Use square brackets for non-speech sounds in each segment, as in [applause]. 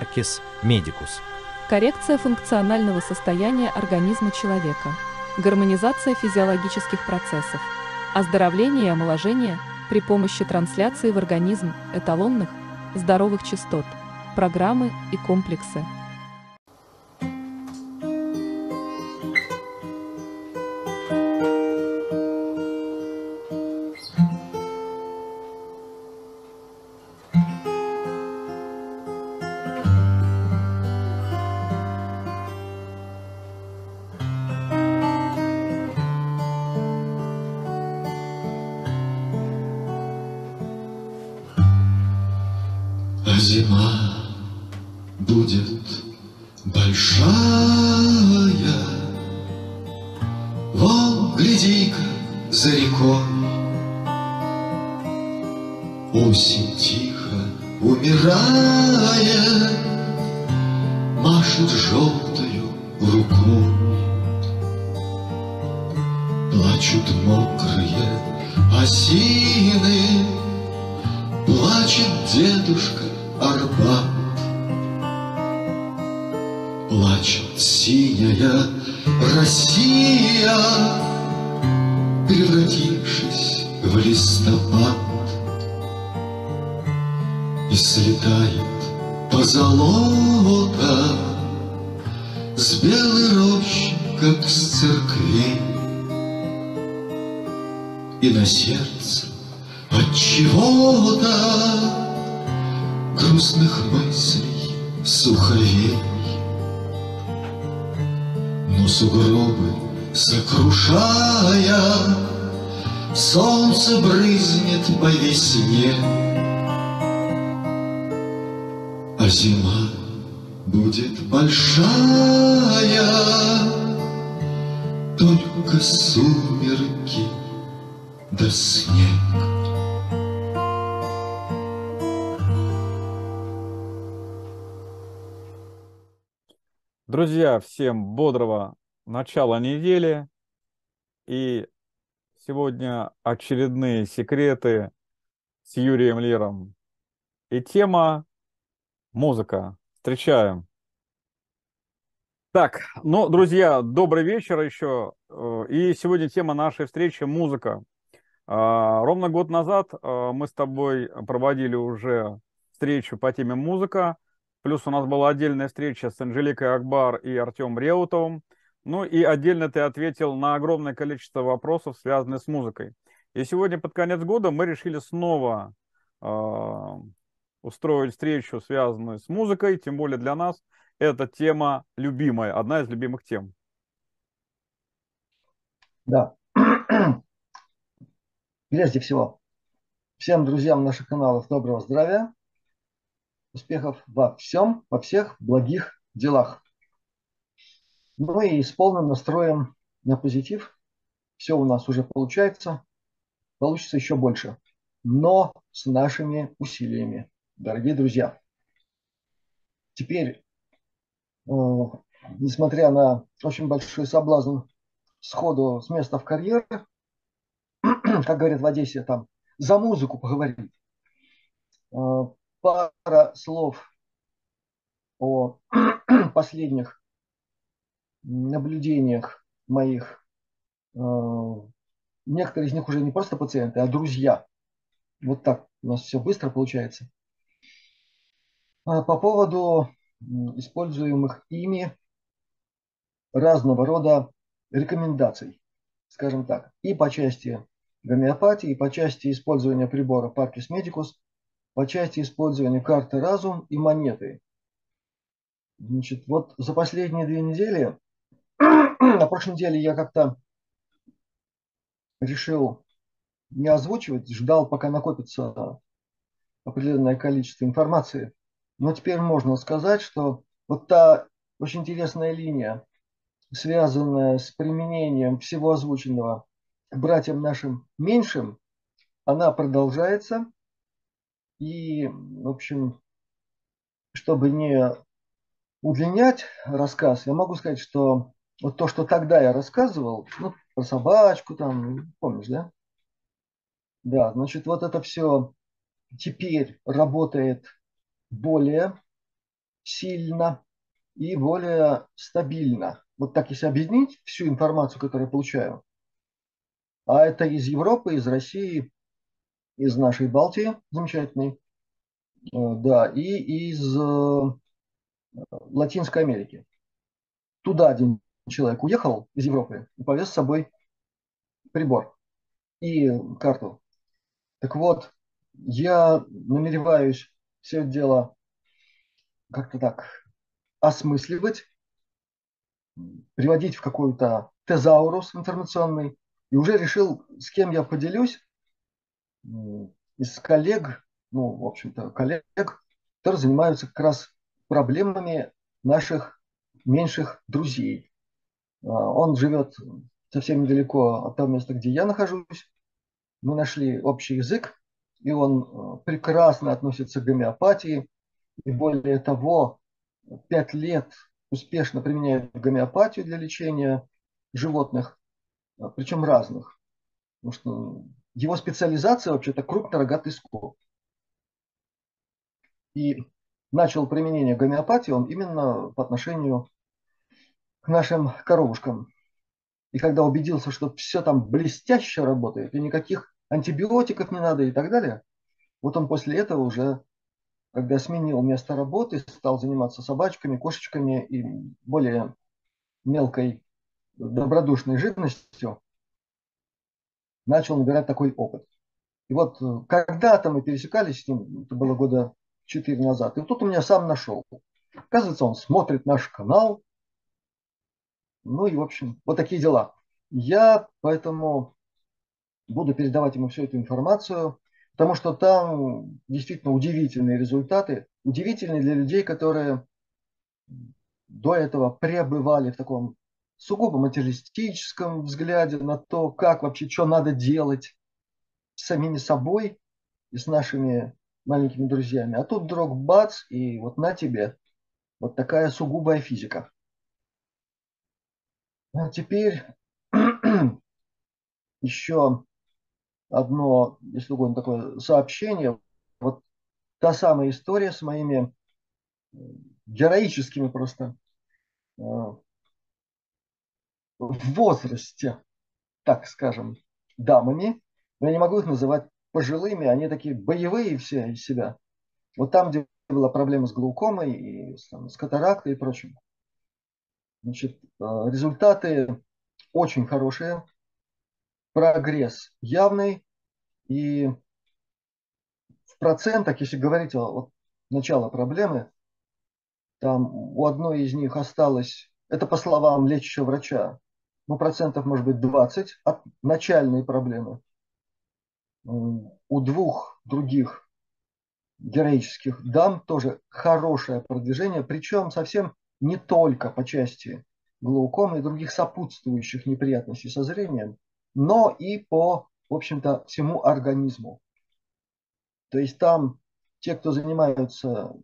Parcis Medicus. Коррекция функционального состояния организма человека. Гармонизация физиологических процессов. Оздоровление и омоложение при помощи трансляции в организм эталонных, здоровых частот, программы и комплексы. Всем бодрого начала недели. И сегодня очередные секреты с Юрием Лиром. И тема музыка. Встречаем. Так, ну, друзья, добрый вечер еще. Э, И сегодня тема нашей встречи – музыка. А, Ровно год назад э, мы с тобой проводили уже встречу по теме музыка. Плюс у нас была отдельная встреча с Анжеликой Акбар и Артем Реутовым. Ну и отдельно ты ответил на огромное количество вопросов, связанных с музыкой. И сегодня под конец года мы решили снова э, устроить встречу, связанную с музыкой. Тем более для нас эта тема любимая, одна из любимых тем. Да. [clears throat] Прежде всего, всем друзьям наших каналов доброго здравия, успехов во всем, во всех благих делах. Ну и с полным настроем на позитив. Все у нас уже получается. Получится еще больше. Но с нашими усилиями, дорогие друзья. Теперь, э, несмотря на очень большой соблазн сходу с места в карьер, [clears throat] как говорят в Одессе, там, за музыку поговорить. Э, Пара слов о [clears throat] последних наблюдениях моих. Э, Некоторые из них уже не просто пациенты, а друзья. Вот так у нас все быстро получается. А По поводу используемых ими разного рода рекомендаций, скажем так, и по части гомеопатии, и по части использования прибора Parkis Medicus, по части использования карты разум и монеты. Значит, вот за последние две недели, [clears throat] на прошлой неделе я как-то решил не озвучивать, ждал, пока накопится определенное количество информации. Но теперь можно сказать, что вот та очень интересная линия, связанная с применением всего озвученного к братьям нашим меньшим, она продолжается. И, в общем, чтобы не удлинять рассказ, я могу сказать, что вот то, что тогда я рассказывал, ну, про собачку там, помнишь, да? Да, значит, вот это все теперь работает более сильно и более стабильно. Вот так, если объединить всю информацию, которую я получаю, а это из Европы, из России, из нашей Балтии замечательной, э, да, и из э, Латинской Америки. Туда один человек уехал из Европы и повез с собой прибор и карту. Так вот, я намереваюсь все это дело как-то так осмысливать, приводить в какой-то тезаурус информационный, и уже решил, с кем я поделюсь из коллег, ну, в общем-то, коллег, которые занимаются как раз проблемами наших меньших друзей. А, он живет совсем недалеко от того места, где я нахожусь. Мы нашли общий язык, и он э, прекрасно относится к гомеопатии. И более того, пять лет успешно применяет гомеопатию для лечения животных, а, причем разных. Потому что его специализация вообще-то крупнорогатый скот. И начал применение гомеопатии он именно по отношению к нашим коровушкам. И когда убедился, что все там блестяще работает, и никаких антибиотиков не надо и так далее, вот он после этого уже, когда сменил место работы, стал заниматься собачками, кошечками и более мелкой добродушной живностью, начал набирать такой опыт. И вот э, когда-то мы пересекались с ним, это было года четыре назад, и вот тут у меня сам нашел. Оказывается, он смотрит наш канал, ну и, в общем, вот такие дела. Я поэтому буду передавать ему всю эту информацию, потому что там действительно удивительные результаты, удивительные для людей, которые до этого пребывали в таком сугубо материалистическом взгляде на то, как вообще, что надо делать с самими собой и с нашими маленькими друзьями. А тут вдруг бац, и вот на тебе вот такая сугубая физика. А теперь [clears throat] еще одно, если угодно, такое сообщение. Вот та самая история с моими героическими просто э, в возрасте, так скажем, дамами. Но я не могу их называть пожилыми, они такие боевые все из себя. Вот там, где была проблема с глаукомой и там, с катарактой и прочим. Значит, э, результаты очень хорошие, прогресс явный, и в процентах, если говорить о вот, начало проблемы, там у одной из них осталось, это по словам лечащего врача, ну, процентов может быть 20 от начальной проблемы. У двух других героических дам тоже хорошее продвижение, причем совсем не только по части глаукомы и других сопутствующих неприятностей со зрением, но и по, в общем-то, всему организму. То есть там те, кто занимаются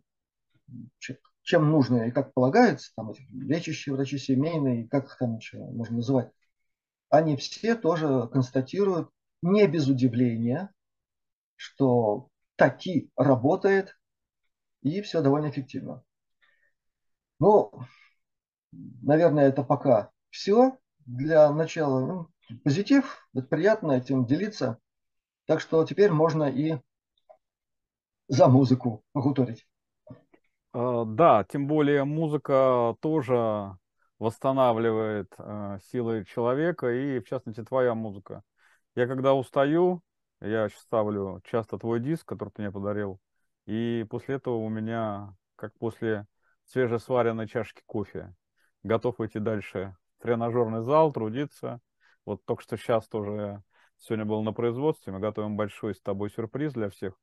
чем нужно и как полагается, там эти лечащие врачи семейные, как их там еще можно называть, они все тоже констатируют не без удивления, что таки работает и все довольно эффективно. Ну, наверное, это пока все. Для начала ну, позитив, это приятно этим делиться. Так что теперь можно и за музыку погуторить. А, да, тем более музыка тоже восстанавливает э, силы человека, и в частности твоя музыка. Я когда устаю, я ставлю часто твой диск, который ты мне подарил, и после этого у меня, как после свежесваренной чашки кофе. Готов идти дальше в тренажерный зал, трудиться. Вот только что сейчас тоже сегодня был на производстве, мы готовим большой с тобой сюрприз для всех.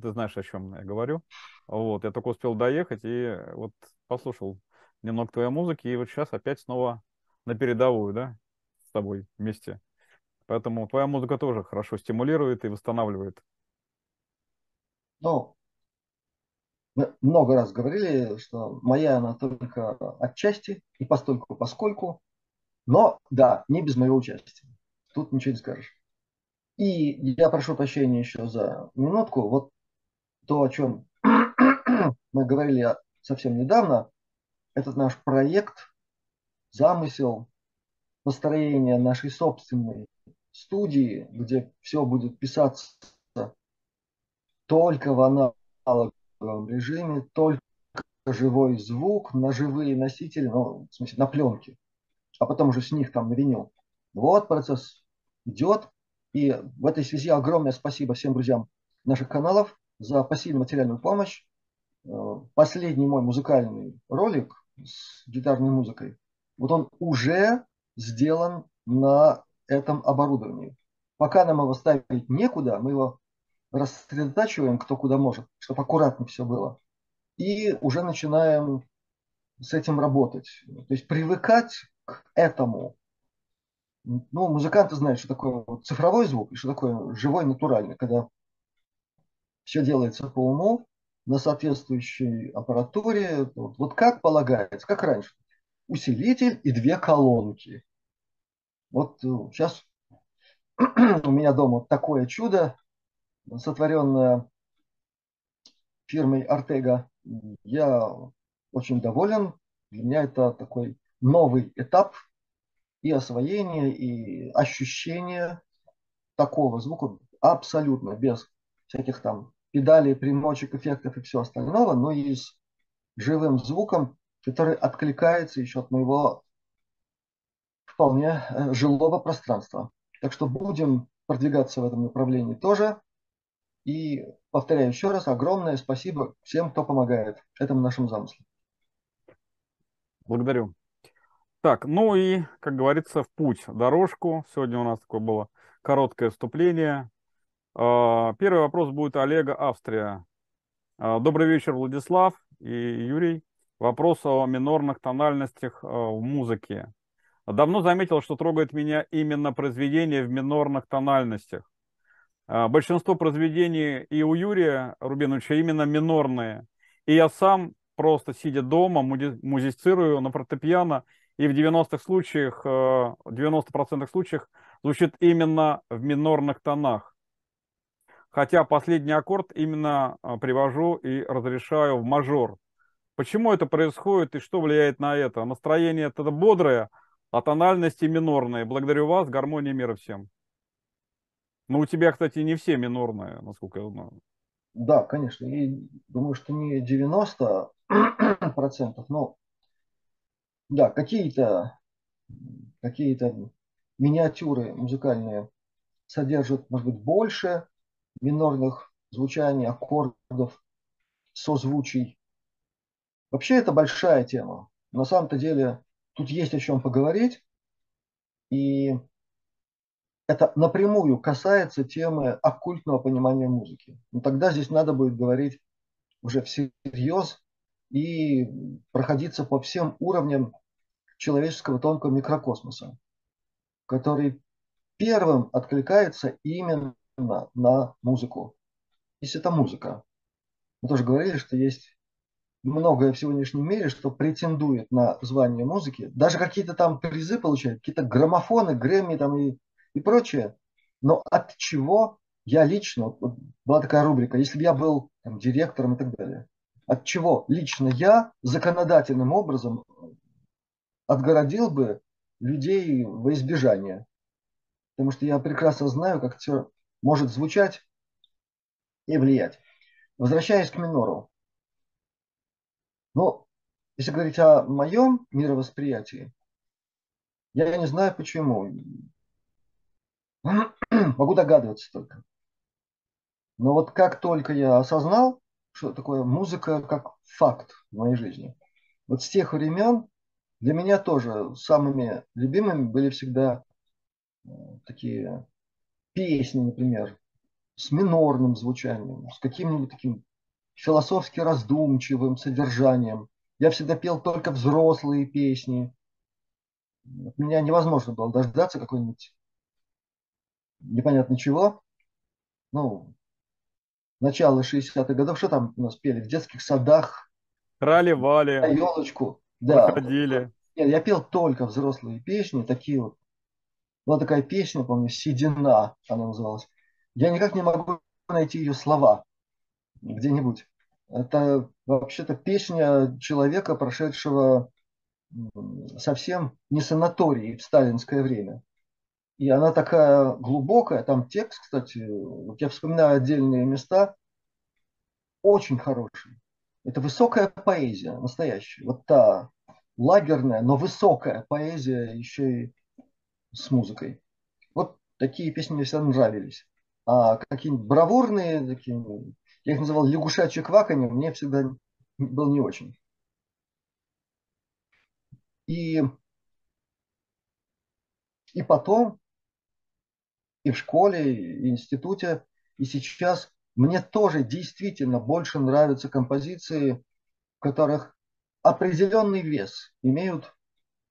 Ты знаешь, о чем я говорю. Вот, я только успел доехать и вот послушал немного твоей музыки, и вот сейчас опять снова на передовую, да, с тобой вместе. Поэтому твоя музыка тоже хорошо стимулирует и восстанавливает. Ну, мы много раз говорили, что моя она только отчасти и постольку поскольку, но да, не без моего участия. Тут ничего не скажешь. И я прошу прощения еще за минутку. Вот то, о чем [clears throat] мы говорили совсем недавно, этот наш проект, замысел построения нашей собственной студии, где все будет писаться только в аналоговом режиме, только живой звук на живые носители, ну, в смысле, на пленке, а потом уже с них там винил. Вот процесс идет. И в этой связи огромное спасибо всем друзьям наших каналов за пассивную материальную помощь. Э, последний мой музыкальный ролик с гитарной музыкой, вот он уже сделан на этом оборудовании. Пока нам его ставить некуда, мы его рассредотачиваем кто куда может, чтобы аккуратно все было. И уже начинаем с этим работать. То есть привыкать к этому. Ну, музыканты знают, что такое цифровой звук и что такое живой, натуральный, когда все делается по уму, на соответствующей аппаратуре, вот, вот как полагается, как раньше. Усилитель и две колонки. Вот сейчас э, [clears throat] у меня дома такое чудо, сотворенное фирмой Артега. Я очень доволен. Для меня это такой новый этап и освоения, и ощущения такого звука абсолютно без всяких там педалей, примочек, эффектов и всего остального, но и с живым звуком, который откликается еще от моего вполне э, жилого пространства. Так что будем продвигаться в этом направлении тоже. И повторяю еще раз, огромное спасибо всем, кто помогает этому нашему замыслу. Благодарю. Так, ну и, как говорится, в путь, дорожку. Сегодня у нас такое было короткое вступление. А, первый вопрос будет Олега, Австрия. А, добрый вечер, Владислав и Юрий. Вопрос о минорных тональностях а, в музыке. Давно заметил, что трогает меня именно произведения в минорных тональностях. Большинство произведений и у Юрия Рубиновича именно минорные. И я сам просто сидя дома музицирую на фортепиано, и в 90-х случаях, в 90% случаях звучит именно в минорных тонах. Хотя последний аккорд именно а, привожу и разрешаю в мажор. Почему это происходит и что влияет на это? Настроение это бодрое, а тональности минорные. Благодарю вас, гармония мира всем. Ну, у тебя, кстати, не все минорные, насколько я знаю. Да, конечно. И думаю, что не 90 процентов, но да, какие-то какие-то миниатюры музыкальные содержат, может быть, больше, минорных звучаний, аккордов, созвучий. Вообще это большая тема. На самом-то деле тут есть о чем поговорить. И это напрямую касается темы оккультного понимания музыки. Но тогда здесь надо будет говорить уже всерьез и проходиться по всем уровням человеческого тонкого микрокосмоса, который первым откликается именно на, на музыку. Если это музыка. Мы тоже говорили, что есть многое в сегодняшнем мире, что претендует на звание музыки. Даже какие-то там призы получают, какие-то граммофоны, Грэмми там и, и прочее. Но от чего я лично, вот была такая рубрика, если бы я был там, директором и так далее, от чего лично я законодательным образом отгородил бы людей во избежание. Потому что я прекрасно знаю, как все может звучать и влиять. Возвращаясь к минору. Ну, если говорить о моем мировосприятии, я не знаю почему. [clears throat] Могу догадываться только. Но вот как только я осознал, что такое музыка как факт в моей жизни, вот с тех времен для меня тоже самыми любимыми были всегда э, такие песни, например, с минорным звучанием, с каким-нибудь таким философски раздумчивым содержанием. Я всегда пел только взрослые песни. От меня невозможно было дождаться какой-нибудь непонятно чего. Ну, начало 60-х годов, что там у нас пели? В детских садах. Трали-вали. На елочку. Да. Ходили. Нет, я пел только взрослые песни, такие вот была такая песня, помню, «Седина» она называлась. Я никак не могу найти ее слова где-нибудь. Это вообще-то песня человека, прошедшего совсем не санаторий в сталинское время. И она такая глубокая, там текст, кстати, вот я вспоминаю отдельные места, очень хороший. Это высокая поэзия, настоящая. Вот та лагерная, но высокая поэзия еще и с музыкой. Вот такие песни мне всегда нравились. А какие-нибудь бравурные, такие, я их называл лягушачье кваканье, мне всегда был не очень. И, и потом, и в школе, и в институте, и сейчас мне тоже действительно больше нравятся композиции, в которых определенный вес имеют,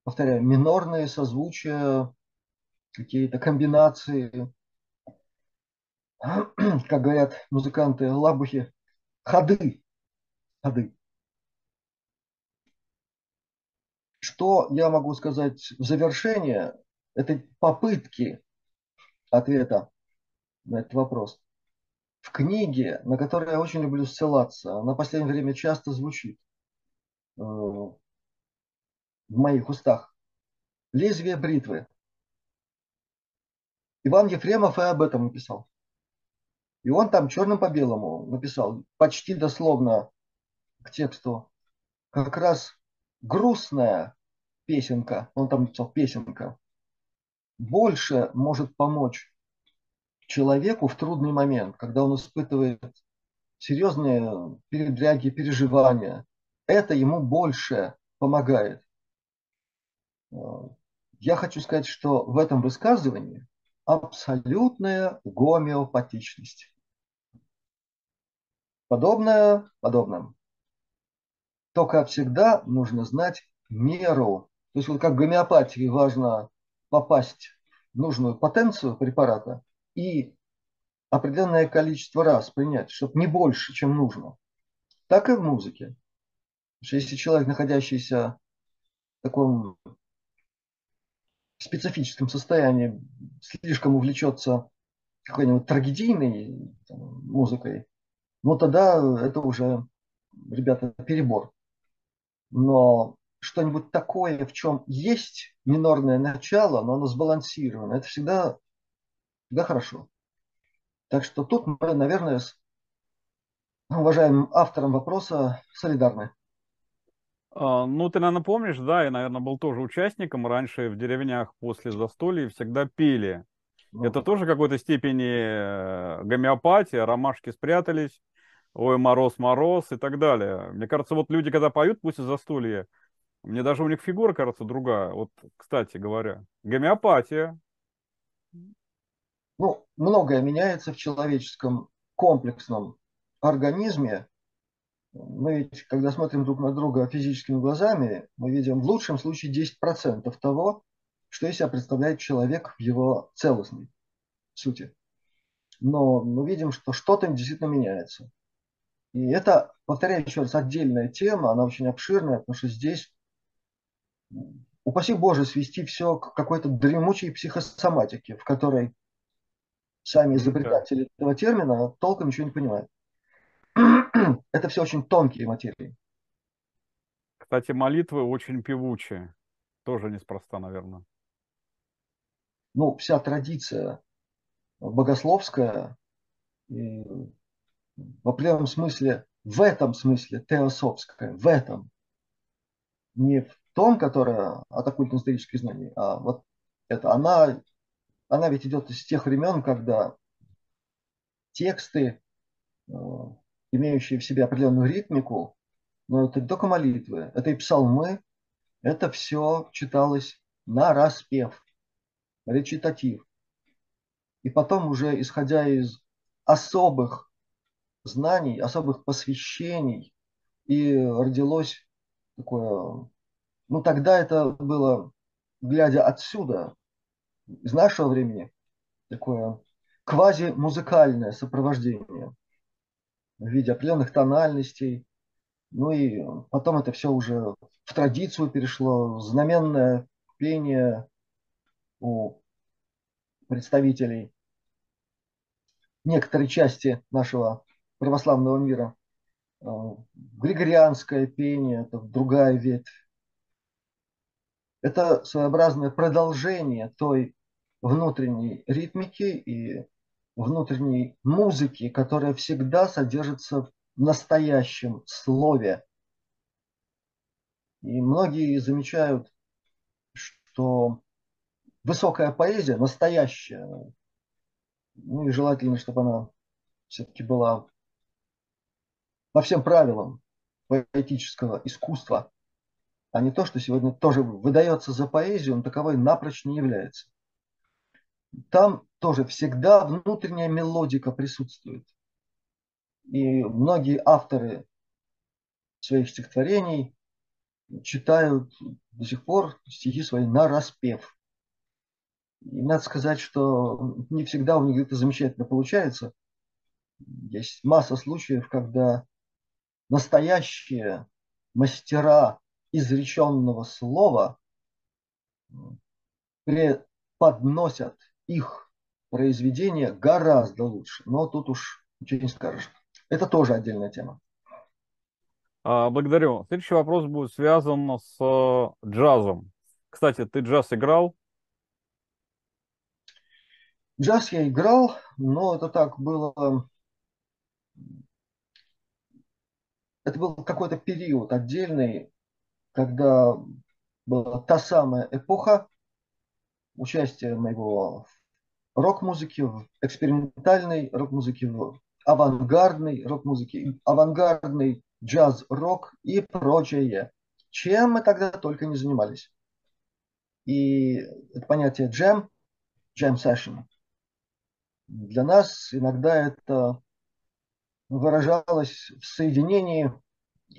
повторяю, минорные созвучия, какие-то комбинации, [clears throat] как говорят музыканты лабухи, ходы. Ходы. Что я могу сказать в завершение этой попытки ответа на этот вопрос? В книге, на которую я очень люблю ссылаться, на последнее время часто звучит э, в моих устах, «Лезвие бритвы». Иван Ефремов и об этом написал. И он там черным по белому написал, почти дословно к тексту, как раз грустная песенка, он там написал песенка, больше может помочь человеку в трудный момент, когда он испытывает серьезные передряги, переживания. Это ему больше помогает. Я хочу сказать, что в этом высказывании абсолютная гомеопатичность. Подобное подобным. Только всегда нужно знать меру. То есть вот как в гомеопатии важно попасть в нужную потенцию препарата и определенное количество раз принять, чтобы не больше, чем нужно. Так и в музыке. Что если человек, находящийся в таком специфическом состоянии слишком увлечется какой-нибудь трагедийной там, музыкой, ну тогда это уже, ребята, перебор. Но что-нибудь такое, в чем есть минорное начало, но оно сбалансировано, это всегда, всегда хорошо. Так что тут мы, наверное, с уважаемым автором вопроса солидарны. А, ну, ты, наверное, помнишь, да, я, наверное, был тоже участником. Раньше в деревнях после застолья всегда пели. Ну, Это тоже в какой-то степени э, гомеопатия, ромашки спрятались, ой, мороз, мороз и так далее. Мне кажется, вот люди, когда поют после застолья, мне даже у них фигура, кажется, другая. Вот, кстати говоря, гомеопатия. Ну, многое меняется в человеческом комплексном организме, мы ведь, когда смотрим друг на друга физическими глазами, мы видим в лучшем случае 10% того, что из себя представляет человек в его целостной сути. Но мы видим, что что-то действительно меняется. И это, повторяю еще раз, отдельная тема, она очень обширная, потому что здесь, упаси Боже, свести все к какой-то дремучей психосоматике, в которой сами изобретатели этого термина толком ничего не понимают. [clears throat] Это все очень тонкие материи. Кстати, молитвы очень певучие. Тоже неспроста, наверное. Ну, вся традиция богословская, и в определенном смысле, в этом смысле теософская, в этом. Не в том, которое от оккультно-исторических знаний, а вот это, она, она ведь идет из тех времен, когда тексты э, имеющие в себе определенную ритмику, но это не только молитвы, это и псалмы, это все читалось на распев, речитатив. И потом уже, исходя из особых знаний, особых посвящений, и родилось такое, ну тогда это было, глядя отсюда, из нашего времени, такое квази-музыкальное сопровождение в виде определенных тональностей. Ну и потом это все уже в традицию перешло, знаменное пение у представителей некоторой части нашего православного мира. Григорианское пение – это другая ветвь. Это своеобразное продолжение той внутренней ритмики и внутренней музыки, которая всегда содержится в настоящем слове. И многие замечают, что высокая поэзия, настоящая, ну и желательно, чтобы она все-таки была по всем правилам поэтического искусства, а не то, что сегодня тоже выдается за поэзию, он таковой напрочь не является. Там тоже всегда внутренняя мелодика присутствует. И многие авторы своих стихотворений читают до сих пор стихи свои на распев. И надо сказать, что не всегда у них это замечательно получается. Есть масса случаев, когда настоящие мастера изреченного слова подносят их произведение гораздо лучше. Но тут уж ничего не скажешь. Это тоже отдельная тема. А, благодарю. Следующий вопрос будет связан с э, джазом. Кстати, ты джаз играл? Джаз я играл, но это так было... Это был какой-то период отдельный, когда была та самая эпоха участия моего в рок-музыке, в экспериментальной рок-музыке, в авангардной рок-музыке, авангардный джаз-рок и прочее. Чем мы тогда только не занимались. И это понятие джем, джем session, для нас иногда это выражалось в соединении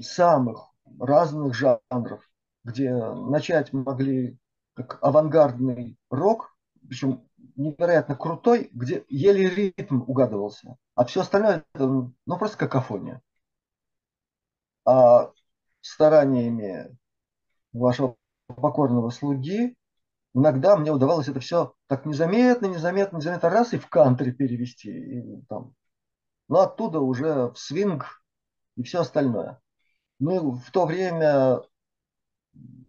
самых разных жанров, где начать могли как авангардный рок, причем невероятно крутой, где еле ритм угадывался, а все остальное это ну, просто какофония. А стараниями вашего покорного слуги иногда мне удавалось это все так незаметно, незаметно, незаметно раз и в кантри перевести. И, там. Но оттуда уже в свинг и все остальное. Ну, в то время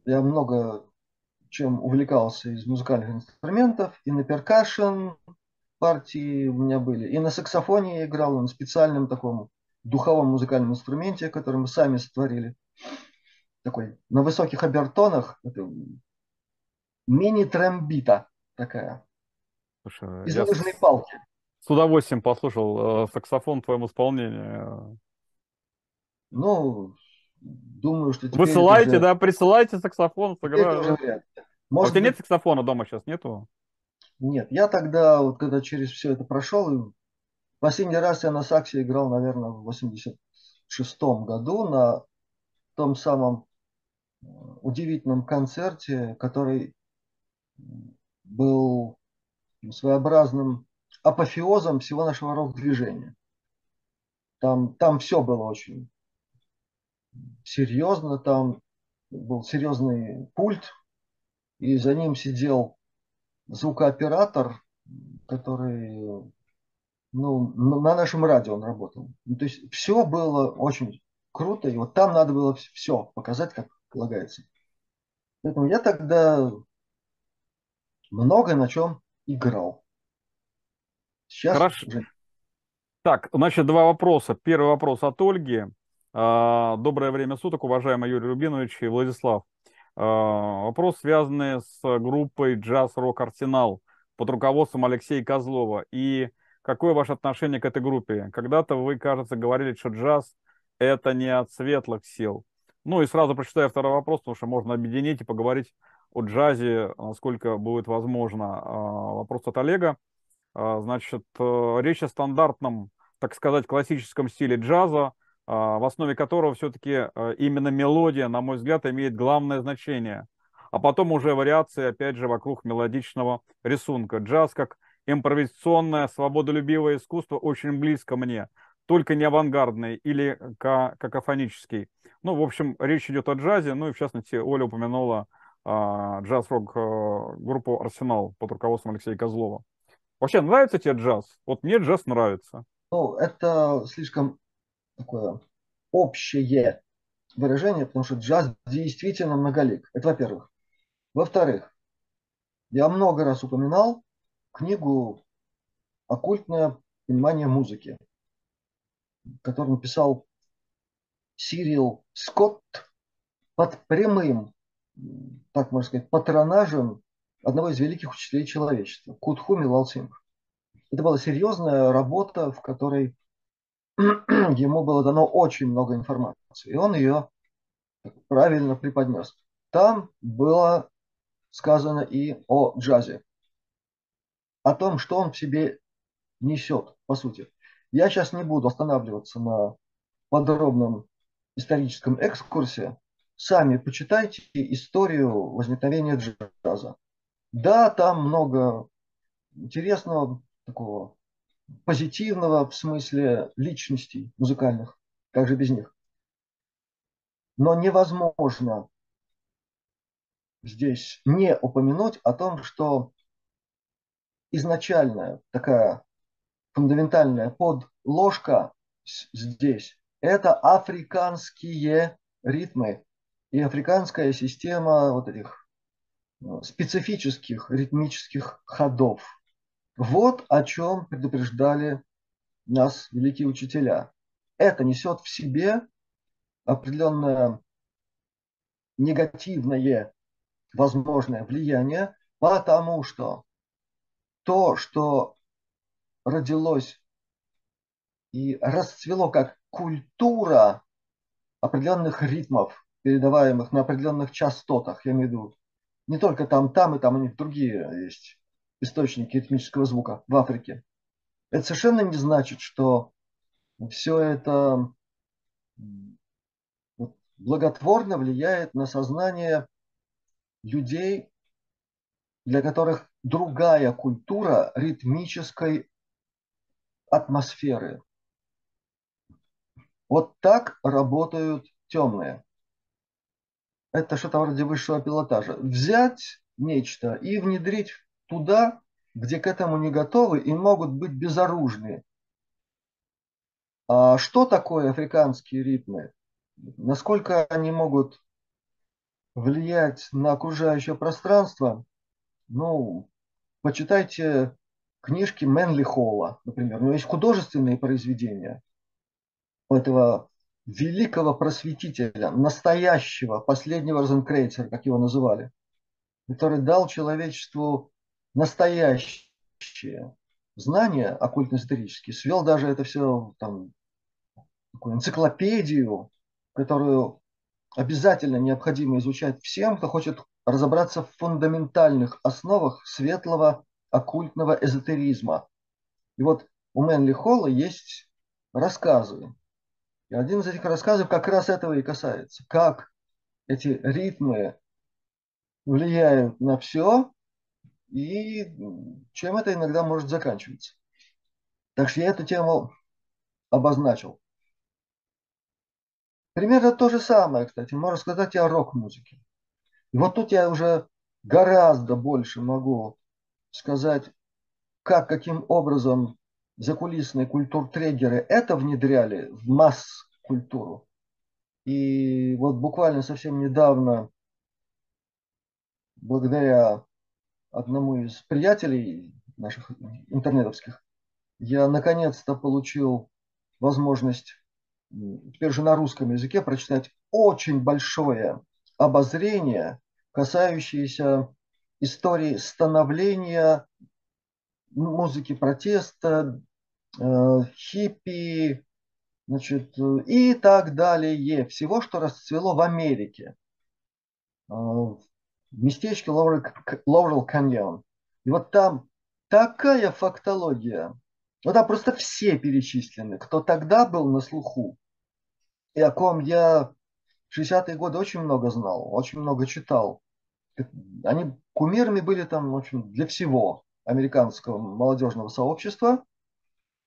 я много чем увлекался из музыкальных инструментов, и на перкашн партии у меня были, и на саксофоне я играл, на специальном таком духовом музыкальном инструменте, который мы сами сотворили. Такой на высоких обертонах, это мини-трембита такая. Слушай, из лыжной палки. С удовольствием послушал э, саксофон в твоем исполнении. Ну, думаю, что Высылайте, уже... да, присылайте саксофон, сыграю. Может а у тебя нет саксофона дома сейчас, нету? Нет, я тогда, вот когда через все это прошел, последний раз я на саксе играл, наверное, в 86 году на том самом э, удивительном концерте, который был своеобразным апофеозом всего нашего рок-движения. Там, там все было очень серьезно, там был серьезный пульт, и за ним сидел звукооператор, который ну, на нашем радио он работал. Ну, то есть все было очень круто, и вот там надо было все показать, как полагается. Поэтому я тогда много на чем играл. Сейчас Хорошо. Уже... Так, значит, два вопроса. Первый вопрос от Ольги. А, доброе время суток, уважаемый Юрий Рубинович и Владислав. А, вопрос, связанный с группой Jazz Rock Arsenal под руководством Алексея Козлова. И какое ваше отношение к этой группе? Когда-то вы, кажется, говорили, что джаз – это не от светлых сил. Ну и сразу прочитаю второй вопрос, потому что можно объединить и поговорить о джазе, насколько будет возможно. А, вопрос от Олега. Значит, э, речь о стандартном, так сказать, классическом стиле джаза, в основе которого все-таки э, именно мелодия, на мой взгляд, имеет главное значение. А потом уже вариации, опять же, вокруг мелодичного рисунка. Джаз как импровизационное, свободолюбивое искусство очень близко мне, только не авангардный или какофонический. Ну, в общем, речь идет о джазе, ну и в частности Оля упомянула а, джаз-рок а, группу «Арсенал» под руководством Алексея Козлова. Вообще, нравится тебе джаз? Вот мне джаз нравится. Ну, это слишком такое общее выражение, потому что джаз действительно многолик. Это во-первых. Во-вторых, я много раз упоминал книгу «Оккультное понимание музыки», которую написал Сирил Скотт под прямым, так можно сказать, патронажем одного из великих учителей человечества, Кутхуми Лалсинг. Это была серьезная работа, в которой [clears throat] ему было дано очень много информации, и он ее правильно преподнес. Там было сказано и о джазе, о том, что он в себе несет, по сути. Я сейчас не буду останавливаться на подробном историческом экскурсе. Сами почитайте историю возникновения джаза. Да, там много интересного, такого позитивного в смысле личностей музыкальных. Как же без них? Но невозможно здесь не упомянуть о том, что изначальная такая фундаментальная подложка здесь – это африканские ритмы и африканская система вот этих ну, специфических ритмических ходов. Вот о чем предупреждали нас великие учителя. Это несет в себе определенное негативное возможное влияние, потому что то, что родилось и расцвело как культура определенных ритмов, передаваемых на определенных частотах, я имею в виду, не только там, там и там у них другие есть источники ритмического звука в Африке. Это совершенно не значит, что все это благотворно влияет на сознание людей, для которых другая культура ритмической атмосферы. Вот так работают темные. Это что-то вроде высшего пилотажа. Взять нечто и внедрить туда, где к этому не готовы и могут быть безоружные. А что такое африканские ритмы? Насколько они могут влиять на окружающее пространство? Ну, почитайте книжки Мэнли Холла, например. У него есть художественные произведения этого великого просветителя, настоящего, последнего Розенкрейцера, как его называли, который дал человечеству настоящее знания оккультно-исторические, свел даже это все там, такую энциклопедию, которую обязательно необходимо изучать всем, кто хочет разобраться в фундаментальных основах светлого оккультного эзотеризма. И вот у Мэнли Холла есть рассказы. И один из этих рассказов как раз этого и касается. Как эти ритмы влияют на все, и чем это иногда может заканчиваться. Так что я эту тему обозначил. Примерно то же самое, кстати, можно сказать и о рок-музыке. И вот тут я уже гораздо больше могу сказать, как, каким образом закулисные культур-трегеры это внедряли в масс-культуру. И вот буквально совсем недавно, благодаря одному из приятелей наших интернетовских, я наконец-то получил возможность теперь же на русском языке прочитать очень большое обозрение, касающееся истории становления музыки протеста, э, хиппи, значит, и так далее. Всего, что расцвело в Америке. Э, местечке Лаурел Каньон. И вот там такая фактология. Вот там просто все перечислены, кто тогда был на слуху, и о ком я в 60-е годы очень много знал, очень много читал. Они кумирами были там, в общем, для всего американского молодежного сообщества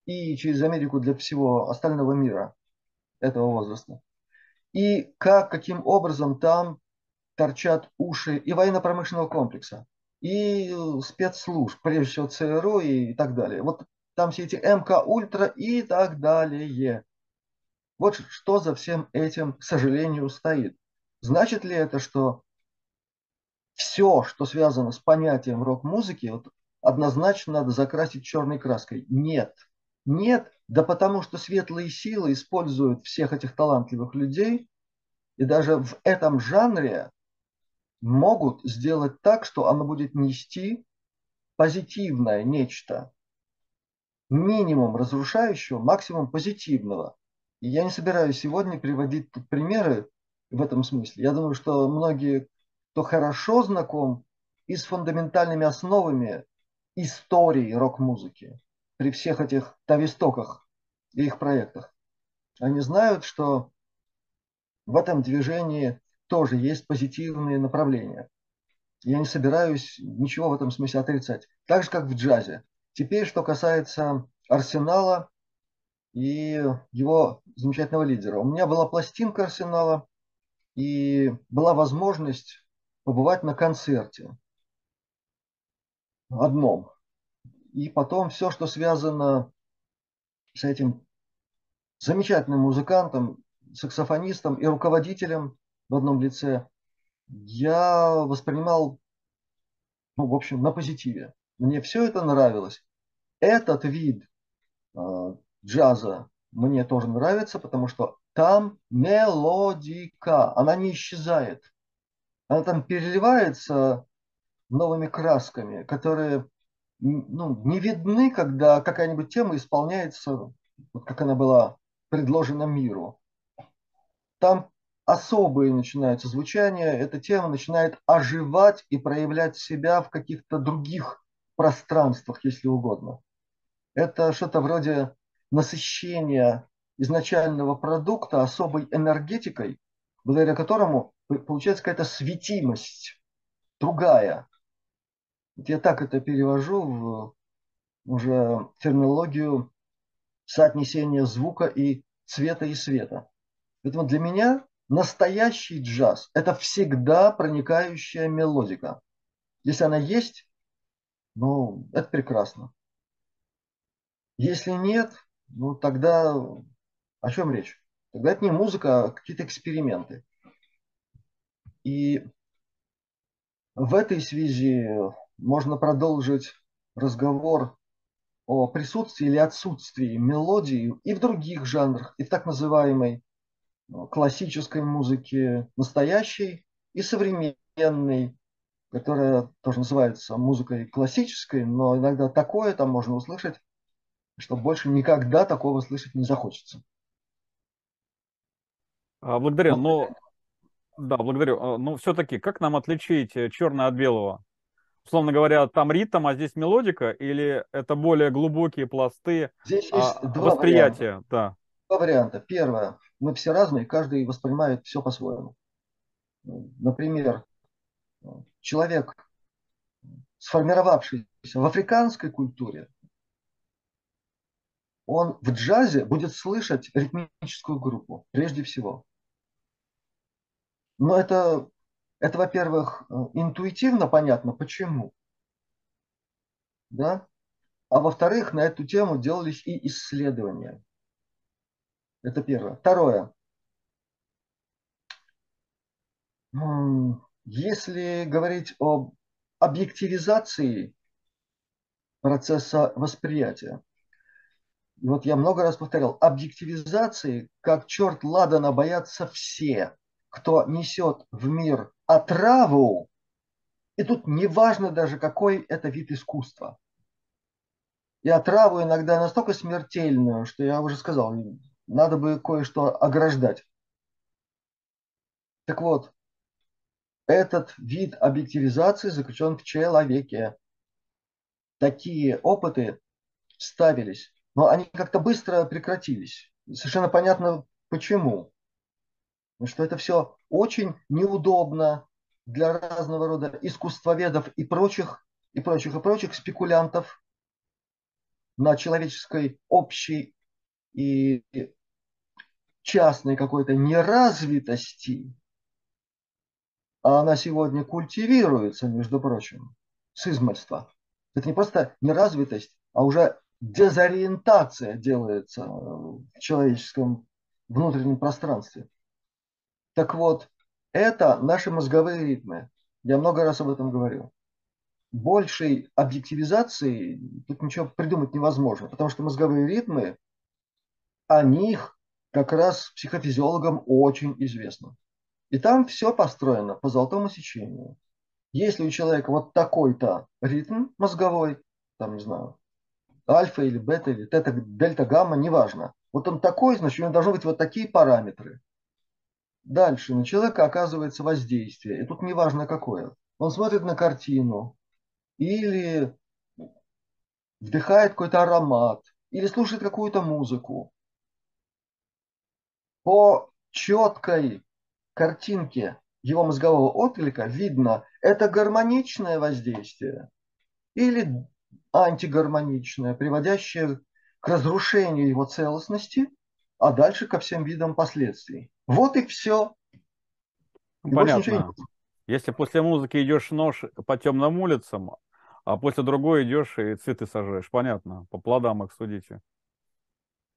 и через Америку для всего остального мира этого возраста. И как, каким образом там торчат уши и военно-промышленного комплекса, и спецслужб, прежде всего ЦРУ и так далее. Вот там все эти МК Ультра и так далее. Вот что за всем этим, к сожалению, стоит. Значит ли это, что все, что связано с понятием рок-музыки, вот однозначно надо закрасить черной краской? Нет. Нет, да потому что светлые силы используют всех этих талантливых людей, и даже в этом жанре могут сделать так, что оно будет нести позитивное нечто. Минимум разрушающего, максимум позитивного. И я не собираюсь сегодня приводить примеры в этом смысле. Я думаю, что многие, кто хорошо знаком и с фундаментальными основами истории рок-музыки, при всех этих тавистоках и их проектах, они знают, что в этом движении тоже есть позитивные направления. Я не собираюсь ничего в этом смысле отрицать. Так же, как в джазе. Теперь, что касается Арсенала и его замечательного лидера. У меня была пластинка Арсенала, и была возможность побывать на концерте одном. И потом все, что связано с этим замечательным музыкантом, саксофонистом и руководителем в одном лице, я воспринимал, ну, в общем, на позитиве. Мне все это нравилось. Этот вид э, джаза мне тоже нравится, потому что там мелодика, она не исчезает. Она там переливается новыми красками, которые ну, не видны, когда какая-нибудь тема исполняется, вот как она была предложена миру. Там особые начинаются звучания, эта тема начинает оживать и проявлять себя в каких-то других пространствах, если угодно. Это что-то вроде насыщения изначального продукта особой энергетикой, благодаря которому получается какая-то светимость, другая. Я так это перевожу в уже терминологию соотнесения звука и цвета и света. Поэтому для меня настоящий джаз – это всегда проникающая мелодика. Если она есть, ну, это прекрасно. Если нет, ну, тогда о чем речь? Тогда это не музыка, а какие-то эксперименты. И в этой связи можно продолжить разговор о присутствии или отсутствии мелодии и в других жанрах, и в так называемой классической музыке, настоящей и современной, которая тоже называется музыкой классической, но иногда такое там можно услышать, что больше никогда такого слышать не захочется. А, благодарю. Но, да, благодарю. А, но все-таки, как нам отличить э, черное от белого? Условно говоря, там ритм, а здесь мелодика, или это более глубокие пласты здесь есть а, два восприятия? Варианта. Да. Два варианта. Первое. Мы все разные, каждый воспринимает все по-своему. Например, человек, сформировавшийся в африканской культуре, он в джазе будет слышать ритмическую группу, прежде всего. Но это, это во-первых, интуитивно понятно, почему. Да? А во-вторых, на эту тему делались и исследования. Это первое. Второе. Если говорить об объективизации процесса восприятия, вот я много раз повторял, объективизации, как черт ладана, боятся все, кто несет в мир отраву, и тут не важно даже, какой это вид искусства. И отраву иногда настолько смертельную, что я уже сказал, надо бы кое-что ограждать. Так вот, этот вид объективизации заключен в человеке. Такие опыты ставились но они как-то быстро прекратились. Совершенно понятно почему. Потому что это все очень неудобно для разного рода искусствоведов и прочих, и прочих, и прочих спекулянтов на человеческой общей и частной какой-то неразвитости, а она сегодня культивируется, между прочим, с измальства. Это не просто неразвитость, а уже дезориентация делается в человеческом внутреннем пространстве. Так вот, это наши мозговые ритмы. Я много раз об этом говорил. Большей объективизации тут ничего придумать невозможно, потому что мозговые ритмы, о них как раз психофизиологам очень известно. И там все построено по золотому сечению. Если у человека вот такой-то ритм мозговой, там, не знаю, альфа или бета или тета, дельта, гамма, неважно. Вот он такой, значит, у него должны быть вот такие параметры. Дальше на человека оказывается воздействие. И тут неважно какое. Он смотрит на картину или вдыхает какой-то аромат, или слушает какую-то музыку. По четкой картинке его мозгового отклика видно, это гармоничное воздействие или антигармоничное, приводящее к разрушению его целостности, а дальше ко всем видам последствий. Вот и все. И Понятно. Если после музыки идешь нож по темным улицам, а после другой идешь и цветы сажаешь, понятно, по плодам их судите.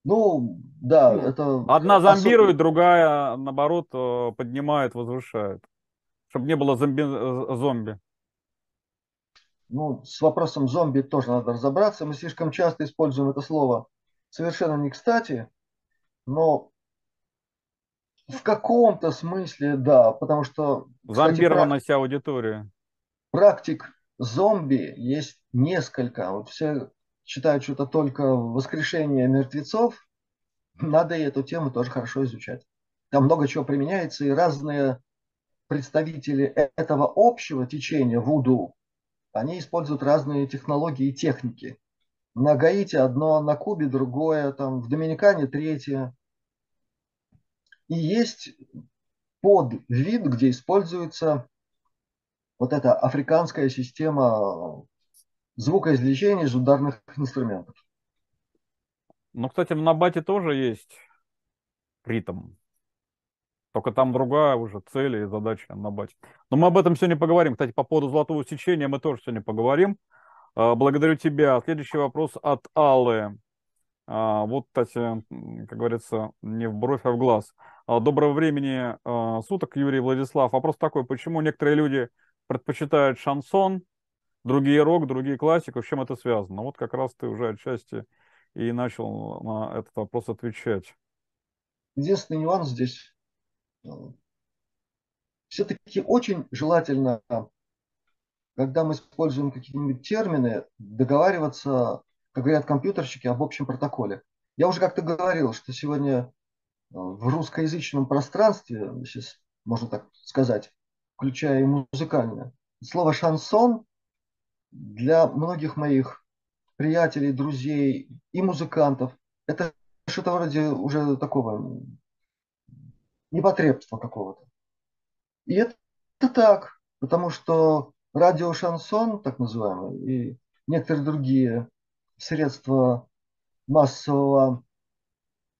Ну, да, ну, это... Одна зомбирует, особенно... другая, наоборот, э, поднимает, возвышает. Чтобы не было зомби... Э, зомби. Ну, с вопросом зомби тоже надо разобраться. Мы слишком часто используем это слово совершенно не кстати, но в каком-то смысле, да, потому что... Зомбированность кстати, аудитории. Практик зомби есть несколько. Вот все считают, что это только воскрешение мертвецов. Надо и эту тему тоже хорошо изучать. Там много чего применяется, и разные представители этого общего течения вуду, они используют разные технологии и техники. На Гаити одно, на Кубе другое, там, в Доминикане третье. И есть подвид, где используется вот эта африканская система звукоизвлечения из ударных инструментов. Ну, кстати, в Набате тоже есть ритм. Только там другая уже цель и задача Набате. Но мы об этом сегодня поговорим. Кстати, по поводу золотого сечения мы тоже сегодня поговорим. А, благодарю тебя. Следующий вопрос от Аллы. А, вот, кстати, как говорится, не в бровь, а в глаз. А, доброго времени суток, Юрий Владислав. Вопрос такой, почему некоторые люди предпочитают шансон, другие рок, другие классику, с чем это связано? Вот как раз ты уже отчасти и начал на этот вопрос отвечать. Единственный нюанс здесь. Все-таки очень желательно когда мы используем какие-нибудь термины, договариваться, как говорят компьютерщики, об общем протоколе. Я уже как-то говорил, что сегодня э, в русскоязычном пространстве, сейчас можно так сказать, включая и музыкальное, слово шансон для многих моих приятелей, друзей и музыкантов это что-то вроде уже такого непотребства какого-то. И это, это так, потому что радиошансон, так называемый, и некоторые другие средства массового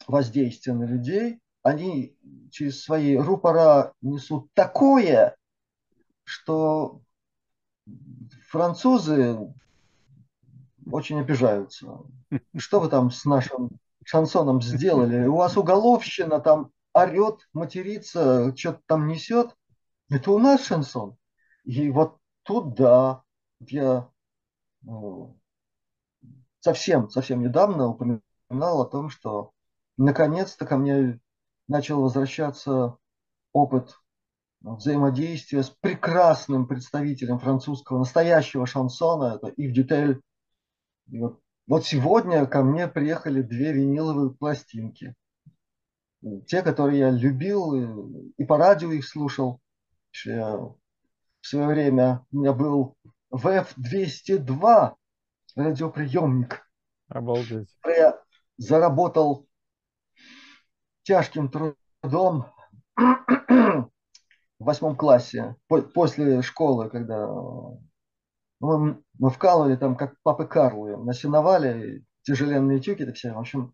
воздействия на людей, они через свои рупора несут такое, что французы очень обижаются. Что вы там с нашим шансоном сделали? У вас уголовщина там орет, матерится, что-то там несет. Это у нас шансон. И вот Тут да, я ну, совсем, совсем недавно упоминал о том, что наконец-то ко мне начал возвращаться опыт взаимодействия с прекрасным представителем французского настоящего шансона, это Ив Дютель. И вот, вот сегодня ко мне приехали две виниловые пластинки. Те, которые я любил, и, и по радио их слушал. Я в свое время у меня был ВФ-202 радиоприемник. Обалдеть. Я заработал тяжким трудом [clears throat] в восьмом классе, после школы, когда мы, мы вкалывали там, как папы Карлы, на сеновале, тяжеленные тюки, это все, в общем,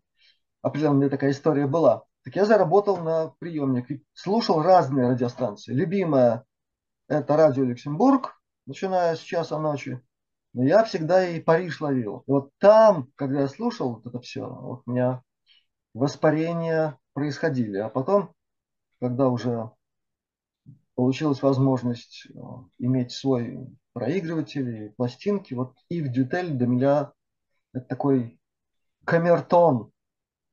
определенная такая история была. Так я заработал на приемник слушал разные радиостанции. Любимая это радио Люксембург, начиная с часа ночи. Но я всегда и Париж ловил. И вот там, когда я слушал вот это все, вот у меня воспарение происходили. А потом, когда уже получилась возможность э, иметь свой проигрыватель и пластинки, вот Ив Дютель для меня это такой камертон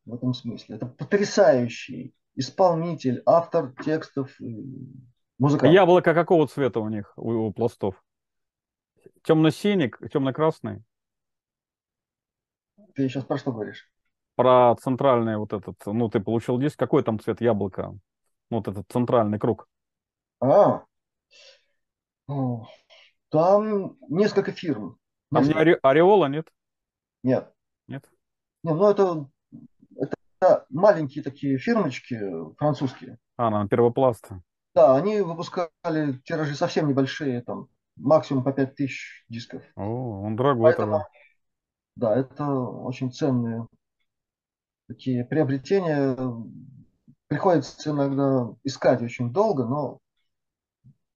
в этом смысле. Это потрясающий исполнитель, автор текстов, музыкант. Яблоко какого цвета у них, у, у пластов? Темно-синий, темно-красный? Ты сейчас про что говоришь? Про центральный вот этот, ну, ты получил диск, какой там цвет яблока? Вот этот центральный круг. А, там несколько фирм. Там не ори- ореола, нет? Нет. Нет? Не, ну это, это маленькие такие фирмочки французские. А, на первопласт. Да, они выпускали тиражи совсем небольшие, там максимум по 5000 дисков. О, он дорогой Поэтому, тогда. да, это очень ценные такие приобретения. Приходится иногда искать очень долго, но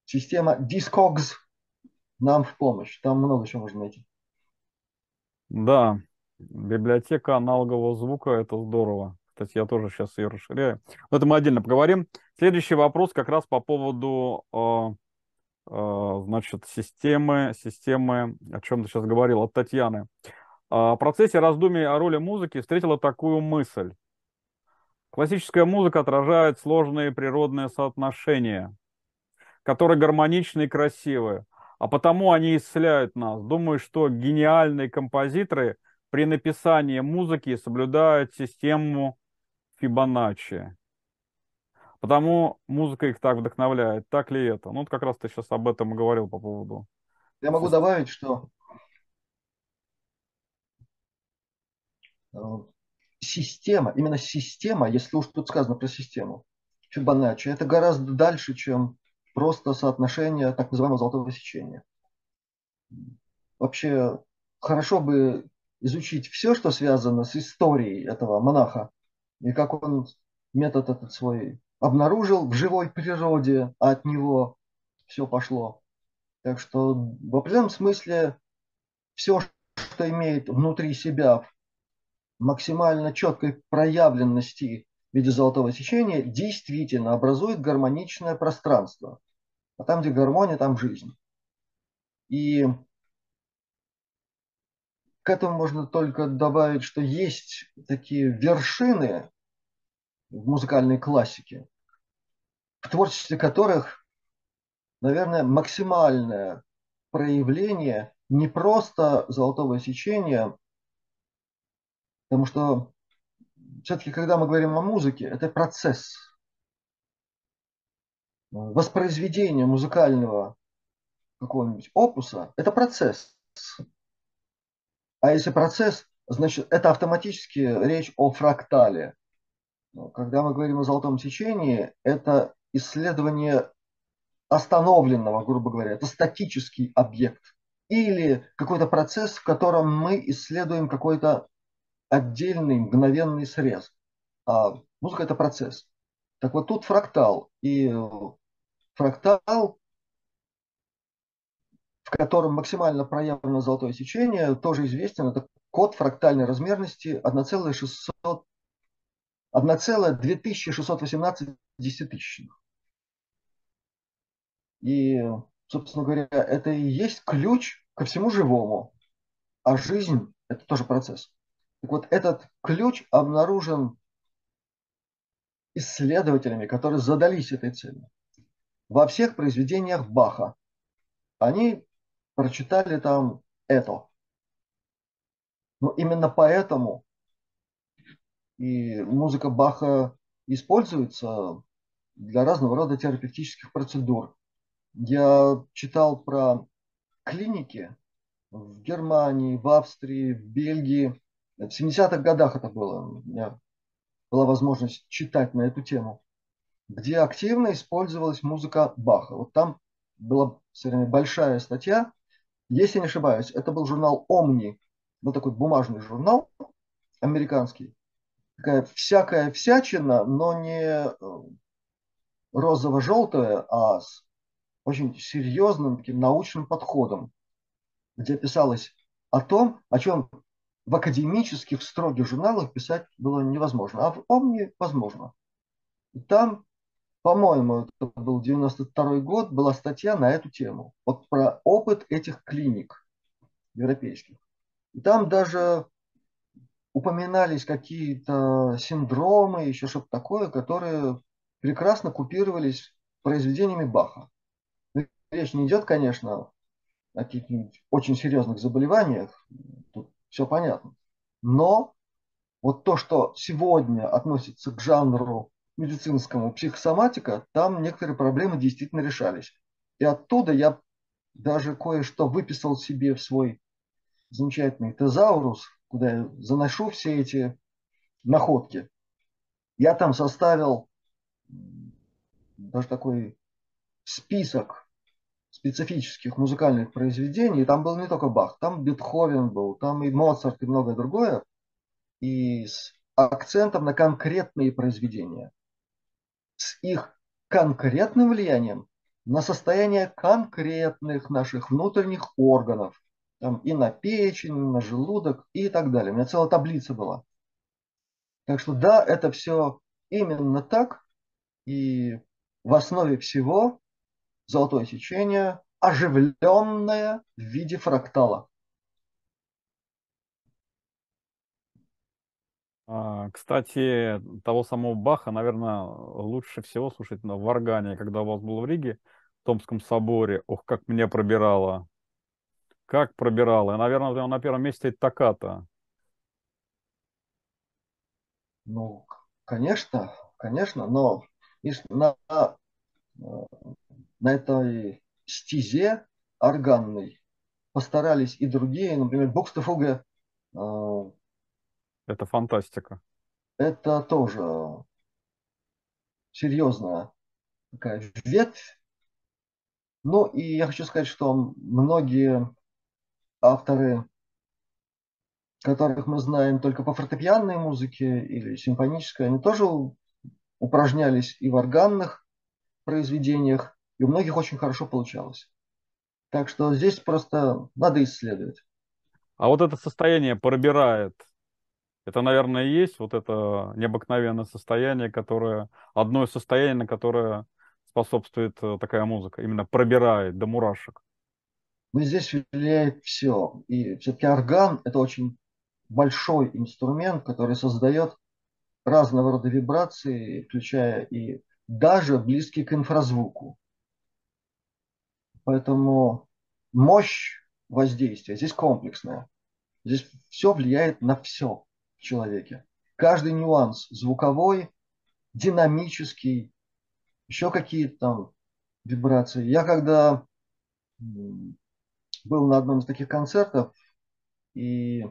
система Discogs нам в помощь. Там много чего можно найти. Да, библиотека аналогового звука, это здорово. Кстати, я тоже сейчас ее расширяю. Но это мы отдельно поговорим. Следующий вопрос как раз по поводу, э, э, значит, системы, системы, о чем ты сейчас говорил, от Татьяны. А, в процессе раздумий о роли музыки встретила такую мысль. Классическая музыка отражает сложные природные соотношения, которые гармоничны и красивы, а потому они исцеляют нас. Думаю, что гениальные композиторы при написании музыки соблюдают систему Фибоначчи. Потому музыка их так вдохновляет. Так ли это? Ну, вот как раз ты сейчас об этом и говорил по поводу. Я могу добавить, что э, система, именно система, если уж тут сказано про систему, Фибоначчи, это гораздо дальше, чем просто соотношение так называемого золотого сечения. Вообще, хорошо бы изучить все, что связано с историей этого монаха, и как он метод этот свой обнаружил в живой природе, а от него все пошло. Так что в определенном смысле все, что имеет внутри себя максимально четкой проявленности в виде золотого сечения, действительно образует гармоничное пространство. А там, где гармония, там жизнь. И к этому можно только добавить, что есть такие вершины в музыкальной классике, в творчестве которых, наверное, максимальное проявление не просто золотого сечения, потому что все-таки, когда мы говорим о музыке, это процесс. Воспроизведение музыкального какого-нибудь опуса – это процесс. А если процесс, значит, это автоматически речь о фрактале. Когда мы говорим о золотом сечении, это исследование остановленного, грубо говоря, это статический объект. Или какой-то процесс, в котором мы исследуем какой-то отдельный мгновенный срез. А музыка – это процесс. Так вот тут фрактал. И фрактал, в котором максимально проявлено золотое сечение, тоже известен. Это код фрактальной размерности 1,600 1,2618 десятитысячных. И, собственно говоря, это и есть ключ ко всему живому. А жизнь – это тоже процесс. Так вот, этот ключ обнаружен исследователями, которые задались этой целью. Во всех произведениях Баха они прочитали там это. Но именно поэтому и музыка Баха используется для разного рода терапевтических процедур. Я читал про клиники в Германии, в Австрии, в Бельгии. В 70-х годах это было. У меня была возможность читать на эту тему, где активно использовалась музыка Баха. Вот там была все время большая статья. Если не ошибаюсь, это был журнал «Омни». Вот такой бумажный журнал американский. Такая всякая всячина, но не э, розово-желтая, а с очень серьезным таким научным подходом, где писалось о том, о чем в академических строгих журналах писать было невозможно, а в Омни возможно. Там, по-моему, это был 92 год, была статья на эту тему. Вот про опыт этих клиник европейских. И там даже упоминались какие-то синдромы, еще что-то такое, которые прекрасно купировались произведениями Баха. Ну, речь не идет, конечно, о каких-нибудь очень серьезных заболеваниях, тут все понятно. Но вот то, что сегодня относится к жанру медицинскому психосоматика, там некоторые проблемы действительно решались. И оттуда я даже кое-что выписал себе в свой замечательный тезаурус, куда я заношу все эти находки. Я там составил даже такой список специфических музыкальных произведений. Там был не только Бах, там Бетховен был, там и Моцарт, и многое другое. И с акцентом на конкретные произведения. С их конкретным влиянием на состояние конкретных наших внутренних органов, там и на печень, и на желудок и так далее. У меня целая таблица была. Так что да, это все именно так. И в основе всего золотое сечение, оживленное в виде фрактала. Кстати, того самого Баха, наверное, лучше всего слушать в органе, когда у вас был в Риге, в Томском соборе. Ох, как меня пробирало. Как пробирало. И, наверное, на первом месте токата. Ну, конечно, конечно, но на, на этой стезе органной постарались и другие, например, Букстефуге. Э, это фантастика. Это тоже серьезная такая ветвь. Ну и я хочу сказать, что многие авторы, которых мы знаем только по фортепианной музыке или симфонической, они тоже упражнялись и в органных произведениях, и у многих очень хорошо получалось. Так что здесь просто надо исследовать. А вот это состояние пробирает. Это, наверное, и есть вот это необыкновенное состояние, которое, одно из состояний, на которое способствует э, такая музыка, именно пробирает до мурашек. Ну, здесь влияет все. И все-таки орган – это очень большой инструмент, который создает разного рода вибрации, включая и даже близкие к инфразвуку. Поэтому мощь воздействия здесь комплексная. Здесь все влияет на все человеке. Каждый нюанс звуковой, динамический, еще какие-то там вибрации. Я когда был на одном из таких концертов, и,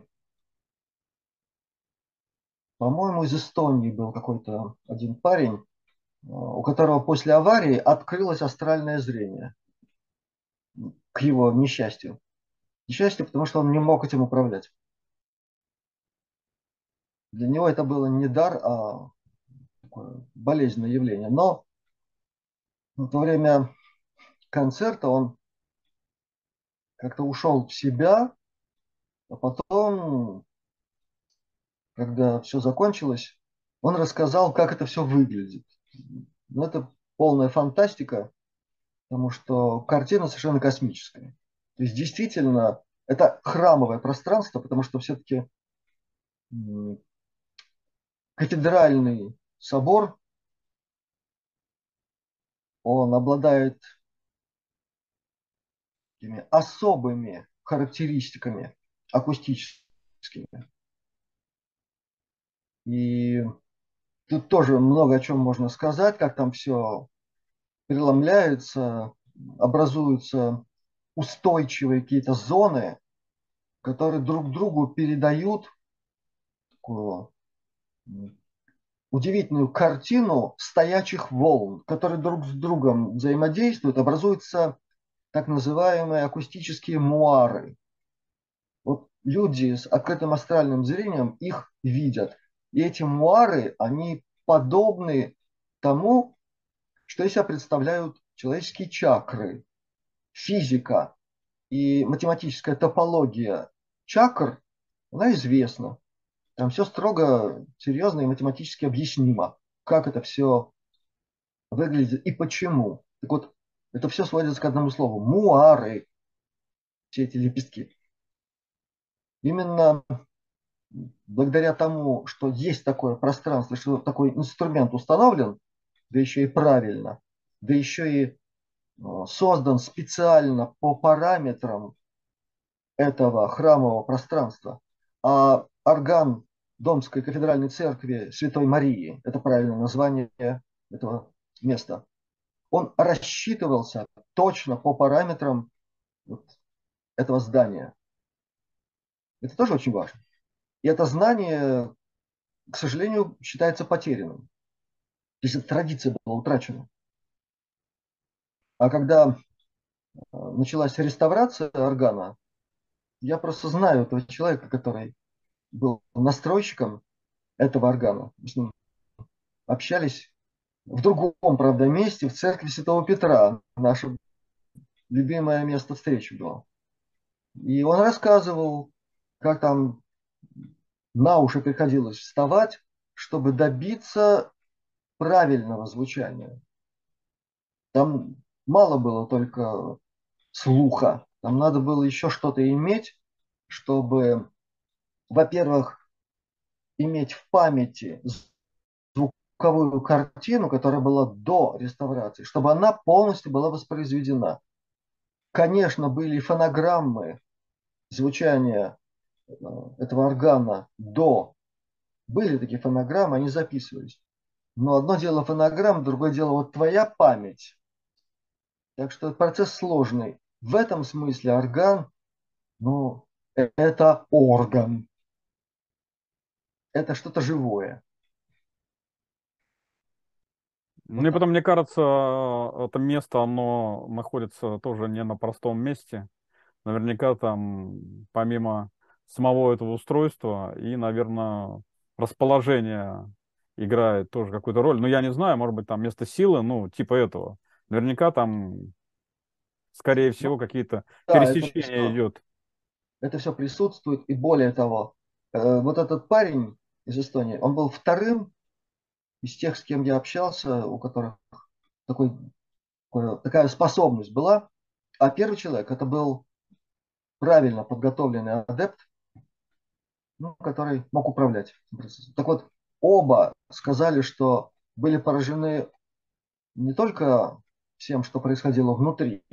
по-моему, из Эстонии был какой-то один парень, у которого после аварии открылось астральное зрение к его несчастью. Несчастье, потому что он не мог этим управлять. Для него это было не дар, а такое болезненное явление. Но во время концерта он как-то ушел в себя, а потом, когда все закончилось, он рассказал, как это все выглядит. Ну, это полная фантастика потому что картина совершенно космическая. То есть действительно это храмовое пространство, потому что все-таки кафедральный собор, он обладает особыми характеристиками акустическими. И тут тоже много о чем можно сказать, как там все преломляются, образуются устойчивые какие-то зоны, которые друг другу передают такую удивительную картину стоячих волн, которые друг с другом взаимодействуют, образуются так называемые акустические муары. Вот люди с открытым астральным зрением их видят. И эти муары, они подобны тому, что из себя представляют человеческие чакры, физика и математическая топология чакр она известна. Там все строго, серьезно и математически объяснимо, как это все выглядит и почему. Так вот, это все сводится к одному слову. Муары. Все эти лепестки. Именно благодаря тому, что есть такое пространство, что такой инструмент установлен, да еще и правильно, да еще и э, создан специально по параметрам этого храмового пространства. А орган Домской кафедральной церкви Святой Марии, это правильное название этого места, он рассчитывался точно по параметрам вот этого здания. Это тоже очень важно. И это знание, к сожалению, считается потерянным. То есть эта традиция была утрачена. А когда э, началась реставрация органа, я просто знаю этого человека, который был настройщиком этого органа. Мы с ним общались в другом, правда, месте, в церкви Святого Петра, наше любимое место встречи было. И он рассказывал, как там на уши приходилось вставать, чтобы добиться правильного звучания. Там мало было только слуха, там надо было еще что-то иметь, чтобы, во-первых, иметь в памяти звуковую картину, которая была до реставрации, чтобы она полностью была воспроизведена. Конечно, были фонограммы звучания э, этого органа до. Были такие фонограммы, они записывались. Но одно дело фонограмма, другое дело вот твоя память. Так что процесс сложный. В этом смысле орган, ну, это орган. Это что-то живое. Ну и потом, мне кажется, это место, оно находится тоже не на простом месте. Наверняка там, помимо самого этого устройства и, наверное, расположение играет тоже какую-то роль. Но я не знаю, может быть, там место силы, ну, типа этого. Наверняка там скорее всего, ну, какие-то да, пересечения это идет. Это все присутствует, и более того, э, вот этот парень из Эстонии, он был вторым из тех, с кем я общался, у которых такой, такая способность была. А первый человек, это был правильно подготовленный адепт, ну, который мог управлять. Так вот, оба сказали, что были поражены не только всем, что происходило внутри,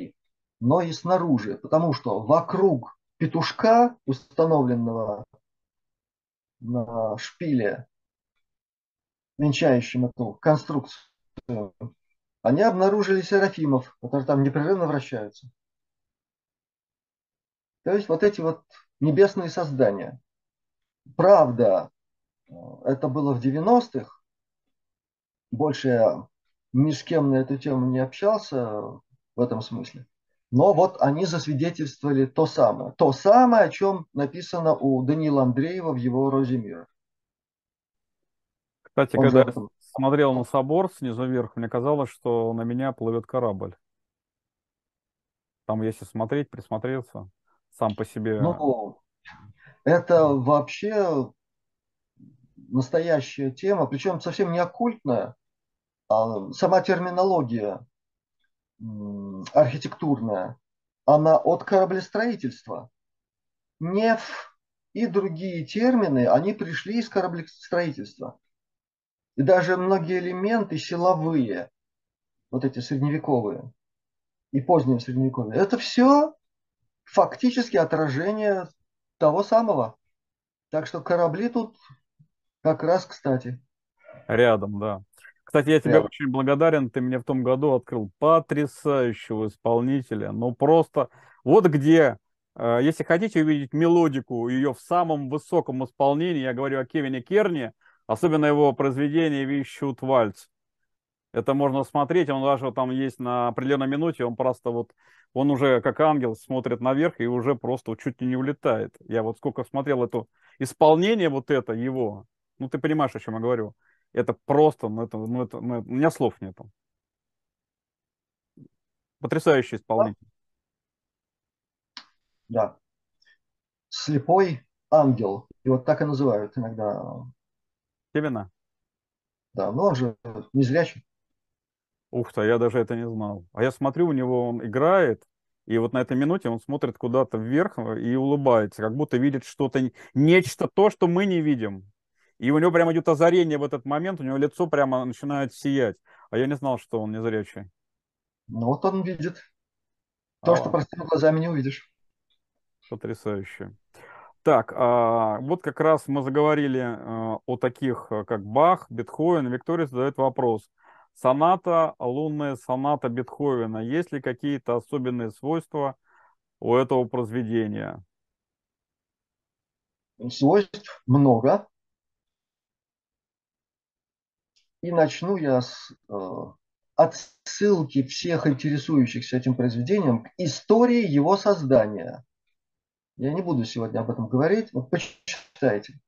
но и снаружи, потому что вокруг петушка, установленного на шпиле, венчающем эту конструкцию, они обнаружили серафимов, которые там непрерывно вращаются. То есть вот эти вот небесные создания. Правда, это было в 90-х. Больше я ни с кем на эту тему не общался в этом смысле. Но вот они засвидетельствовали то самое. То самое, о чем написано у Данила Андреева в его «Розе мира». Кстати, Он когда я смотрел на собор снизу вверх, мне казалось, что на меня плывет корабль. Там, если смотреть, присмотреться, сам по себе... Ну, это вообще настоящая тема, причем совсем не оккультная, а сама терминология архитектурная, она от кораблестроительства. Неф и другие термины, они пришли из кораблестроительства. И даже многие элементы силовые, вот эти средневековые и поздние средневековые, это все фактически отражение того самого. Так что корабли тут как раз кстати. Рядом, да. Кстати, я тебе yeah. очень благодарен. Ты мне в том году открыл потрясающего исполнителя. Ну, просто вот где, э, если хотите увидеть мелодику ее в самом высоком исполнении, я говорю о Кевине Керне, особенно его произведение «Вищут вальц». Это можно смотреть, он даже там есть на определенной минуте, он просто вот, он уже как ангел смотрит наверх и уже просто чуть ли не улетает. Я вот сколько смотрел это исполнение вот это его, ну ты понимаешь, о чем я говорю это просто, ну это, ну это, ну, у меня слов нету. Потрясающий исполнитель. Да. Слепой ангел. И вот так и называют иногда. Именно? Да, но он же незрячий. Ух ты, я даже это не знал. А я смотрю, у него он играет, и вот на этой минуте он смотрит куда-то вверх и улыбается, как будто видит что-то, нечто то, что мы не видим. И у него прямо идет озарение в этот момент, у него лицо прямо начинает сиять. А я не знал, что он незрячий. Ну вот он видит. То, а, что простыми глазами не увидишь. Потрясающе. Так, а, вот как раз мы заговорили а, о таких, а, как Бах, Бетховен. Виктория задает вопрос. Соната, лунная соната Бетховена. Есть ли какие-то особенные свойства у этого произведения? Свойств много. И начну я с э, отсылки всех интересующихся этим произведением к истории его создания. Я не буду сегодня об этом говорить, вот почитайте,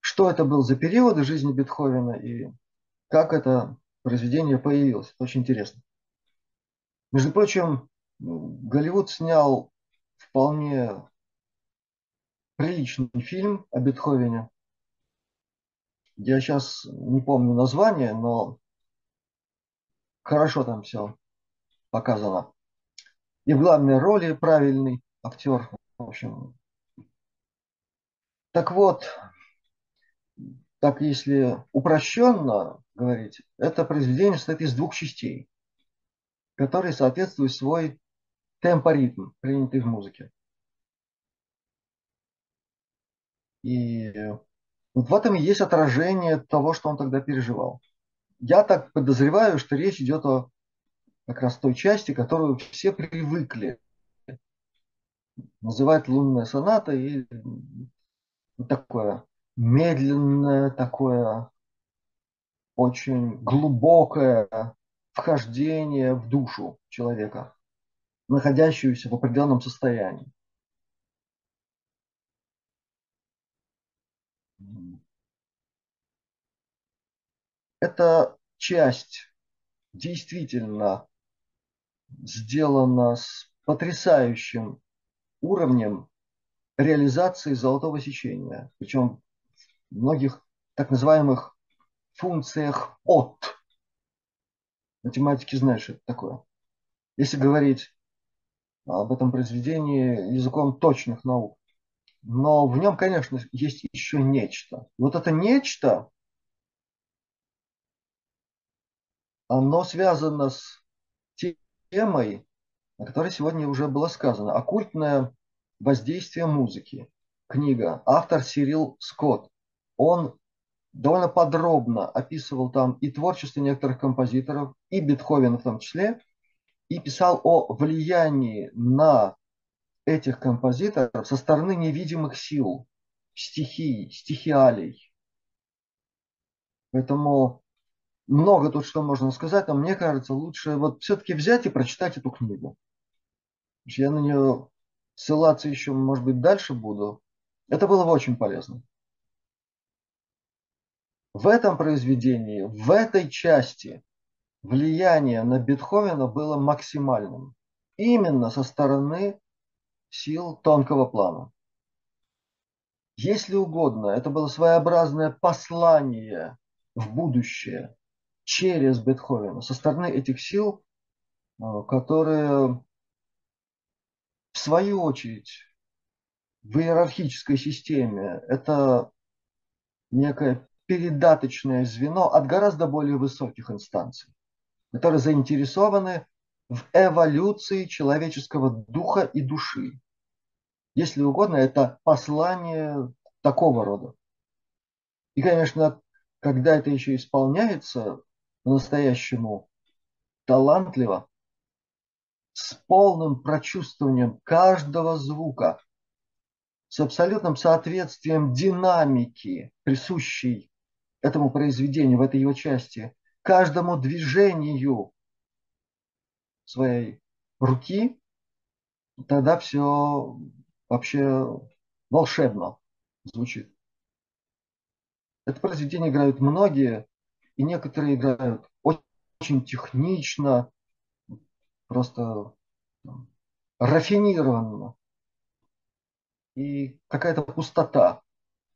что это был за периоды жизни Бетховена и как это произведение появилось. Это очень интересно. Между прочим, Голливуд снял вполне приличный фильм о Бетховене. Я сейчас не помню название, но хорошо там все показано. И в главной роли правильный актер в общем, так вот, так если упрощенно говорить, это произведение состоит из двух частей, которые соответствуют свой темпоритм, принятый в музыке. И вот в этом и есть отражение того, что он тогда переживал. Я так подозреваю, что речь идет о как раз той части, которую все привыкли называть лунная соната и такое медленное, такое очень глубокое вхождение в душу человека, находящуюся в определенном состоянии. Эта часть действительно сделана с потрясающим уровнем реализации золотого сечения, причем в многих так называемых функциях от. Математики знают, что это такое. Если говорить об этом произведении языком точных наук. Но в нем, конечно, есть еще нечто. Вот это нечто, оно связано с темой, о которой сегодня уже было сказано. Оккультное воздействие музыки. Книга. Автор Сирил Скотт. Он довольно подробно описывал там и творчество некоторых композиторов, и Бетховена в том числе, и писал о влиянии на этих композиторов со стороны невидимых сил, стихий, стихиалей. Поэтому много тут что можно сказать, но мне кажется, лучше вот все-таки взять и прочитать эту книгу. Я на нее ссылаться еще, может быть, дальше буду. Это было бы очень полезно. В этом произведении, в этой части влияние на Бетховена было максимальным. Именно со стороны сил тонкого плана. Если угодно, это было своеобразное послание в будущее через Бетховена со стороны этих сил, э, которые в свою очередь в иерархической системе это некое передаточное звено от гораздо более высоких инстанций, которые заинтересованы в эволюции человеческого духа и души. Если угодно, это послание такого рода. И, конечно, когда это еще исполняется по-настоящему талантливо, с полным прочувствованием каждого звука, с абсолютным соответствием динамики, присущей этому произведению, в этой его части, каждому движению своей руки, тогда все вообще волшебно звучит. Это произведение играют многие, и некоторые играют очень технично, просто рафинированно. и какая-то пустота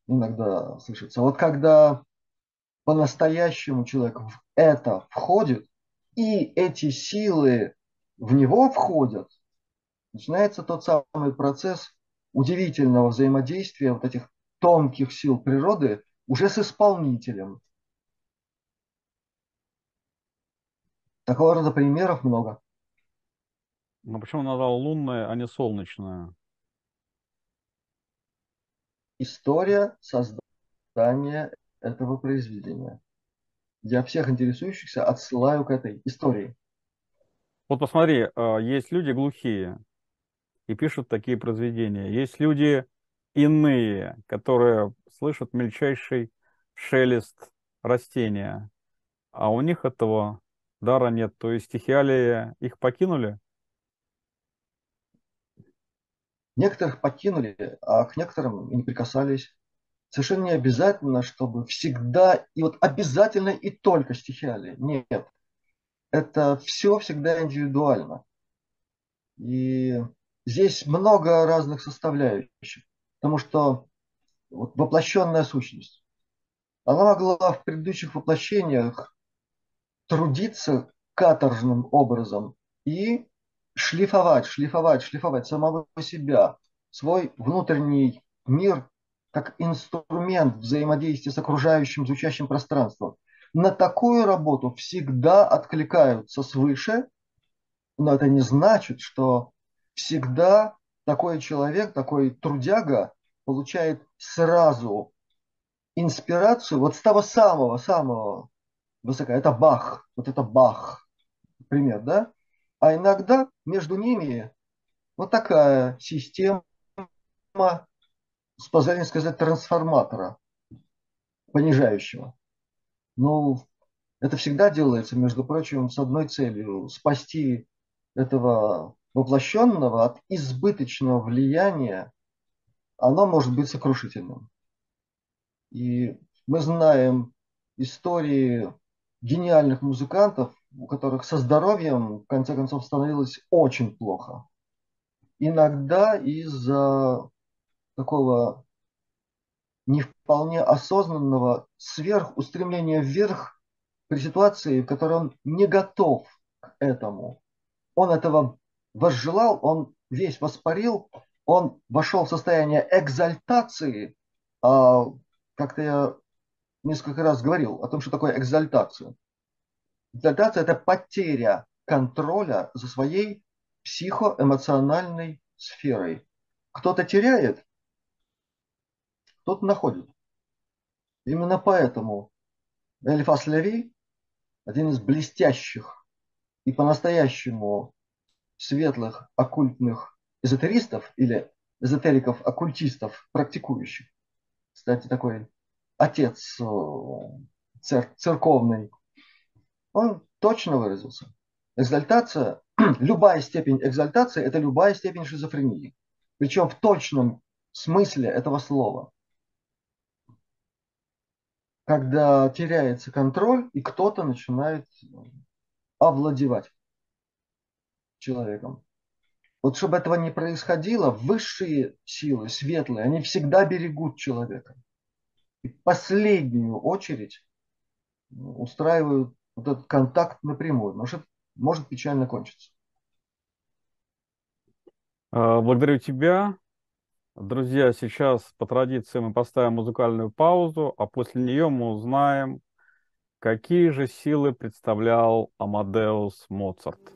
иногда слышится. Вот когда по-настоящему человек в это входит, и эти силы в него входят, начинается тот самый процесс удивительного взаимодействия вот этих тонких сил природы уже с исполнителем. Такого рода примеров много. Но почему назвал лунное, а не солнечное? История создания этого произведения. Я всех интересующихся отсылаю к этой истории. Вот посмотри, а, есть люди глухие и пишут такие произведения. Есть люди иные, которые слышат мельчайший шелест растения, а у них этого дара нет. То есть стихиалии их покинули? Некоторых покинули, а к некоторым не прикасались. Совершенно не обязательно, чтобы всегда и вот обязательно и только стихиалии. Нет. Это все всегда индивидуально. И здесь много разных составляющих. Потому что вот воплощенная сущность, она могла в предыдущих воплощениях трудиться каторжным образом и шлифовать, шлифовать, шлифовать самого себя, свой внутренний мир как инструмент взаимодействия с окружающим звучащим пространством. На такую работу всегда откликаются свыше, но это не значит, что всегда такой человек, такой трудяга получает сразу инспирацию вот с того самого-самого высока. Это Бах, вот это Бах, пример, да? А иногда между ними вот такая система, с позволения сказать, трансформатора, понижающего. Ну, это всегда делается, между прочим, с одной целью – спасти этого воплощенного от избыточного влияния, оно может быть сокрушительным. И мы знаем истории гениальных музыкантов, у которых со здоровьем, в конце концов, становилось очень плохо. Иногда из-за такого не вполне осознанного сверхустремления вверх при ситуации, в которой он не готов к этому. Он этого возжелал, он весь воспарил, он вошел в состояние экзальтации. А, как-то я несколько раз говорил о том, что такое экзальтация. Экзальтация – это потеря контроля за своей психоэмоциональной сферой. Кто-то теряет, кто-то находит. Именно поэтому Эльфас Леви, один из блестящих и по-настоящему светлых оккультных эзотеристов или эзотериков-оккультистов практикующих. Кстати, такой отец э, цер- церковный, он точно выразился. Экзальтация, [clears throat] любая степень экзальтации – это любая степень шизофрении. Причем в точном смысле этого слова. Когда теряется контроль, и кто-то начинает овладевать человеком. Вот чтобы этого не происходило, высшие силы, светлые, они всегда берегут человека. И в последнюю очередь устраивают вот этот контакт напрямую, потому что может печально кончиться. А, благодарю тебя. Друзья, сейчас по традиции мы поставим музыкальную паузу, а после нее мы узнаем, какие же силы представлял Амадеус Моцарт.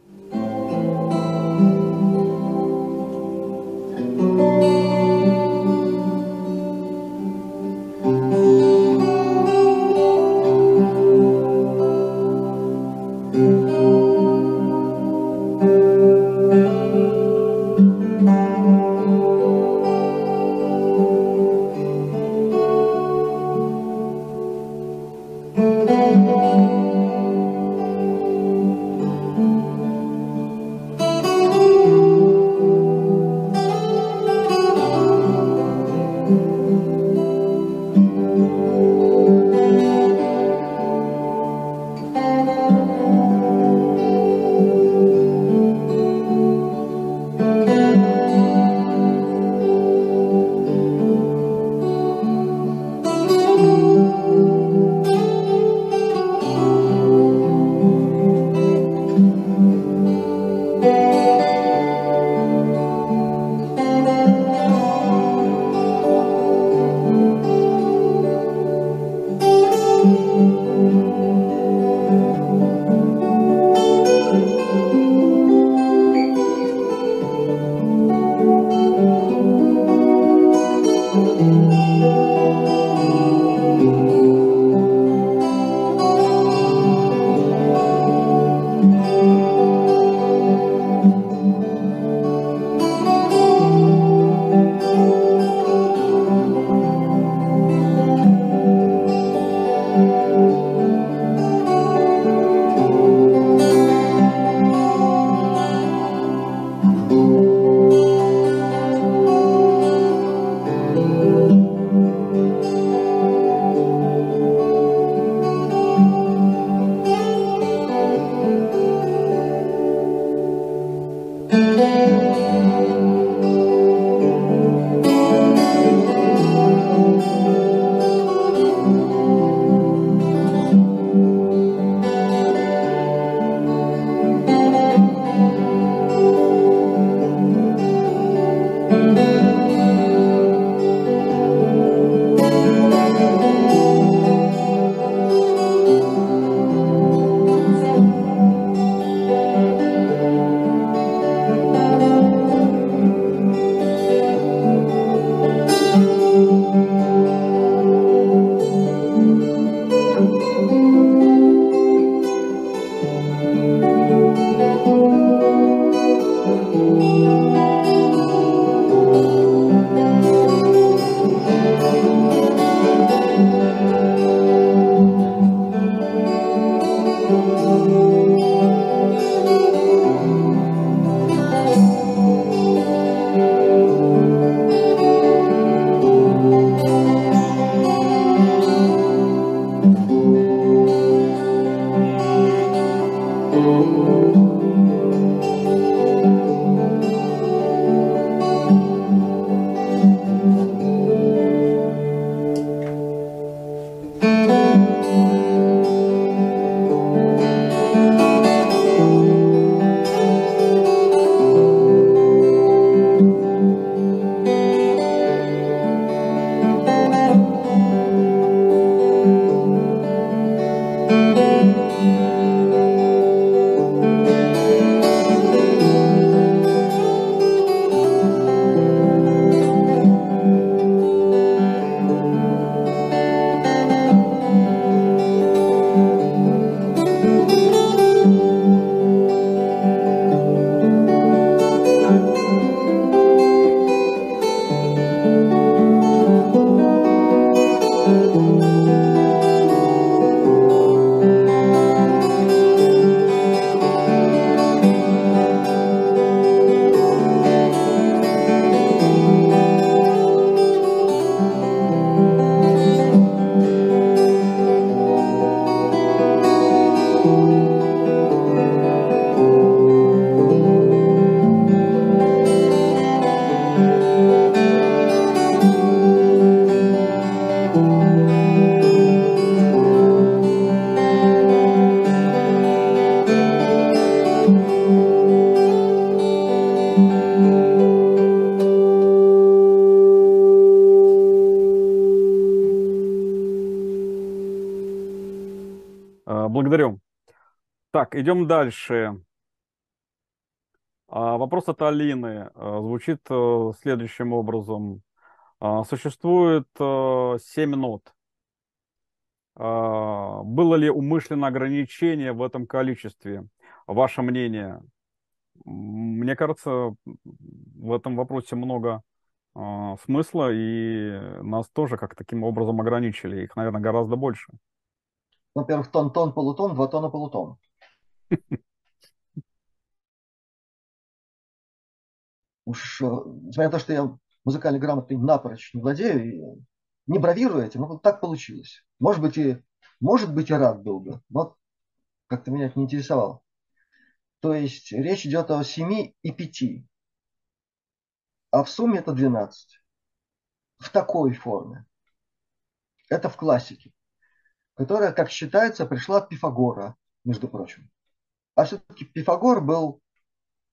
Идем дальше. А, вопрос от Алины а, звучит э, следующим образом. А, существует э, семь нот. Было ли умышленное ограничение в этом количестве? Ваше мнение? Мне кажется, в этом вопросе много смысла, и нас тоже как таким образом ограничили. Их, наверное, гораздо больше. Во-первых, тон, тон, полутон, два тона, полутон. Уж, э, несмотря на то, что я музыкально грамотный напрочь не владею, не бравирую этим, но вот так получилось. Может быть, и, может быть, и рад был бы, но как-то меня это не интересовало. То есть речь идет о 7 и 5. А в сумме это 12. В такой форме. Это в классике которая, как считается, пришла от Пифагора, между прочим. А все-таки Пифагор был,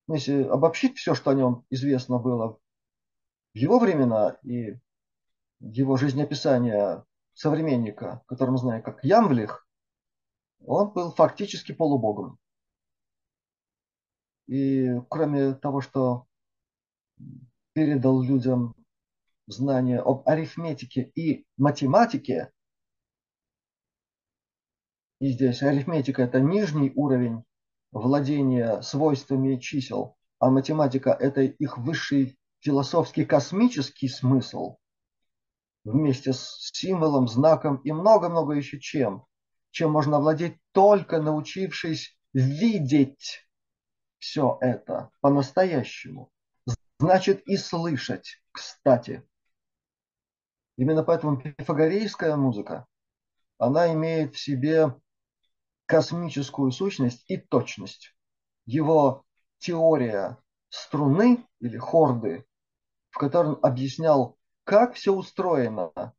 ну, если обобщить все, что о нем известно было в его времена и его жизнеописание современника, который мы как Ямвлих, он был фактически полубогом. И кроме того, что передал людям знания об арифметике и математике, и здесь арифметика – это нижний уровень владения свойствами чисел, а математика – это их высший философский космический смысл вместе с символом, знаком и много-много еще чем, чем можно владеть только научившись видеть все это по-настоящему. Значит и слышать, кстати. Именно поэтому пифагорейская музыка, она имеет в себе космическую сущность и точность. Его теория струны или хорды, в которой он объяснял, как все устроено, в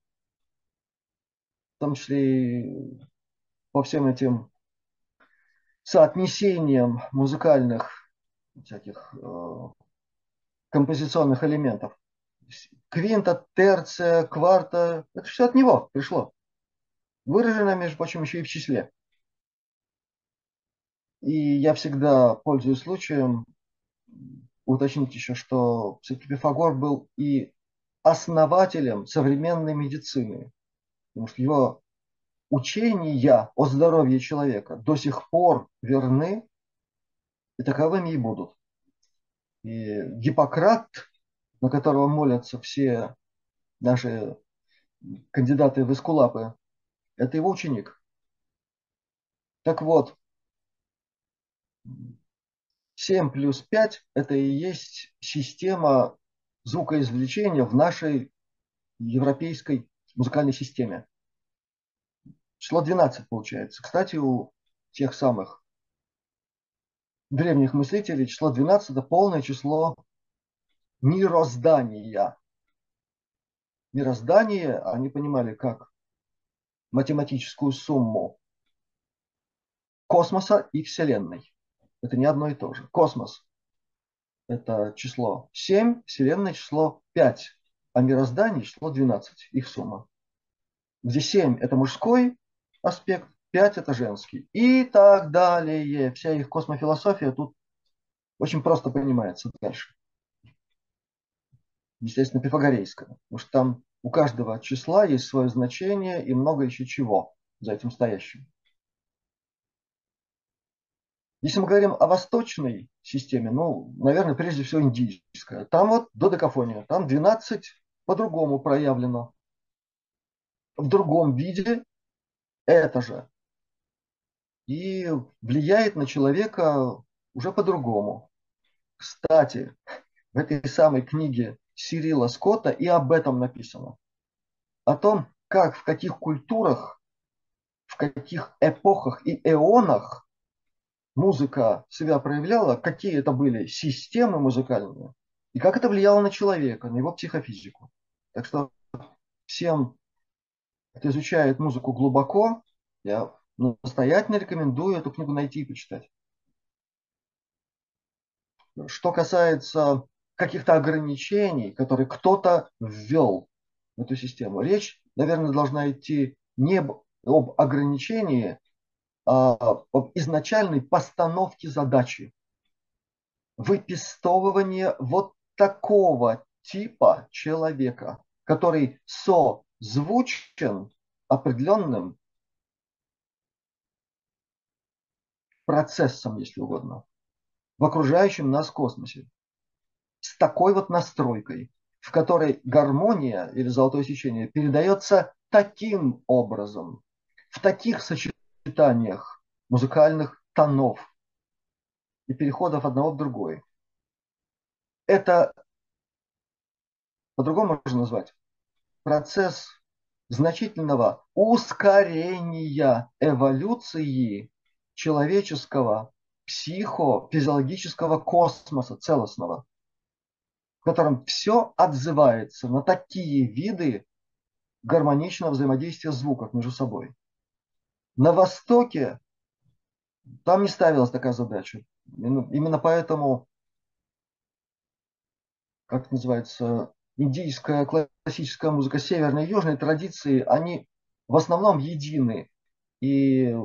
том числе и по всем этим соотнесениям музыкальных всяких э, композиционных элементов. Квинта, терция, кварта, это все от него пришло. Выражено, между прочим, еще и в числе. И я всегда пользуюсь случаем уточнить еще, что все-таки Пифагор был и основателем современной медицины. Потому что его учения о здоровье человека до сих пор верны и таковыми и будут. И Гиппократ, на которого молятся все наши кандидаты в эскулапы, это его ученик. Так вот, 7 плюс 5 – это и есть система звукоизвлечения в нашей европейской музыкальной системе. Число 12 получается. Кстати, у тех самых древних мыслителей число 12 – это полное число мироздания. Мироздание они понимали как математическую сумму космоса и Вселенной это не одно и то же. Космос – это число 7, Вселенная – число 5, а мироздание – число 12, их сумма. Где 7 – это мужской аспект, 5 это женский. И так далее. Вся их космофилософия тут очень просто понимается дальше. Естественно, пифагорейская. Потому что там у каждого числа есть свое значение и много еще чего за этим стоящим. Если мы говорим о восточной системе, ну, наверное, прежде всего индийская. Там вот додекафония, там 12 по-другому проявлено. В другом виде это же. И влияет на человека уже по-другому. Кстати, в этой самой книге Сирила Скотта и об этом написано. О том, как, в каких культурах, в каких эпохах и эонах музыка себя проявляла, какие это были системы музыкальные, и как это влияло на человека, на его психофизику. Так что всем, кто изучает музыку глубоко, я настоятельно рекомендую эту книгу найти и почитать. Что касается каких-то ограничений, которые кто-то ввел в эту систему, речь, наверное, должна идти не об ограничении, изначальной постановке задачи. Выпистовывание вот такого типа человека, который созвучен определенным процессом, если угодно, в окружающем нас космосе. С такой вот настройкой, в которой гармония или золотое сечение передается таким образом, в таких сочетаниях, сочетаниях музыкальных тонов и переходов одного в другой. Это по-другому можно назвать процесс значительного ускорения эволюции человеческого психофизиологического космоса целостного, в котором все отзывается на такие виды гармоничного взаимодействия звуков между собой. На Востоке там не ставилась такая задача. Именно поэтому, как называется, индийская классическая музыка, северной и южной традиции, они в основном едины. И,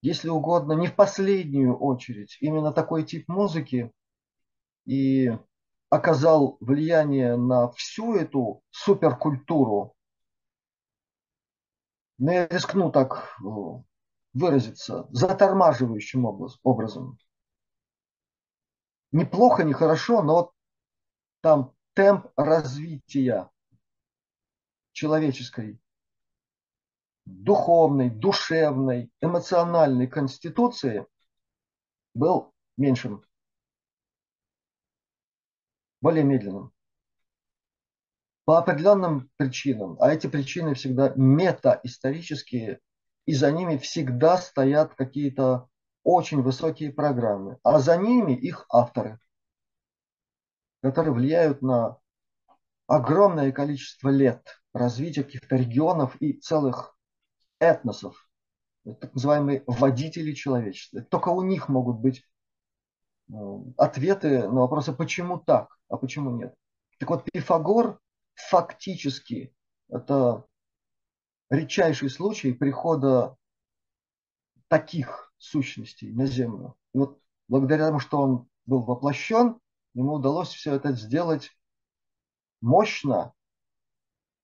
если угодно, не в последнюю очередь, именно такой тип музыки и оказал влияние на всю эту суперкультуру я рискну так э, выразиться, затормаживающим образом. Неплохо, не хорошо, но там темп развития человеческой духовной, душевной, эмоциональной конституции был меньшим, более медленным по определенным причинам, а эти причины всегда метаисторические, и за ними всегда стоят какие-то очень высокие программы, а за ними их авторы, которые влияют на огромное количество лет развития каких-то регионов и целых этносов, так называемые водители человечества. Только у них могут быть э, ответы на вопросы, почему так, а почему нет. Так вот, Пифагор фактически это редчайший случай прихода таких сущностей на Землю. И вот благодаря тому, что он был воплощен, ему удалось все это сделать мощно,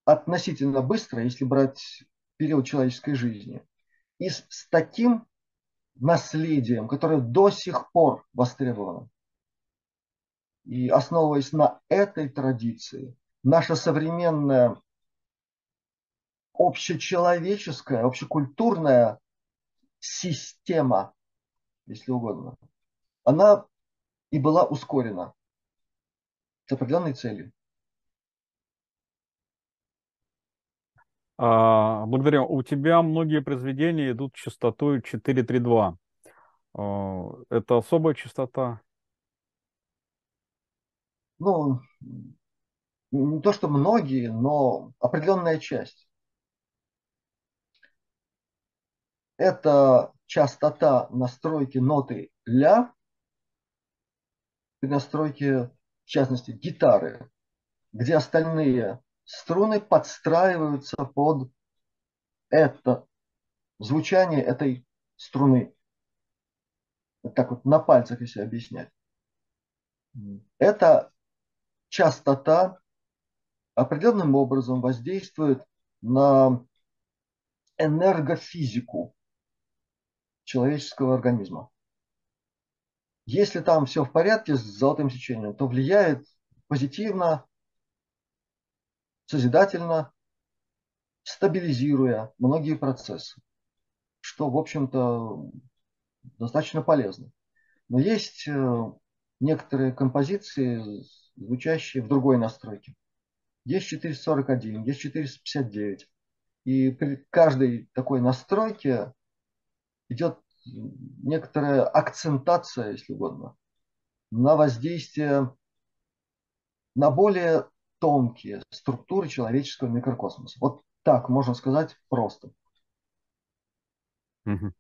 относительно быстро, если брать период человеческой жизни. И с, с таким наследием, которое до сих пор востребовано. И основываясь на этой традиции, наша современная общечеловеческая, общекультурная система, если угодно, она и была ускорена с определенной целью. А, благодарю. У тебя многие произведения идут частотой 432. А, это особая частота? Ну, не то что многие, но определенная часть. Это частота настройки ноты ля при настройке, в частности, гитары, где остальные струны подстраиваются под это, звучание этой струны. Вот так вот на пальцах, если объяснять. Эта частота определенным образом воздействует на энергофизику человеческого организма. Если там все в порядке с золотым сечением, то влияет позитивно, созидательно, стабилизируя многие процессы, что, в общем-то, достаточно полезно. Но есть э, некоторые композиции, звучащие в другой настройке. Есть 441, есть 459. И при каждой такой настройке идет некоторая акцентация, если угодно, на воздействие на более тонкие структуры человеческого микрокосмоса. Вот так можно сказать просто. Угу.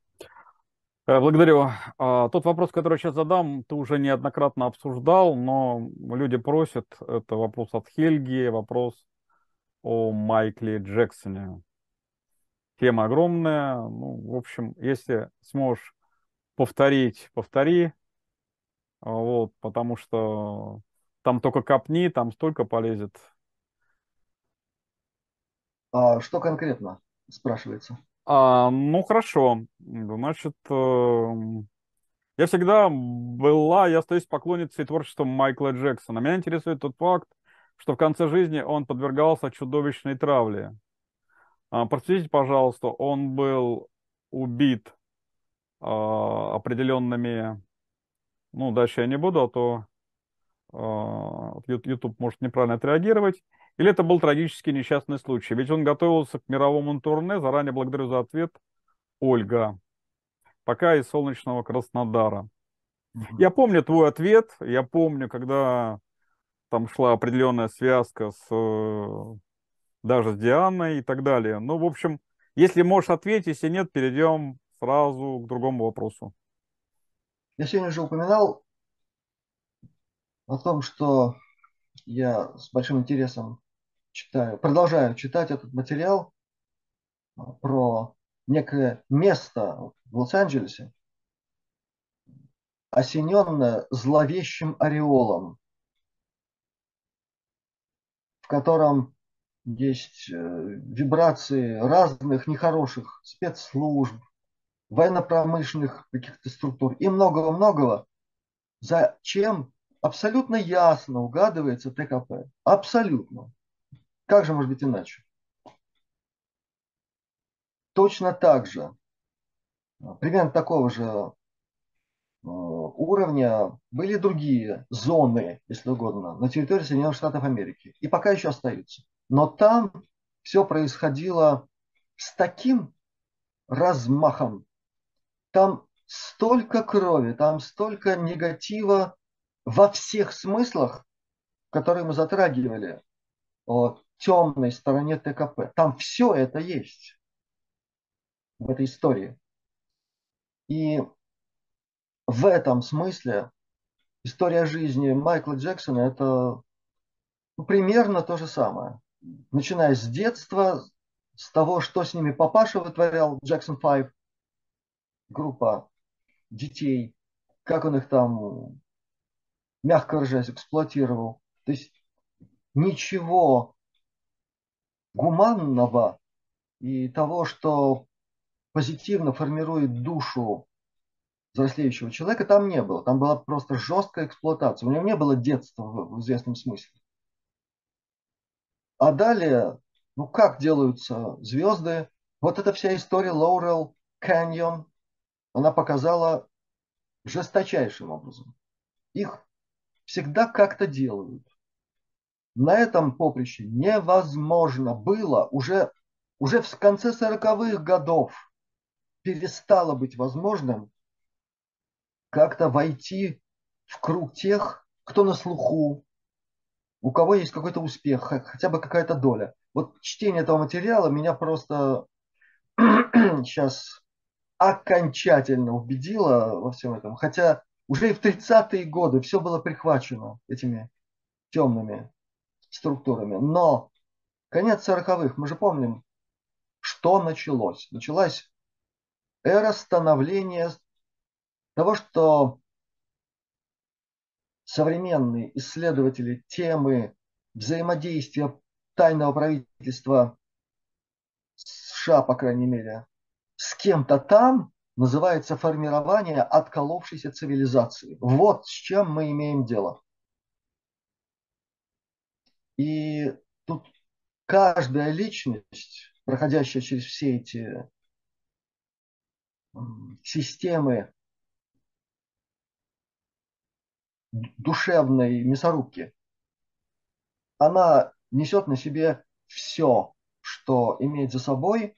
Благодарю. А, тот вопрос, который сейчас задам, ты уже неоднократно обсуждал, но люди просят, это вопрос от Хельги, вопрос о Майкле Джексоне. Тема огромная. Ну, в общем, если сможешь повторить, повтори. Вот, потому что там только копни, там столько полезет. А что конкретно спрашивается? А, ну, хорошо. Значит, эм, я всегда была, я остаюсь поклонницей творчества Майкла Джексона. Меня интересует тот факт, что в конце жизни он подвергался чудовищной травле. А, просветите, пожалуйста, он был убит а, определенными... Ну, дальше я не буду, а то а, YouTube может неправильно отреагировать. Или это был трагический несчастный случай? Ведь он готовился к мировому турне. Заранее благодарю за ответ. Ольга. Пока из солнечного Краснодара. Я помню твой ответ. Я помню, когда там шла определенная связка с э, даже с Дианой и так далее. Ну, в общем, если можешь ответить, если нет, перейдем сразу к другому вопросу. Я сегодня уже упоминал о том, что я с большим интересом читаю, продолжаю читать этот материал а, про некое место в Лос-Анджелесе, осененное зловещим ореолом, в котором есть э, вибрации разных нехороших спецслужб, военно-промышленных каких-то структур и многого-многого, зачем абсолютно ясно угадывается ТКП. Абсолютно. Как же может быть иначе? Точно так же, примерно такого же э, уровня были другие зоны, если угодно, на территории Соединенных Штатов Америки. И пока еще остаются. Но там все происходило с таким размахом. Там столько крови, там столько негатива во всех смыслах, которые мы затрагивали о темной стороне ТКП. Там все это есть в этой истории. И в этом смысле история жизни Майкла Джексона это ну, примерно то же самое. Начиная с детства, с того, что с ними папаша вытворял, Джексон 5, группа детей, как он их там, мягко выражаясь, эксплуатировал. То есть ничего гуманного и того, что позитивно формирует душу взрослеющего человека, там не было. Там была просто жесткая эксплуатация. У него не было детства в известном смысле. А далее, ну как делаются звезды? Вот эта вся история Laurel Canyon, она показала жесточайшим образом. Их всегда как-то делают. На этом поприще невозможно было уже, уже в конце 40-х годов перестало быть возможным как-то войти в круг тех, кто на слуху, у кого есть какой-то успех, хотя бы какая-то доля. Вот чтение этого материала меня просто [clears throat] сейчас окончательно убедило во всем этом. Хотя уже и в 30-е годы все было прихвачено этими темными структурами. Но конец 40-х, мы же помним, что началось. Началась эра становления того, что современные исследователи темы взаимодействия тайного правительства США, по крайней мере, с кем-то там называется формирование отколовшейся цивилизации. Вот с чем мы имеем дело. И тут каждая личность, проходящая через все эти системы душевной мясорубки, она несет на себе все, что имеет за собой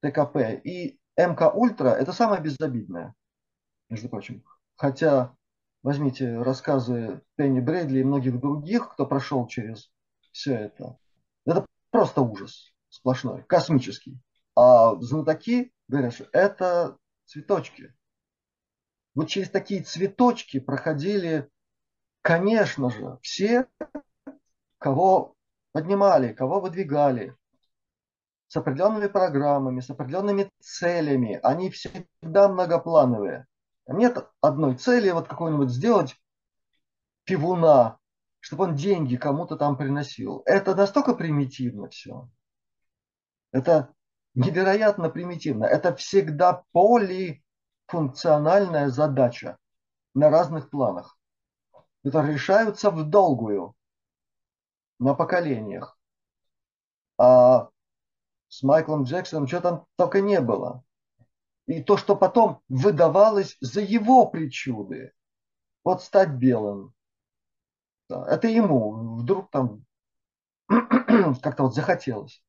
ТКП. И МК Ультра это самое безобидное, между прочим. Хотя возьмите рассказы Пенни Брэдли и многих других, кто прошел через все это. Это просто ужас сплошной, космический. А знатоки говорят, что это цветочки. Вот через такие цветочки проходили, конечно же, все, кого поднимали, кого выдвигали, с определенными программами, с определенными целями. Они всегда многоплановые. Нет одной цели, вот какого-нибудь сделать пивуна, чтобы он деньги кому-то там приносил. Это настолько примитивно все. Это невероятно примитивно. Это всегда полифункциональная задача на разных планах, которые решаются в долгую, на поколениях. А с Майклом Джексоном что там только не было. И то, что потом выдавалось за его причуды. Вот стать белым. Это ему вдруг там [clears throat] как-то вот захотелось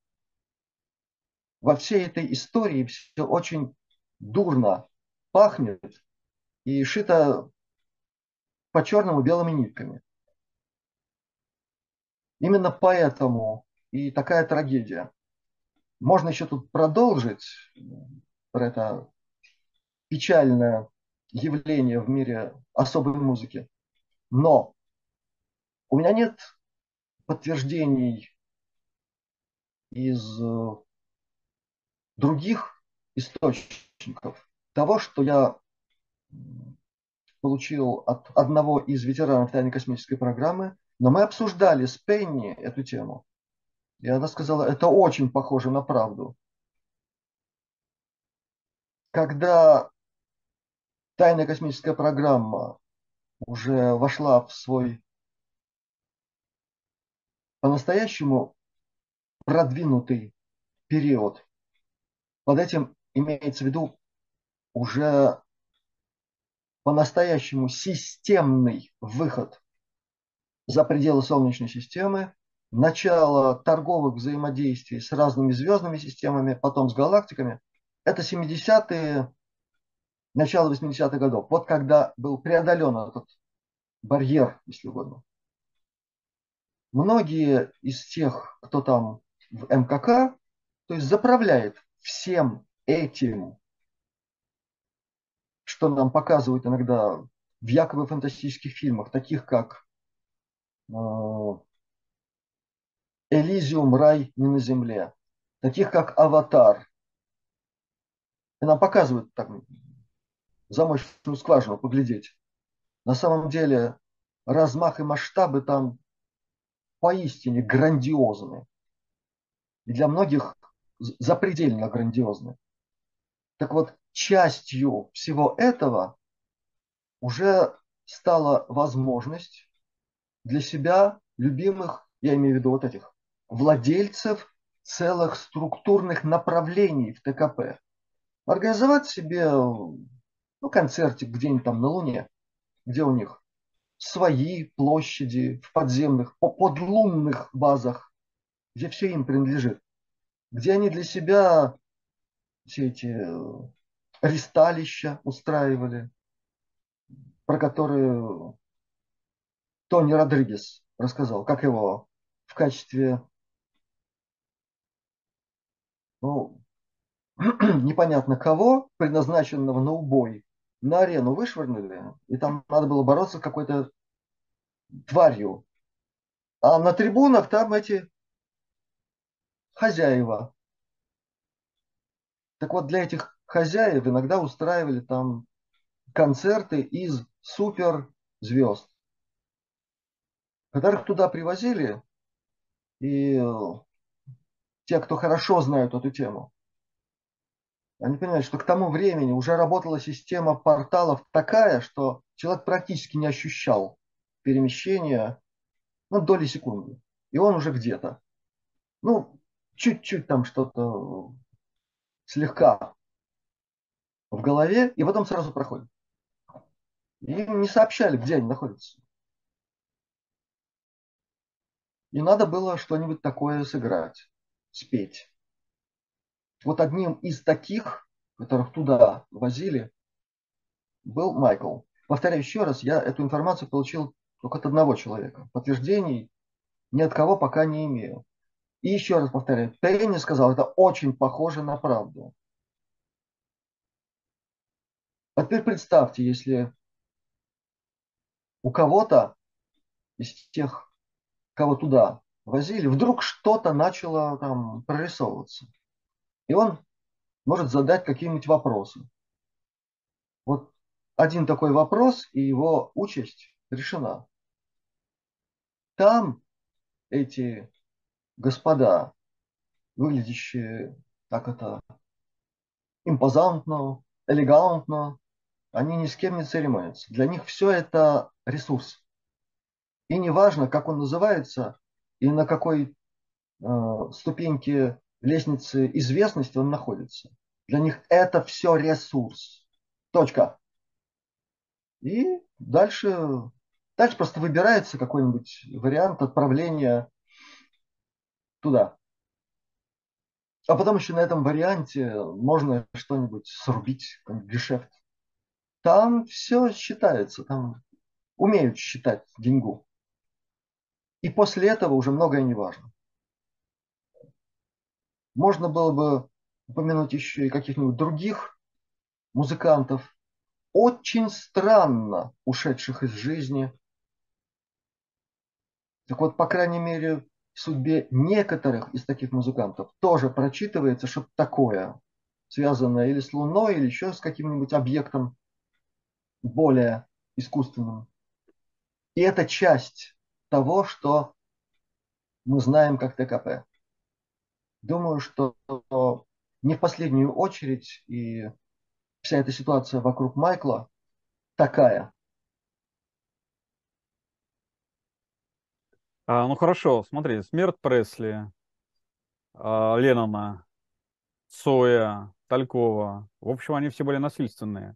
во всей этой истории все очень дурно пахнет и шито по черному белыми нитками. Именно поэтому и такая трагедия. Можно еще тут продолжить про это печальное явление в мире особой музыки. Но у меня нет подтверждений из других источников того, что я получил от одного из ветеранов тайной космической программы, но мы обсуждали с Пенни эту тему. И она сказала, это очень похоже на правду. Когда тайная космическая программа уже вошла в свой по-настоящему продвинутый период, под этим имеется в виду уже по-настоящему системный выход за пределы Солнечной системы, начало торговых взаимодействий с разными звездными системами, потом с галактиками. Это 70-е, начало 80-х годов. Вот когда был преодолен этот барьер, если угодно. Многие из тех, кто там в МКК, то есть заправляет всем этим, что нам показывают иногда в якобы фантастических фильмах, таких как э, Элизиум, рай не на земле, таких как Аватар. И нам показывают так, замочную скважину поглядеть. На самом деле размах и масштабы там поистине грандиозны. И для многих запредельно грандиозны. Так вот, частью всего этого уже стала возможность для себя любимых, я имею в виду вот этих, владельцев целых структурных направлений в ТКП. Организовать себе ну, концертик где-нибудь там на Луне, где у них свои площади в подземных, подлунных базах, где все им принадлежит где они для себя все эти э, ристалища устраивали, про которые Тони Родригес рассказал, как его в качестве ну, [clears throat] непонятно кого, предназначенного на убой, на арену вышвырнули, и там надо было бороться с какой-то тварью. А на трибунах там эти хозяева. Так вот, для этих хозяев иногда устраивали там концерты из суперзвезд, которых туда привозили, и те, кто хорошо знают эту тему, они понимают, что к тому времени уже работала система порталов такая, что человек практически не ощущал перемещения ну, доли секунды. И он уже где-то. Ну, чуть-чуть там что-то слегка в голове, и потом сразу проходит. И им не сообщали, где они находятся. И надо было что-нибудь такое сыграть, спеть. Вот одним из таких, которых туда возили, был Майкл. Повторяю еще раз, я эту информацию получил только от одного человека. Подтверждений ни от кого пока не имею. И еще раз повторяю, Пенни сказал, это очень похоже на правду. А теперь представьте, если у кого-то из тех, кого туда возили, вдруг что-то начало там прорисовываться. И он может задать какие-нибудь вопросы. Вот один такой вопрос, и его участь решена. Там эти господа, выглядящие так это импозантно, элегантно, они ни с кем не церемонятся. Для них все это ресурс. И неважно, как он называется и на какой э, ступеньке лестнице известности он находится. Для них это все ресурс. Точка. И дальше, дальше просто выбирается какой-нибудь вариант отправления туда. А потом еще на этом варианте можно что-нибудь срубить, гешефт. Там все считается, там умеют считать деньгу. И после этого уже многое не важно. Можно было бы упомянуть еще и каких-нибудь других музыкантов, очень странно ушедших из жизни. Так вот, по крайней мере, в судьбе некоторых из таких музыкантов тоже прочитывается что-то такое, связанное или с Луной, или еще с каким-нибудь объектом более искусственным. И это часть того, что мы знаем как ТКП. Думаю, что не в последнюю очередь и вся эта ситуация вокруг Майкла такая. А, ну хорошо, смотри, смерть Пресли, а, Леннона, Соя, Талькова. В общем, они все были насильственные.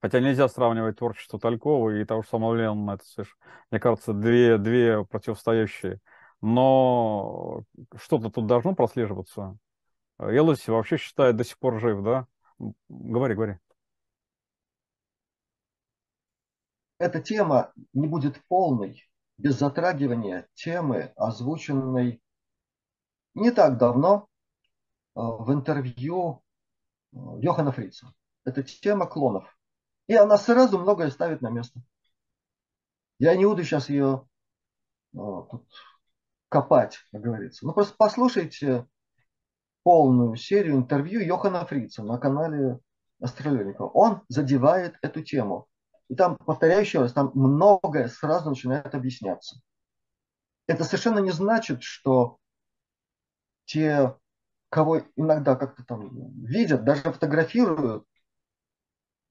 Хотя нельзя сравнивать творчество Талькова и того же самого Леннона. Это, мне кажется, две, две противостоящие но что-то тут должно прослеживаться. Елоси вообще считает до сих пор жив, да? Говори, говори. Эта тема не будет полной без затрагивания темы, озвученной не так давно э, в интервью э, Йохана Фрица. Это тема клонов. И она сразу многое ставит на место. Я не буду сейчас ее э, тут копать, как говорится. Ну, просто послушайте полную серию интервью Йохана Фрица на канале Астролёника. Он задевает эту тему. И там, повторяю еще раз, там многое сразу начинает объясняться. Это совершенно не значит, что те, кого иногда как-то там видят, даже фотографируют,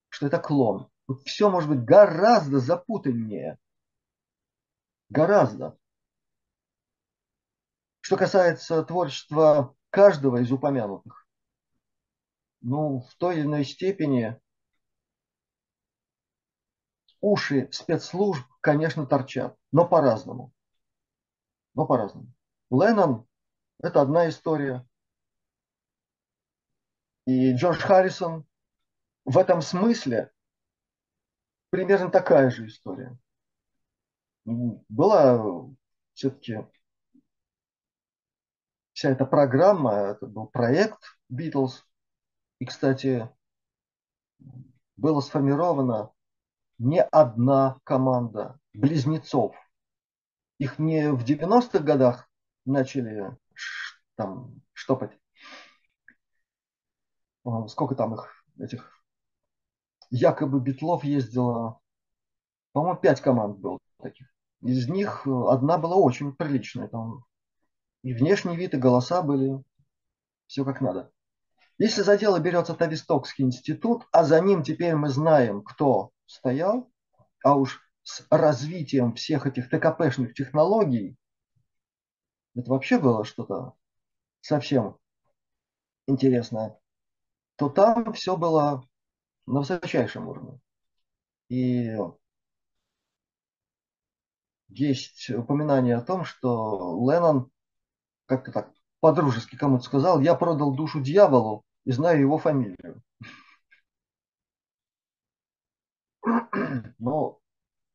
что это клон. Все может быть гораздо запутаннее. Гораздо. Что касается творчества каждого из упомянутых, ну, в той или иной степени уши спецслужб, конечно, торчат, но по-разному. Но по-разному. Леннон – это одна история. И Джордж Харрисон в этом смысле примерно такая же история. Была все-таки вся эта программа, это был проект Beatles. И, кстати, была сформирована не одна команда близнецов. Их не в 90-х годах начали там штопать, сколько там их, этих, якобы Битлов ездило, по-моему, пять команд было таких. Из них одна была очень приличная. Там и внешний вид, и голоса были все как надо. Если за дело берется Тавистокский институт, а за ним теперь мы знаем, кто стоял, а уж с развитием всех этих ТКПшных технологий, это вообще было что-то совсем интересное, то там все было на высочайшем уровне. И есть упоминание о том, что Леннон как-то так по-дружески кому-то сказал, я продал душу дьяволу и знаю его фамилию. [clears throat] Но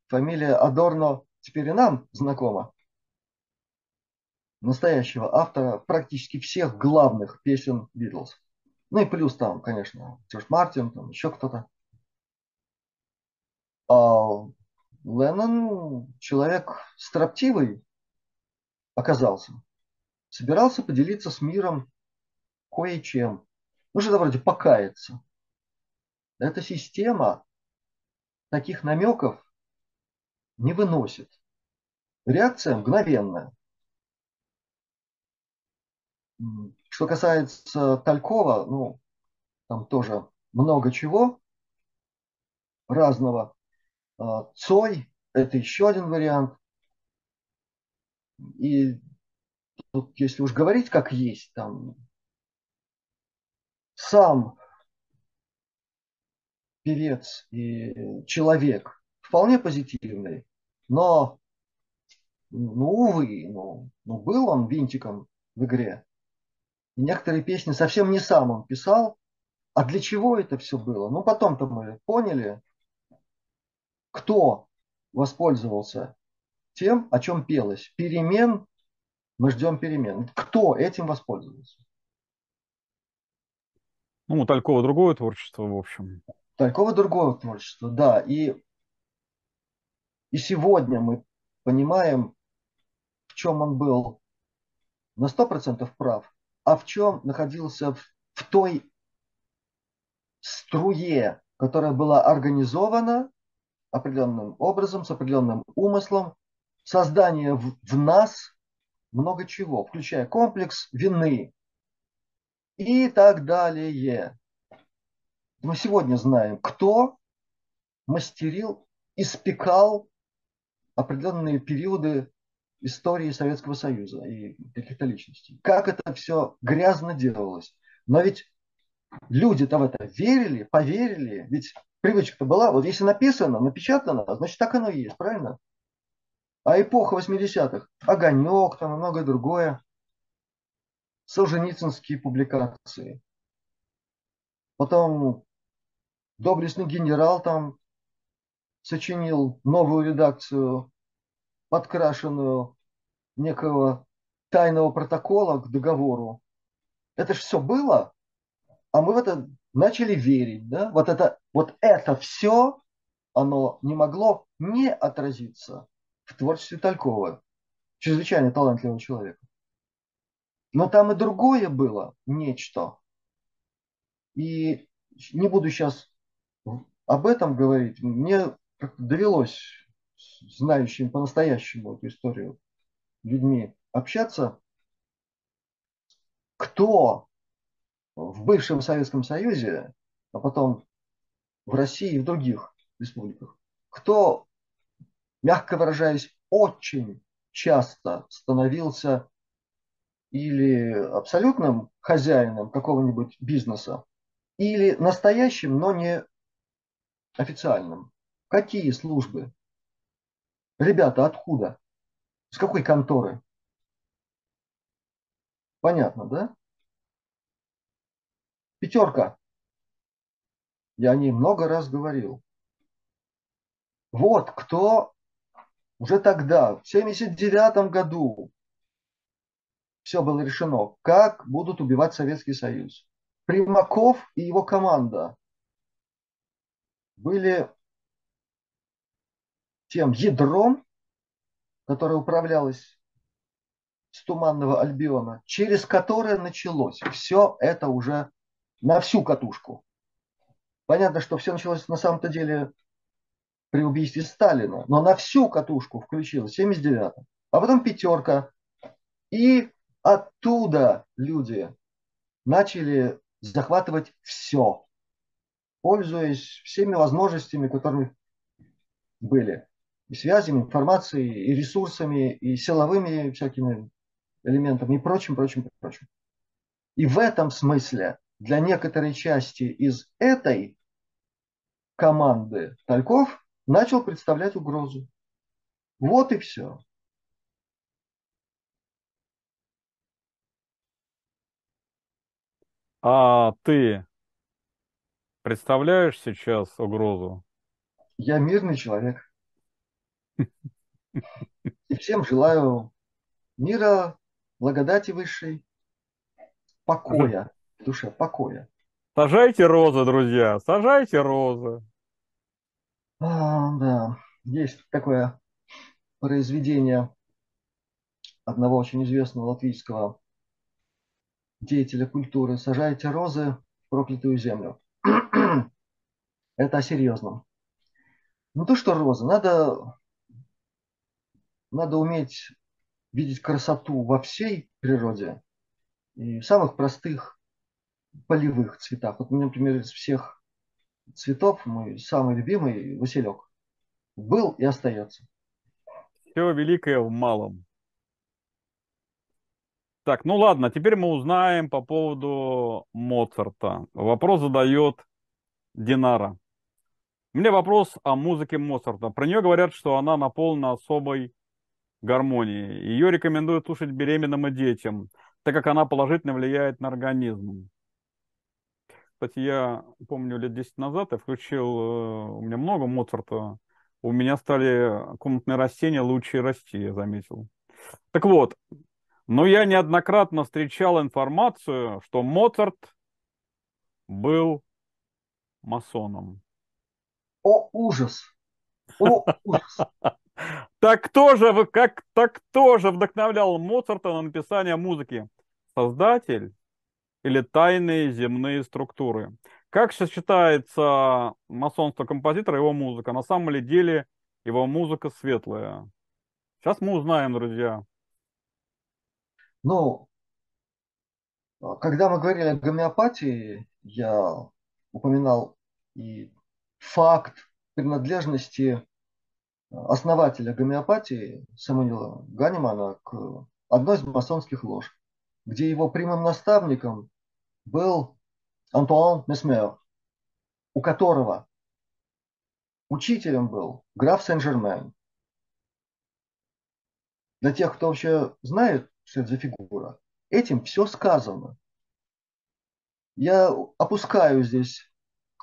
фамилия Адорно теперь и нам знакома. Настоящего автора практически всех главных песен Битлз. Ну и плюс там, конечно, Джордж Мартин, там еще кто-то. А Леннон человек строптивый оказался собирался поделиться с миром кое-чем. Ну, что-то вроде покаяться. Эта система таких намеков не выносит. Реакция мгновенная. Что касается Талькова, ну, там тоже много чего разного. А, Цой – это еще один вариант. И тут, если уж говорить как есть, там сам певец и человек вполне позитивный, но, ну, увы, ну, ну, был он винтиком в игре. И некоторые песни совсем не сам он писал. А для чего это все было? Ну, потом-то мы поняли, кто воспользовался тем, о чем пелось. Перемен мы ждем перемен. Кто этим воспользовался? Ну, у Талькова другое творчество, в общем. Талькова другое творчество, да. И, и сегодня мы понимаем, в чем он был на 100% прав, а в чем находился в, в той струе, которая была организована определенным образом, с определенным умыслом, создание в, в нас много чего, включая комплекс вины и так далее. Мы сегодня знаем, кто мастерил, испекал определенные периоды истории Советского Союза и каких-то личностей. Как это все грязно делалось. Но ведь люди-то в это верили, поверили. Ведь привычка-то была, вот если написано, напечатано, значит так оно и есть, правильно? А эпоха 80-х, Огонек там многое другое, Солженицынские публикации. Потом доблестный генерал там сочинил новую редакцию, подкрашенную некого тайного протокола к договору. Это же все было, а мы в это начали верить. Да? Вот, это, вот это все, оно не могло не отразиться в творчестве Талькова, чрезвычайно талантливого человека. Но там и другое было, нечто. И не буду сейчас об этом говорить. Мне довелось знающим по-настоящему эту историю людьми общаться. Кто в бывшем Советском Союзе, а потом в России и в других республиках, кто мягко выражаясь, очень часто становился или абсолютным хозяином какого-нибудь бизнеса, или настоящим, но не официальным. Какие службы? Ребята, откуда? С какой конторы? Понятно, да? Пятерка. Я о ней много раз говорил. Вот кто уже тогда, в 1979 году, все было решено, как будут убивать Советский Союз. Примаков и его команда были тем ядром, которое управлялось с Туманного Альбиона, через которое началось все это уже на всю катушку. Понятно, что все началось на самом-то деле при убийстве Сталина, но на всю катушку включилось 79 а потом пятерка. И оттуда люди начали захватывать все, пользуясь всеми возможностями, которые были. И связями, информацией, и ресурсами, и силовыми всякими элементами, и прочим, прочим, прочим. И в этом смысле для некоторой части из этой команды Тальков начал представлять угрозу. Вот и все. А ты представляешь сейчас угрозу? Я мирный человек. И всем желаю мира, благодати высшей, покоя, душе покоя. Сажайте розы, друзья, сажайте розы. А, да, есть такое произведение одного очень известного латвийского деятеля культуры. Сажайте розы в проклятую землю. [clears throat] Это о серьезном. Ну то, что розы, надо, надо уметь видеть красоту во всей природе и в самых простых полевых цветах. Вот меня, например, из всех цветов мой самый любимый Василек. Был и остается. Все великое в малом. Так, ну ладно, теперь мы узнаем по поводу Моцарта. Вопрос задает Динара. Меня вопрос о музыке Моцарта. Про нее говорят, что она наполнена особой гармонией. Ее рекомендуют слушать беременным и детям, так как она положительно влияет на организм. Кстати, я помню лет 10 назад я включил, э, у меня много Моцарта, у меня стали комнатные растения лучше расти, я заметил. Так вот, но я неоднократно встречал информацию, что Моцарт был масоном. О, ужас! О, ужас! [laughs] Так кто же, как, так кто же вдохновлял Моцарта на написание музыки? Создатель или тайные земные структуры? Как сочетается масонство композитора и его музыка? На самом ли деле его музыка светлая? Сейчас мы узнаем, друзья. Ну, когда мы говорили о гомеопатии, я упоминал и факт принадлежности основателя гомеопатии Самуила Ганимана к одной из масонских лож, где его прямым наставником был Антуан Месмер, у которого учителем был граф Сен-Жермен. Для тех, кто вообще знает, что это за фигура, этим все сказано. Я опускаю здесь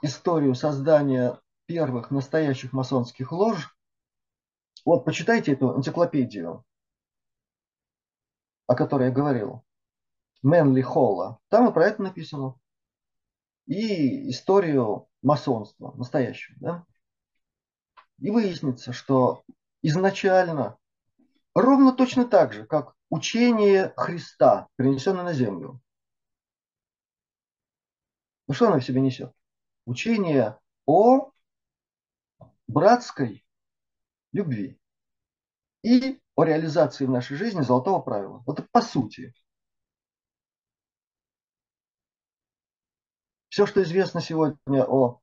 историю создания первых настоящих масонских лож. Вот, почитайте эту энциклопедию, о которой я говорил. Мэнли Холла. Там и про это написано. И историю масонства, настоящую. Да? И выяснится, что изначально ровно точно так же, как учение Христа, принесенное на землю. Ну что оно в себе несет? Учение о братской любви и о реализации в нашей жизни золотого правила. Вот по сути. Все, что известно сегодня о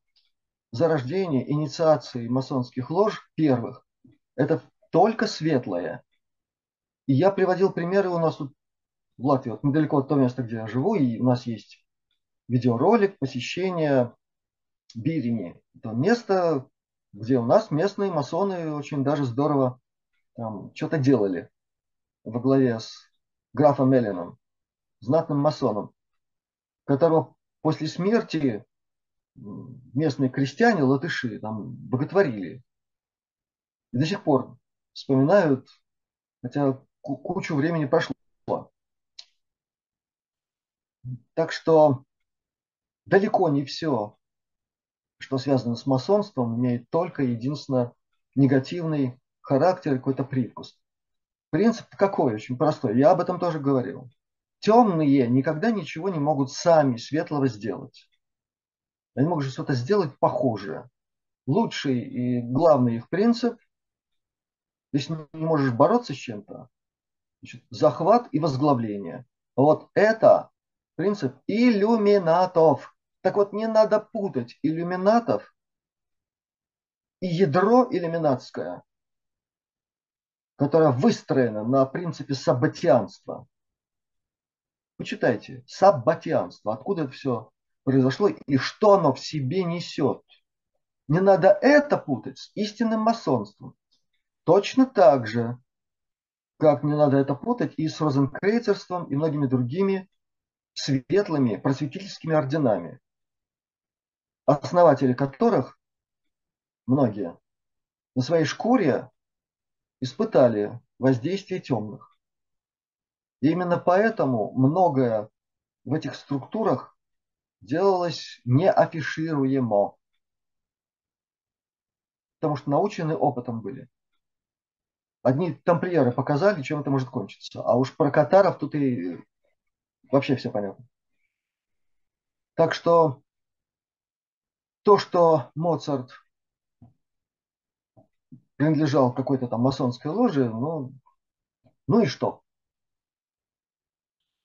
зарождении, инициации масонских лож первых, это только светлое. И я приводил примеры у нас тут в Латвии, вот недалеко от того места, где я живу, и у нас есть видеоролик посещения Бирини. Это место, где у нас местные масоны очень даже здорово там что-то делали во главе с графом Эллином, знатным масоном, которого после смерти местные крестьяне, латыши, там боготворили. И до сих пор вспоминают, хотя кучу времени прошло. Так что далеко не все, что связано с масонством, имеет только единственно негативный характер, какой-то привкус. Принцип какой? Очень простой. Я об этом тоже говорил. Темные никогда ничего не могут сами светлого сделать. Они могут что-то сделать похожее. Лучший и главный их принцип, если не можешь бороться с чем-то, значит, захват и возглавление. Вот это принцип иллюминатов. Так вот, не надо путать иллюминатов и ядро иллюминатское, которое выстроено на принципе саббатианства. Почитайте, саббатианство, откуда это все произошло и что оно в себе несет. Не надо это путать с истинным масонством. Точно так же, как не надо это путать и с розенкрейцерством и многими другими светлыми просветительскими орденами, основатели которых, многие, на своей шкуре испытали воздействие темных. И именно поэтому многое в этих структурах делалось неафишируемо. Потому что научены опытом были. Одни тамплиеры показали, чем это может кончиться. А уж про катаров тут и вообще все понятно. Так что то, что Моцарт принадлежал какой-то там масонской ложе, ну, ну и что?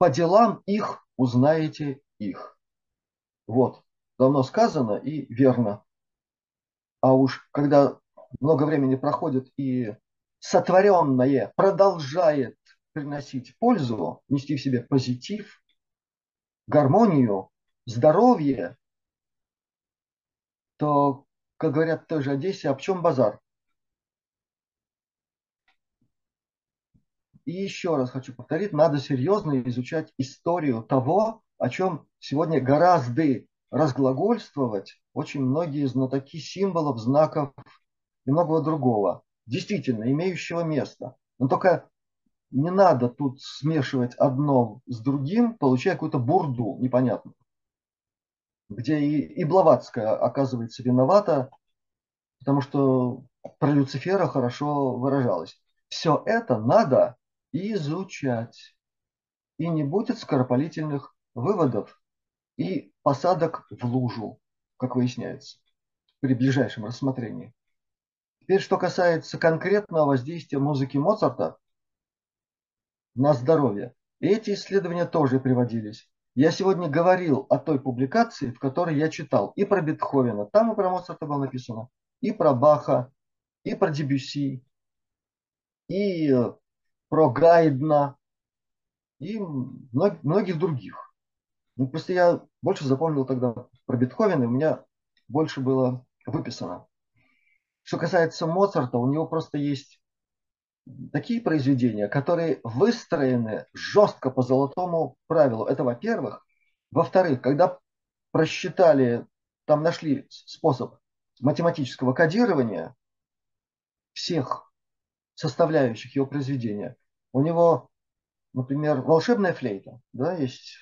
По делам их узнаете их. Вот, давно сказано и верно. А уж когда много времени проходит и сотворенное продолжает приносить пользу, нести в себе позитив, гармонию, здоровье, то, как говорят в той же Одессе, об чем базар? И еще раз хочу повторить, надо серьезно изучать историю того, о чем сегодня гораздо разглагольствовать очень многие знатоки символов, знаков и многого другого, действительно имеющего место. Но только не надо тут смешивать одно с другим, получая какую-то бурду непонятную, где и, и Блаватская оказывается виновата, потому что про Люцифера хорошо выражалась. Все это надо изучать. И не будет скоропалительных выводов и посадок в лужу, как выясняется, при ближайшем рассмотрении. Теперь, что касается конкретного воздействия музыки Моцарта на здоровье. Эти исследования тоже приводились. Я сегодня говорил о той публикации, в которой я читал и про Бетховена, там и про Моцарта было написано, и про Баха, и про Дебюси, и про Гайдна, и многих других. Ну, просто я больше запомнил тогда про Бетховена, у меня больше было выписано. Что касается Моцарта, у него просто есть такие произведения, которые выстроены жестко по золотому правилу. Это во-первых. Во-вторых, когда просчитали, там нашли способ математического кодирования всех составляющих его произведения. У него, например, волшебная флейта, да, есть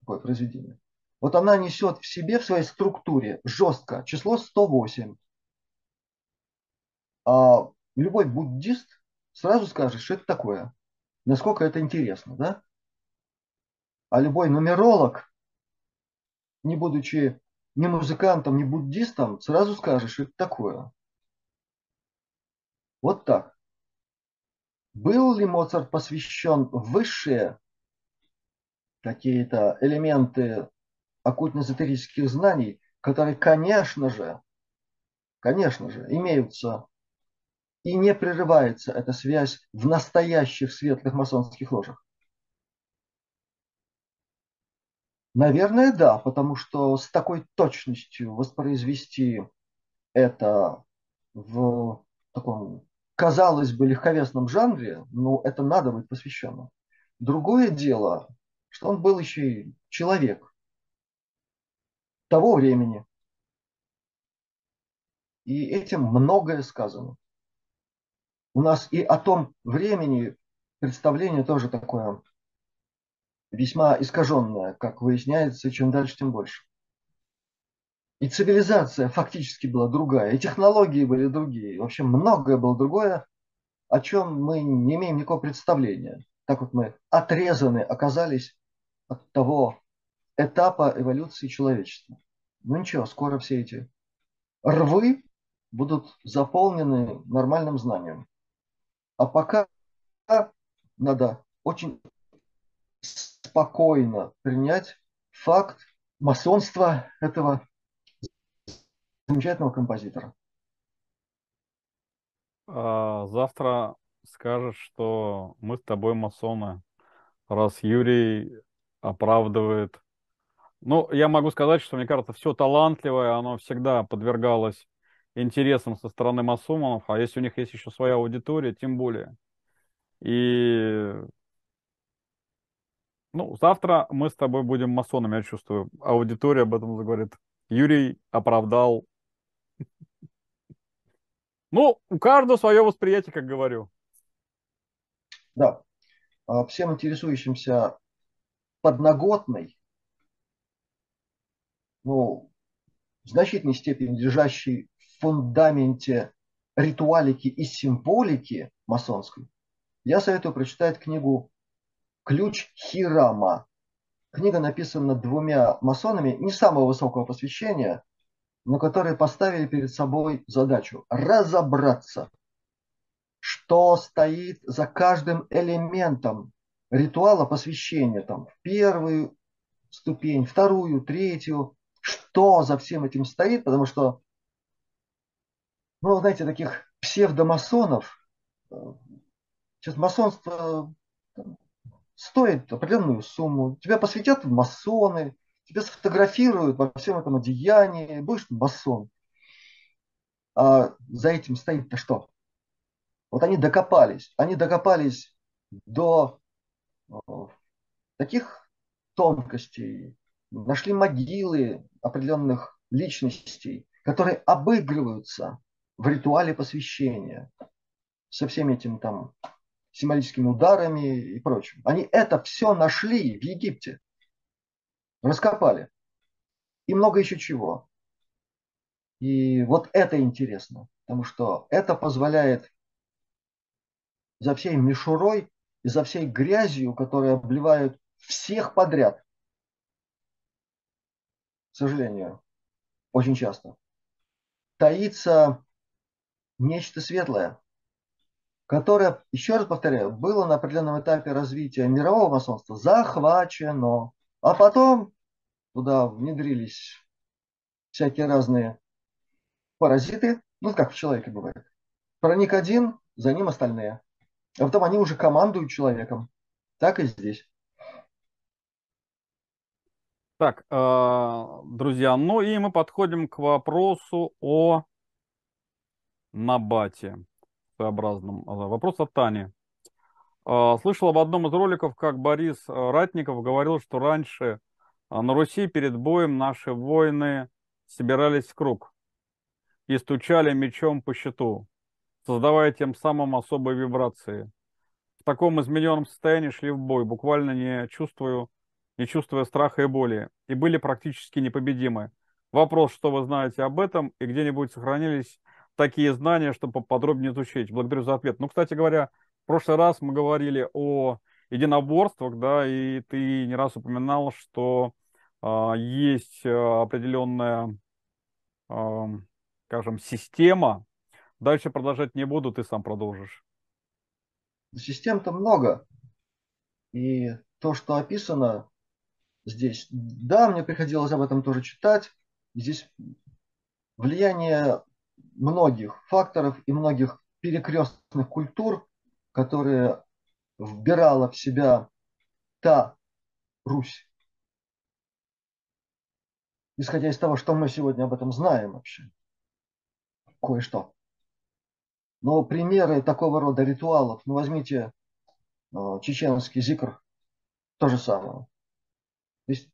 такое произведение. Вот она несет в себе в своей структуре жестко число 108. А любой буддист сразу скажет, что это такое, насколько это интересно, да? А любой нумеролог, не будучи ни музыкантом, ни буддистом, сразу скажет, что это такое. Вот так. Был ли Моцарт посвящен высшие какие-то элементы оккультно-эзотерических знаний, которые, конечно же, конечно же, имеются и не прерывается эта связь в настоящих светлых масонских ложах? Наверное, да, потому что с такой точностью воспроизвести это в таком, казалось бы, легковесном жанре, ну, это надо быть посвященным. Другое дело, что он был еще и человек того времени. И этим многое сказано. У нас и о том времени представление тоже такое весьма искаженное, как выясняется, чем дальше, тем больше. И цивилизация фактически была другая, и технологии были другие. В общем, многое было другое, о чем мы не имеем никакого представления. так вот мы отрезаны оказались от того этапа эволюции человечества. Ну ничего, скоро все эти рвы будут заполнены нормальным знанием. А пока надо очень спокойно принять факт масонства этого замечательного композитора. А завтра скажешь, что мы с тобой масоны, раз Юрий оправдывает. Ну, я могу сказать, что, мне кажется, все талантливое, оно всегда подвергалось интересам со стороны масонов, а если у них есть еще своя аудитория, тем более. И ну, завтра мы с тобой будем масонами, я чувствую. Аудитория об этом заговорит. Юрий оправдал. Ну, у каждого свое восприятие, как говорю. Да. А всем интересующимся подноготной, ну, в значительной степени лежащей в фундаменте ритуалики и символики масонской, я советую прочитать книгу «Ключ Хирама». Книга написана двумя масонами не самого высокого посвящения, но которые поставили перед собой задачу разобраться, что стоит за каждым элементом ритуала посвящения, там, первую ступень, вторую, третью, что за всем этим стоит, потому что, ну, знаете, таких псевдомасонов, э, сейчас масонство стоит определенную сумму, тебя посвятят в масоны, тебя сфотографируют во всем этом одеянии, будешь масон. А за этим стоит-то что? Вот они докопались, они докопались до э, таких тонкостей, нашли могилы определенных личностей, которые обыгрываются в ритуале посвящения со всеми этими там символическими ударами и прочим. Они это все нашли в Египте, раскопали. И много еще чего. И вот это интересно, потому что это позволяет за всей мишурой и за всей грязью, которая обливают всех подряд, к сожалению, очень часто, таится нечто светлое, которое, еще раз повторяю, было на определенном этапе развития мирового масонства захвачено, а потом туда внедрились всякие разные паразиты, ну как в человеке бывает. Проник один, за ним остальные. А потом они уже командуют человеком. Так и здесь. Так, э, друзья, ну и мы подходим к вопросу о Набате. Своеобразном. Э, вопрос от Тани. Э, слышала в одном из роликов, как Борис Ратников говорил, что раньше на Руси перед боем наши воины собирались в круг и стучали мечом по щиту создавая тем самым особые вибрации. В таком измененном состоянии шли в бой, буквально не чувствую, не чувствуя страха и боли, и были практически непобедимы. Вопрос, что вы знаете об этом, и где-нибудь сохранились такие знания, чтобы поподробнее изучить. Благодарю за ответ. Ну, кстати говоря, в прошлый раз мы говорили о единоборствах, да, и ты не раз упоминал, что есть э, определенная, скажем, система, Дальше продолжать не буду, ты сам продолжишь. Систем-то много. И то, что описано здесь, да, мне приходилось об этом тоже читать. Здесь влияние многих факторов и многих перекрестных культур, которые вбирала в себя та Русь. Исходя из того, что мы сегодня об этом знаем вообще. Кое-что. Но примеры такого рода ритуалов, ну возьмите э, чеченский зикр, то же самое. То есть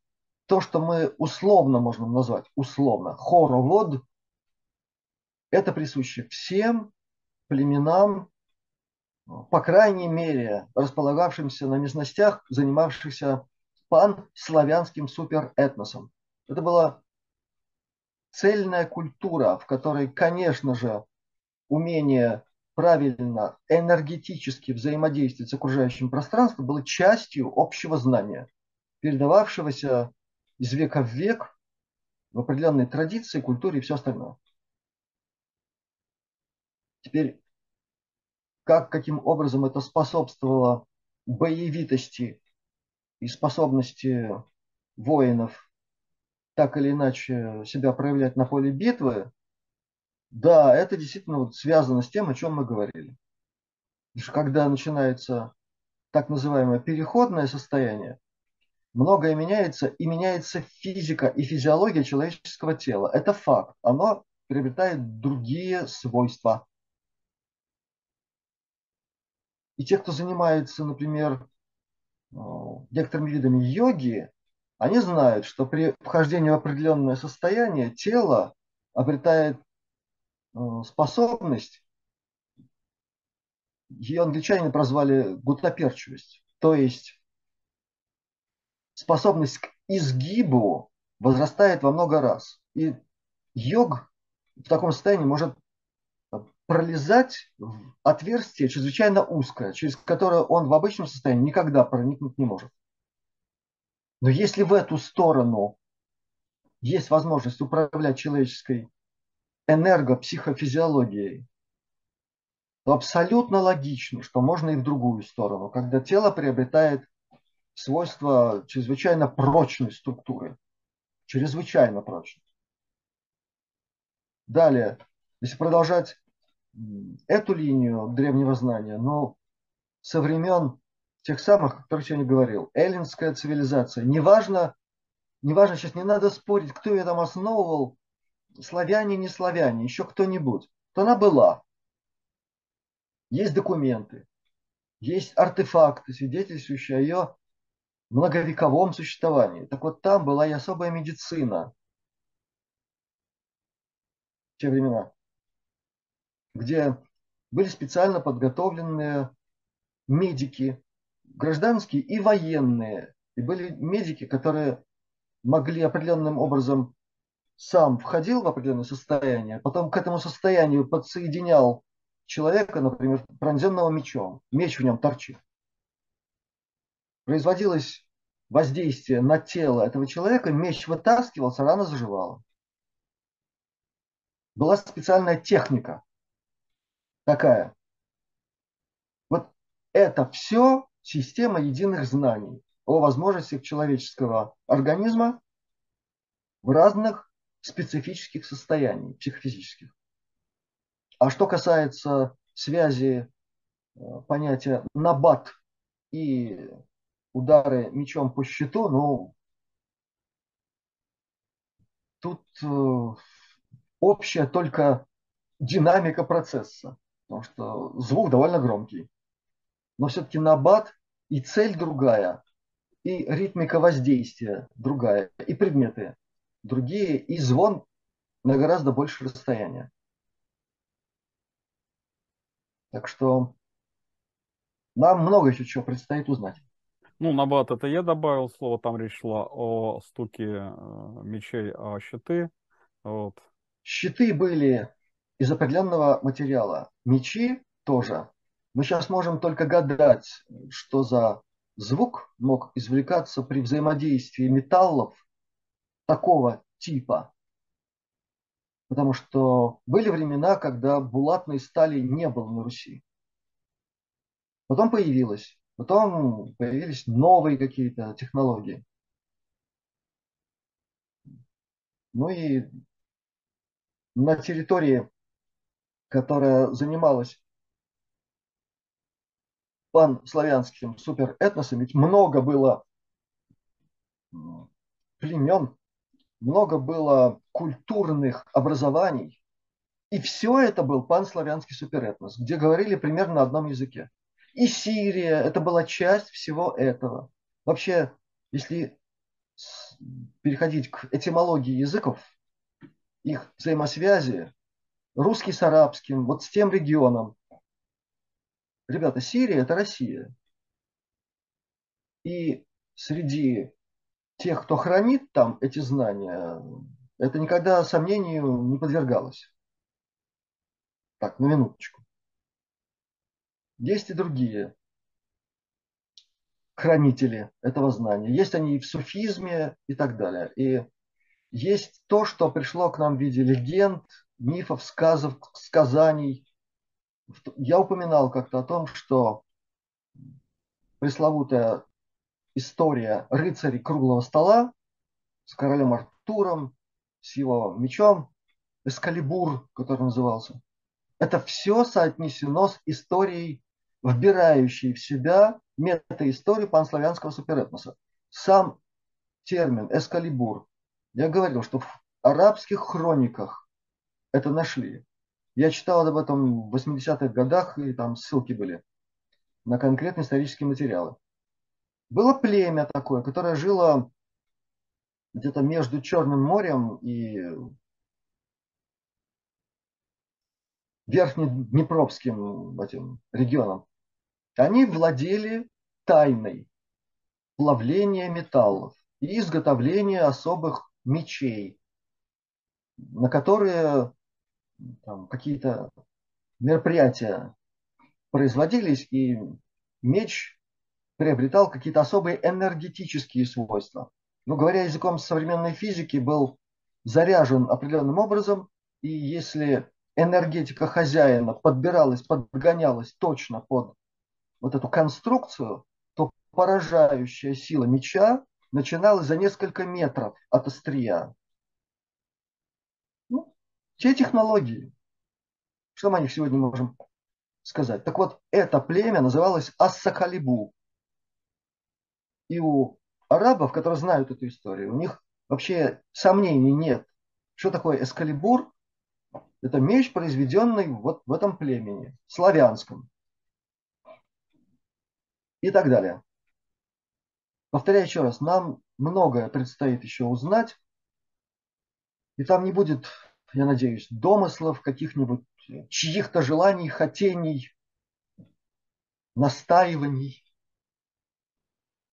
то, что мы условно можем назвать, условно, хоровод, это присуще всем племенам, по крайней мере, располагавшимся на местностях, занимавшихся панславянским суперэтносом. Это была цельная культура, в которой, конечно же, умение правильно энергетически взаимодействовать с окружающим пространством, было частью общего знания, передававшегося из века в век в определенной традиции, культуре и все остальное. Теперь, как, каким образом это способствовало боевитости и способности воинов так или иначе себя проявлять на поле битвы, да, это действительно вот связано с тем, о чем мы говорили. Когда начинается так называемое переходное состояние, многое меняется, и меняется физика и физиология человеческого тела. Это факт. Оно приобретает другие свойства. И те, кто занимается, например, э, некоторыми видами йоги, они знают, что при вхождении в определенное состояние тело обретает э, способность, ее англичане прозвали гутоперчивость, то есть способность к изгибу возрастает во много раз. И йог в таком состоянии может пролезать в отверстие чрезвычайно узкое, через которое он в обычном состоянии никогда проникнуть не может. Но если в эту сторону есть возможность управлять человеческой энергопсихофизиологией, то абсолютно логично, что можно и в другую сторону, когда тело приобретает свойства чрезвычайно прочной структуры. Чрезвычайно прочной. Далее, если продолжать эту линию древнего знания, но со времен тех самых, о которых я не говорил, эллинская цивилизация, неважно, неважно, сейчас не надо спорить, кто ее там основывал, славяне, не славяне, еще кто-нибудь, то она была. Есть документы, есть артефакты, свидетельствующие о ее многовековом существовании. Так вот там была и особая медицина. В те времена, где были специально подготовленные медики, гражданские и военные. И были медики, которые могли определенным образом сам входил в определенное состояние, потом к этому состоянию подсоединял человека, например, пронзенного мечом. Меч в нем торчит производилось воздействие на тело этого человека, меч вытаскивался, рана заживала. Была специальная техника такая. Вот это все система единых знаний о возможностях человеческого организма в разных специфических состояниях психофизических. А что касается связи э, понятия набат и удары мечом по щиту, ну, тут э, общая только динамика процесса, потому что звук довольно громкий. Но все-таки набат и цель другая, и ритмика воздействия другая, и предметы другие, и звон на гораздо больше расстояния. Так что нам много еще чего предстоит узнать. Ну, набат это я добавил слово, там речь шла о стуке э, мечей о щиты. Вот. Щиты были из определенного материала. Мечи тоже. Мы сейчас можем только гадать, что за звук мог извлекаться при взаимодействии металлов такого типа. Потому что были времена, когда булатной стали не было на Руси. Потом появилась Потом появились новые какие-то технологии. Ну и на территории, которая занималась панславянским суперэтносом, ведь много было племен, много было культурных образований, и все это был панславянский суперэтнос, где говорили примерно на одном языке. И Сирия, это была часть всего этого. Вообще, если переходить к этимологии языков, их взаимосвязи, русский с арабским, вот с тем регионом. Ребята, Сирия – это Россия. И среди тех, кто хранит там эти знания, это никогда сомнению не подвергалось. Так, на минуточку. есть и другие хранители этого знания. Есть они и в суфизме и так далее. И есть то, что пришло к нам в виде легенд, мифов, сказов, сказаний. Я упоминал как-то о том, что пресловутая история рыцарей круглого стола с королем Артуром, с его мечом, Эскалибур, который назывался. Это все соотнесено с историей, вбирающей в себя метаисторию панславянского суперэтноса. Сам термин «эскалибур» я говорил, что в арабских хрониках это нашли. Я читал об этом в 80-х годах, и там ссылки были на конкретные исторические материалы. Было племя такое, которое жило где-то между Черным морем и Верхнеднепровским этим регионом. Они владели тайной плавления металлов и изготовления особых мечей, на которые там, какие-то мероприятия производились, и меч приобретал какие-то особые энергетические свойства. Ну, говоря языком современной физики, был заряжен определенным образом, и если энергетика хозяина подбиралась, подгонялась точно под вот эту конструкцию, то поражающая сила меча начиналась за несколько метров от острия. Те технологии. Что мы о них сегодня можем сказать? Так вот, это племя называлось Ассакалибу. И у арабов, которые знают эту историю, у них вообще сомнений нет. Что такое Эскалибур? Это меч, произведенный вот в этом племени, славянском. И так далее. Повторяю еще раз, нам многое предстоит еще узнать. И там не будет, я надеюсь, домыслов, каких-нибудь чьих-то желаний, хотений, настаиваний.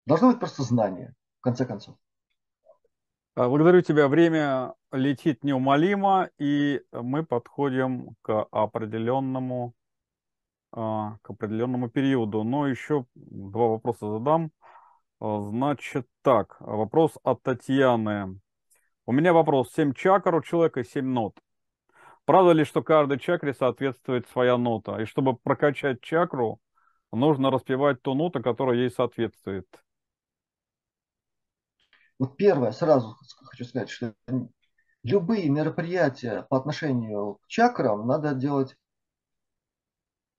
Должно быть просто знание, в конце концов. А, благодарю тебя. Время летит неумолимо, и мы подходим к определенному, а, к определенному периоду. Но еще два вопроса задам. Значит так, вопрос от Татьяны. У меня вопрос. Семь чакр у человека, семь нот. Правда ли, что каждой чакре соответствует своя нота? И чтобы прокачать чакру, нужно распевать ту ноту, которая ей соответствует. Вот первое, сразу хочу сказать, что любые мероприятия по отношению к чакрам надо делать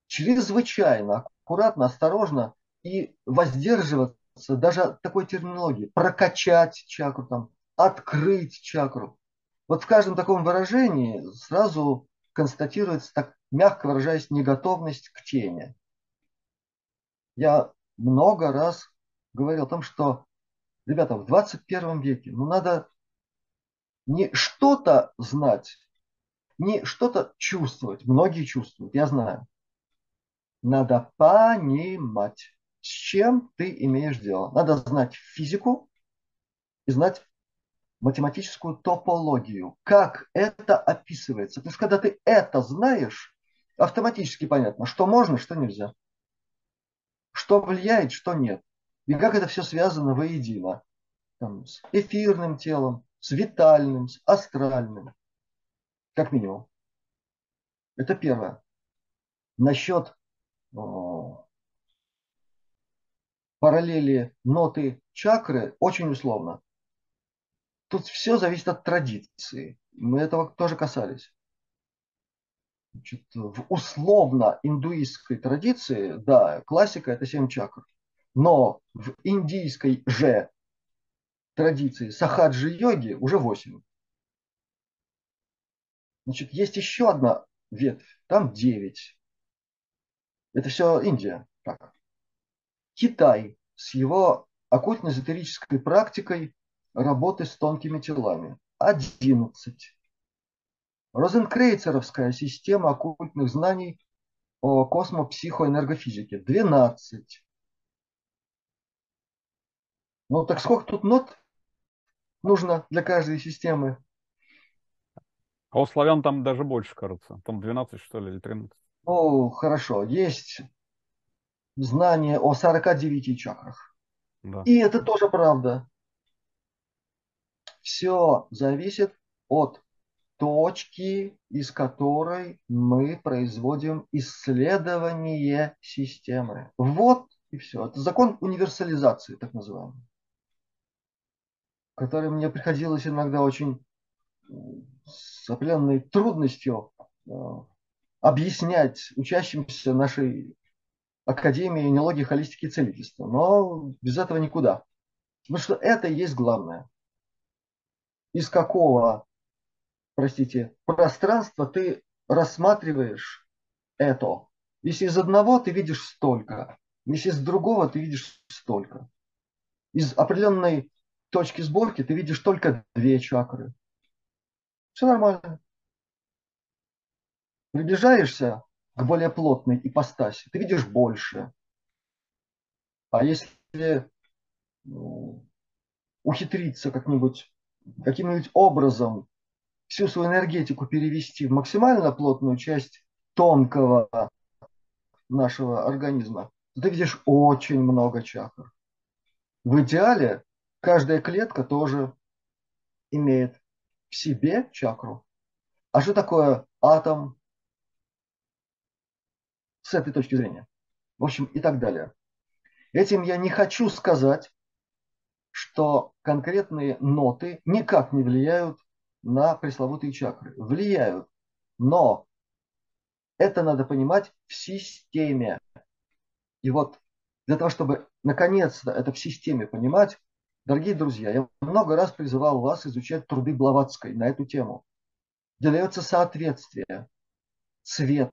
чрезвычайно аккуратно, осторожно и воздерживаться даже такой терминологии. Прокачать чакру, там, открыть чакру. Вот в каждом таком выражении сразу констатируется, так мягко выражаясь, неготовность к теме. Я много раз говорил о том, что ребята, в 21 веке, ну надо не что-то знать, не что-то чувствовать. Многие чувствуют, я знаю. Надо понимать, с чем ты имеешь дело. Надо знать физику и знать математическую топологию. Как это описывается. Потому что когда ты это знаешь, автоматически понятно, что можно, что нельзя. Что влияет, что нет. И как это все связано воедино. Там, с эфирным телом, с витальным, с астральным. Как минимум. Это первое. Насчет о, параллели ноты чакры очень условно. Тут все зависит от традиции. Мы этого тоже касались. Значит, в условно-индуистской традиции, да, классика это семь чакр. Но в индийской же традиции сахаджи-йоги уже восемь. Значит, есть еще одна ветвь, там девять. Это все Индия. Так. Китай с его оккультно-эзотерической практикой работы с тонкими телами. Одиннадцать. Розенкрейцеровская система оккультных знаний о космопсихоэнергофизике. Двенадцать. Ну так сколько тут нот нужно для каждой системы? А у славян там даже больше, кажется. Там 12, что ли, или 13. Ну, хорошо. Есть знание о 49 чакрах. Да. И это тоже правда. Все зависит от точки, из которой мы производим исследование системы. Вот и все. Это закон универсализации, так называемый, который мне приходилось иногда очень с определенной трудностью э, объяснять учащимся нашей Академии неологии, холистики и целительства. Но без этого никуда. Потому что это и есть главное. Из какого, простите, пространства ты рассматриваешь это. Если из одного ты видишь столько, если из другого ты видишь столько. Из определенной точки сборки ты видишь только две чакры. Все нормально. Приближаешься к более плотной ипостаси, ты видишь больше. А если ну, ухитриться как-нибудь, каким-нибудь образом всю свою энергетику перевести в максимально плотную часть тонкого нашего организма, то ты видишь очень много чакр. В идеале каждая клетка тоже имеет в себе чакру. А что такое атом с этой точки зрения? В общем, и так далее. Этим я не хочу сказать, что конкретные ноты никак не влияют на пресловутые чакры. Влияют. Но это надо понимать в системе. И вот для того, чтобы наконец-то это в системе понимать, Дорогие друзья, я много раз призывал вас изучать труды Блаватской на эту тему. Где дается соответствие, цвет,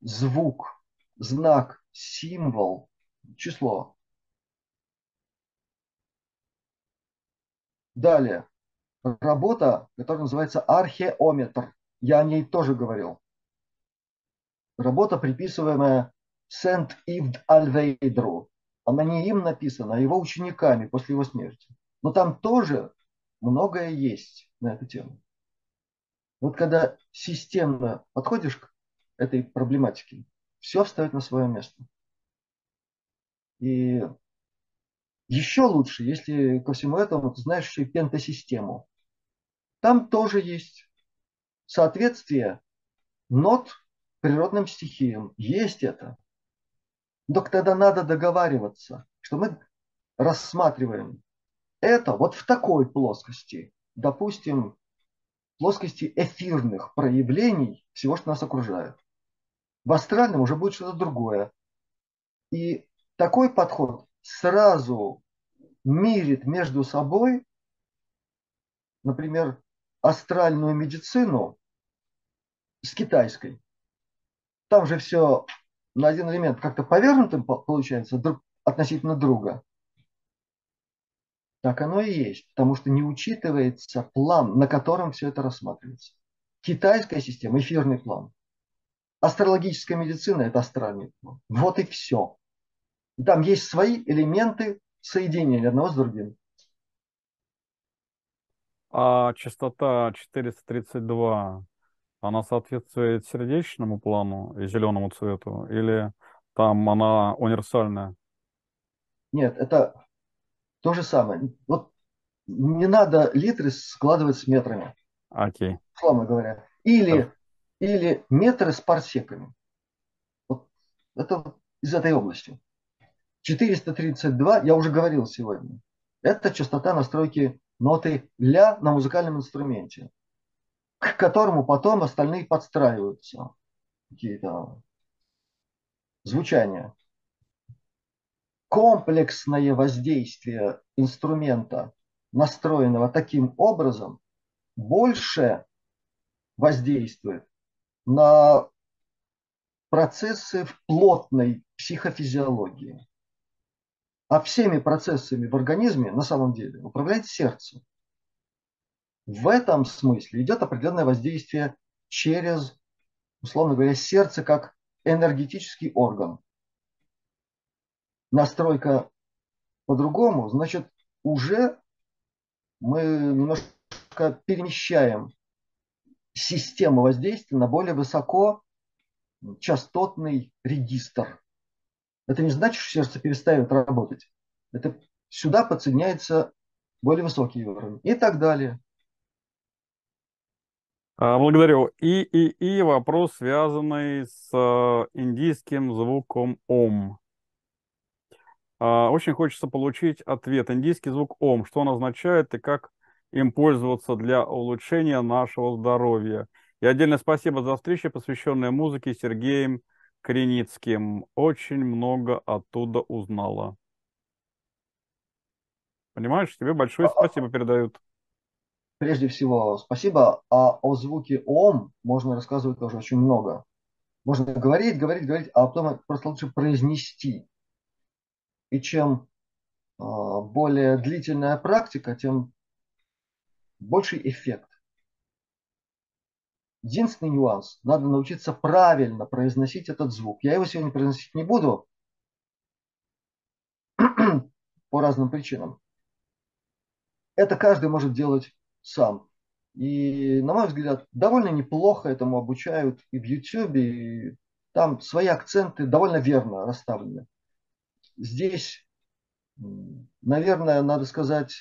звук, знак, символ, число. Далее. Работа, которая называется археометр. Я о ней тоже говорил. Работа, приписываемая Сент-Ивд Альвейдру, она не им написана, а его учениками после его смерти. Но там тоже многое есть на эту тему. Вот когда системно подходишь к этой проблематике, все встает на свое место. И еще лучше, если ко всему этому ты знаешь еще и пентасистему. Там тоже есть соответствие нот природным стихиям. Есть это. Так тогда надо договариваться, что мы рассматриваем это вот в такой плоскости, допустим, плоскости эфирных проявлений всего, что нас окружает. В астральном уже будет что-то другое. И такой подход сразу мирит между собой, например, астральную медицину с китайской. Там же все на один элемент как-то повернутым получается друг, относительно друга, так оно и есть, потому что не учитывается план, на котором все это рассматривается. Китайская система – эфирный план. Астрологическая медицина – это астральный план. Вот и все. Там есть свои элементы соединения одного с другим. А частота 432 она соответствует сердечному плану и зеленому цвету, или там она универсальная? Нет, это то же самое. Вот не надо литры складывать с метрами. Окей. Условно говоря. Или, или метры с парсеками. Вот это из этой области. 432, я уже говорил сегодня, это частота настройки ноты ля на музыкальном инструменте к которому потом остальные подстраиваются. Какие-то звучания. Комплексное воздействие инструмента, настроенного таким образом, больше воздействует на процессы в плотной психофизиологии. А всеми процессами в организме на самом деле управляет сердце. В этом смысле идет определенное воздействие через, условно говоря, сердце как энергетический орган. Настройка по-другому, значит, уже мы немножко перемещаем систему воздействия на более высоко частотный регистр. Это не значит, что сердце перестает работать. Это сюда подсоединяется более высокий уровень и так далее. Благодарю. И, и, и вопрос, связанный с э, индийским звуком ом. А, очень хочется получить ответ. Индийский звук ом, что он означает и как им пользоваться для улучшения нашего здоровья. И отдельное спасибо за встречу, посвященную музыке Сергеем Креницким. Очень много оттуда узнала. Понимаешь, тебе большое спасибо передают. Прежде всего, спасибо. А о звуке ом можно рассказывать тоже очень много. Можно говорить, говорить, говорить, а потом просто лучше произнести. И чем а, более длительная практика, тем больший эффект. Единственный нюанс. Надо научиться правильно произносить этот звук. Я его сегодня произносить не буду [clears throat] по разным причинам. Это каждый может делать сам. И, на мой взгляд, довольно неплохо этому обучают и в YouTube, и там свои акценты довольно верно расставлены. Здесь, наверное, надо сказать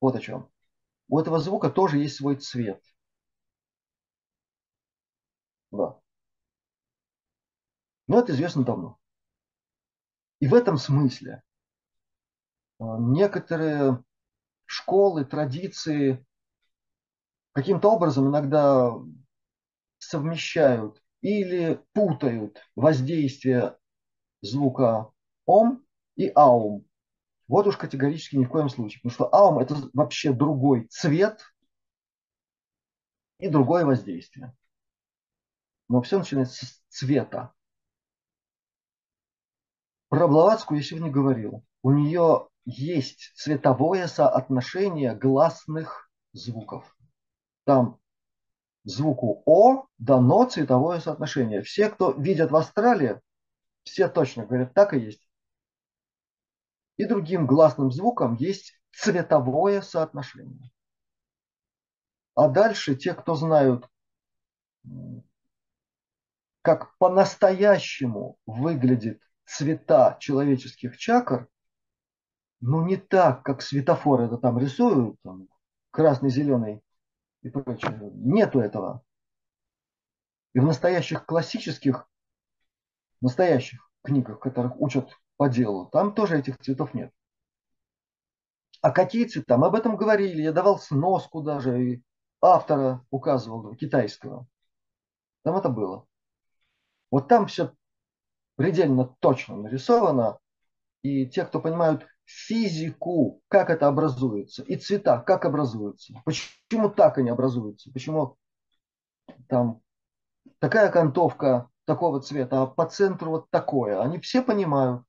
вот о чем. У этого звука тоже есть свой цвет. Да. Но это известно давно. И в этом смысле а, некоторые школы, традиции каким-то образом иногда совмещают или путают воздействие звука ом и аум. Вот уж категорически ни в коем случае. Потому что аум это вообще другой цвет и другое воздействие. Но все начинается с цвета. Про Блаватскую я сегодня говорил. У нее есть цветовое соотношение гласных звуков. Там звуку О дано цветовое соотношение. Все, кто видят в Австралии, все точно говорят, так и есть. И другим гласным звуком есть цветовое соотношение. А дальше те, кто знают, как по-настоящему выглядит цвета человеческих чакр, ну не так, как светофоры это там рисуют, там, красный, зеленый и прочее. Нету этого. И в настоящих классических, настоящих книгах, которых учат по делу, там тоже этих цветов нет. А какие цвета? Мы об этом говорили. Я давал сноску даже, и автора указывал, китайского. Там это было. Вот там все предельно точно нарисовано. И те, кто понимают физику, как это образуется, и цвета, как образуются. Почему так они образуются? Почему там такая окантовка такого цвета, а по центру вот такое. Они все понимают.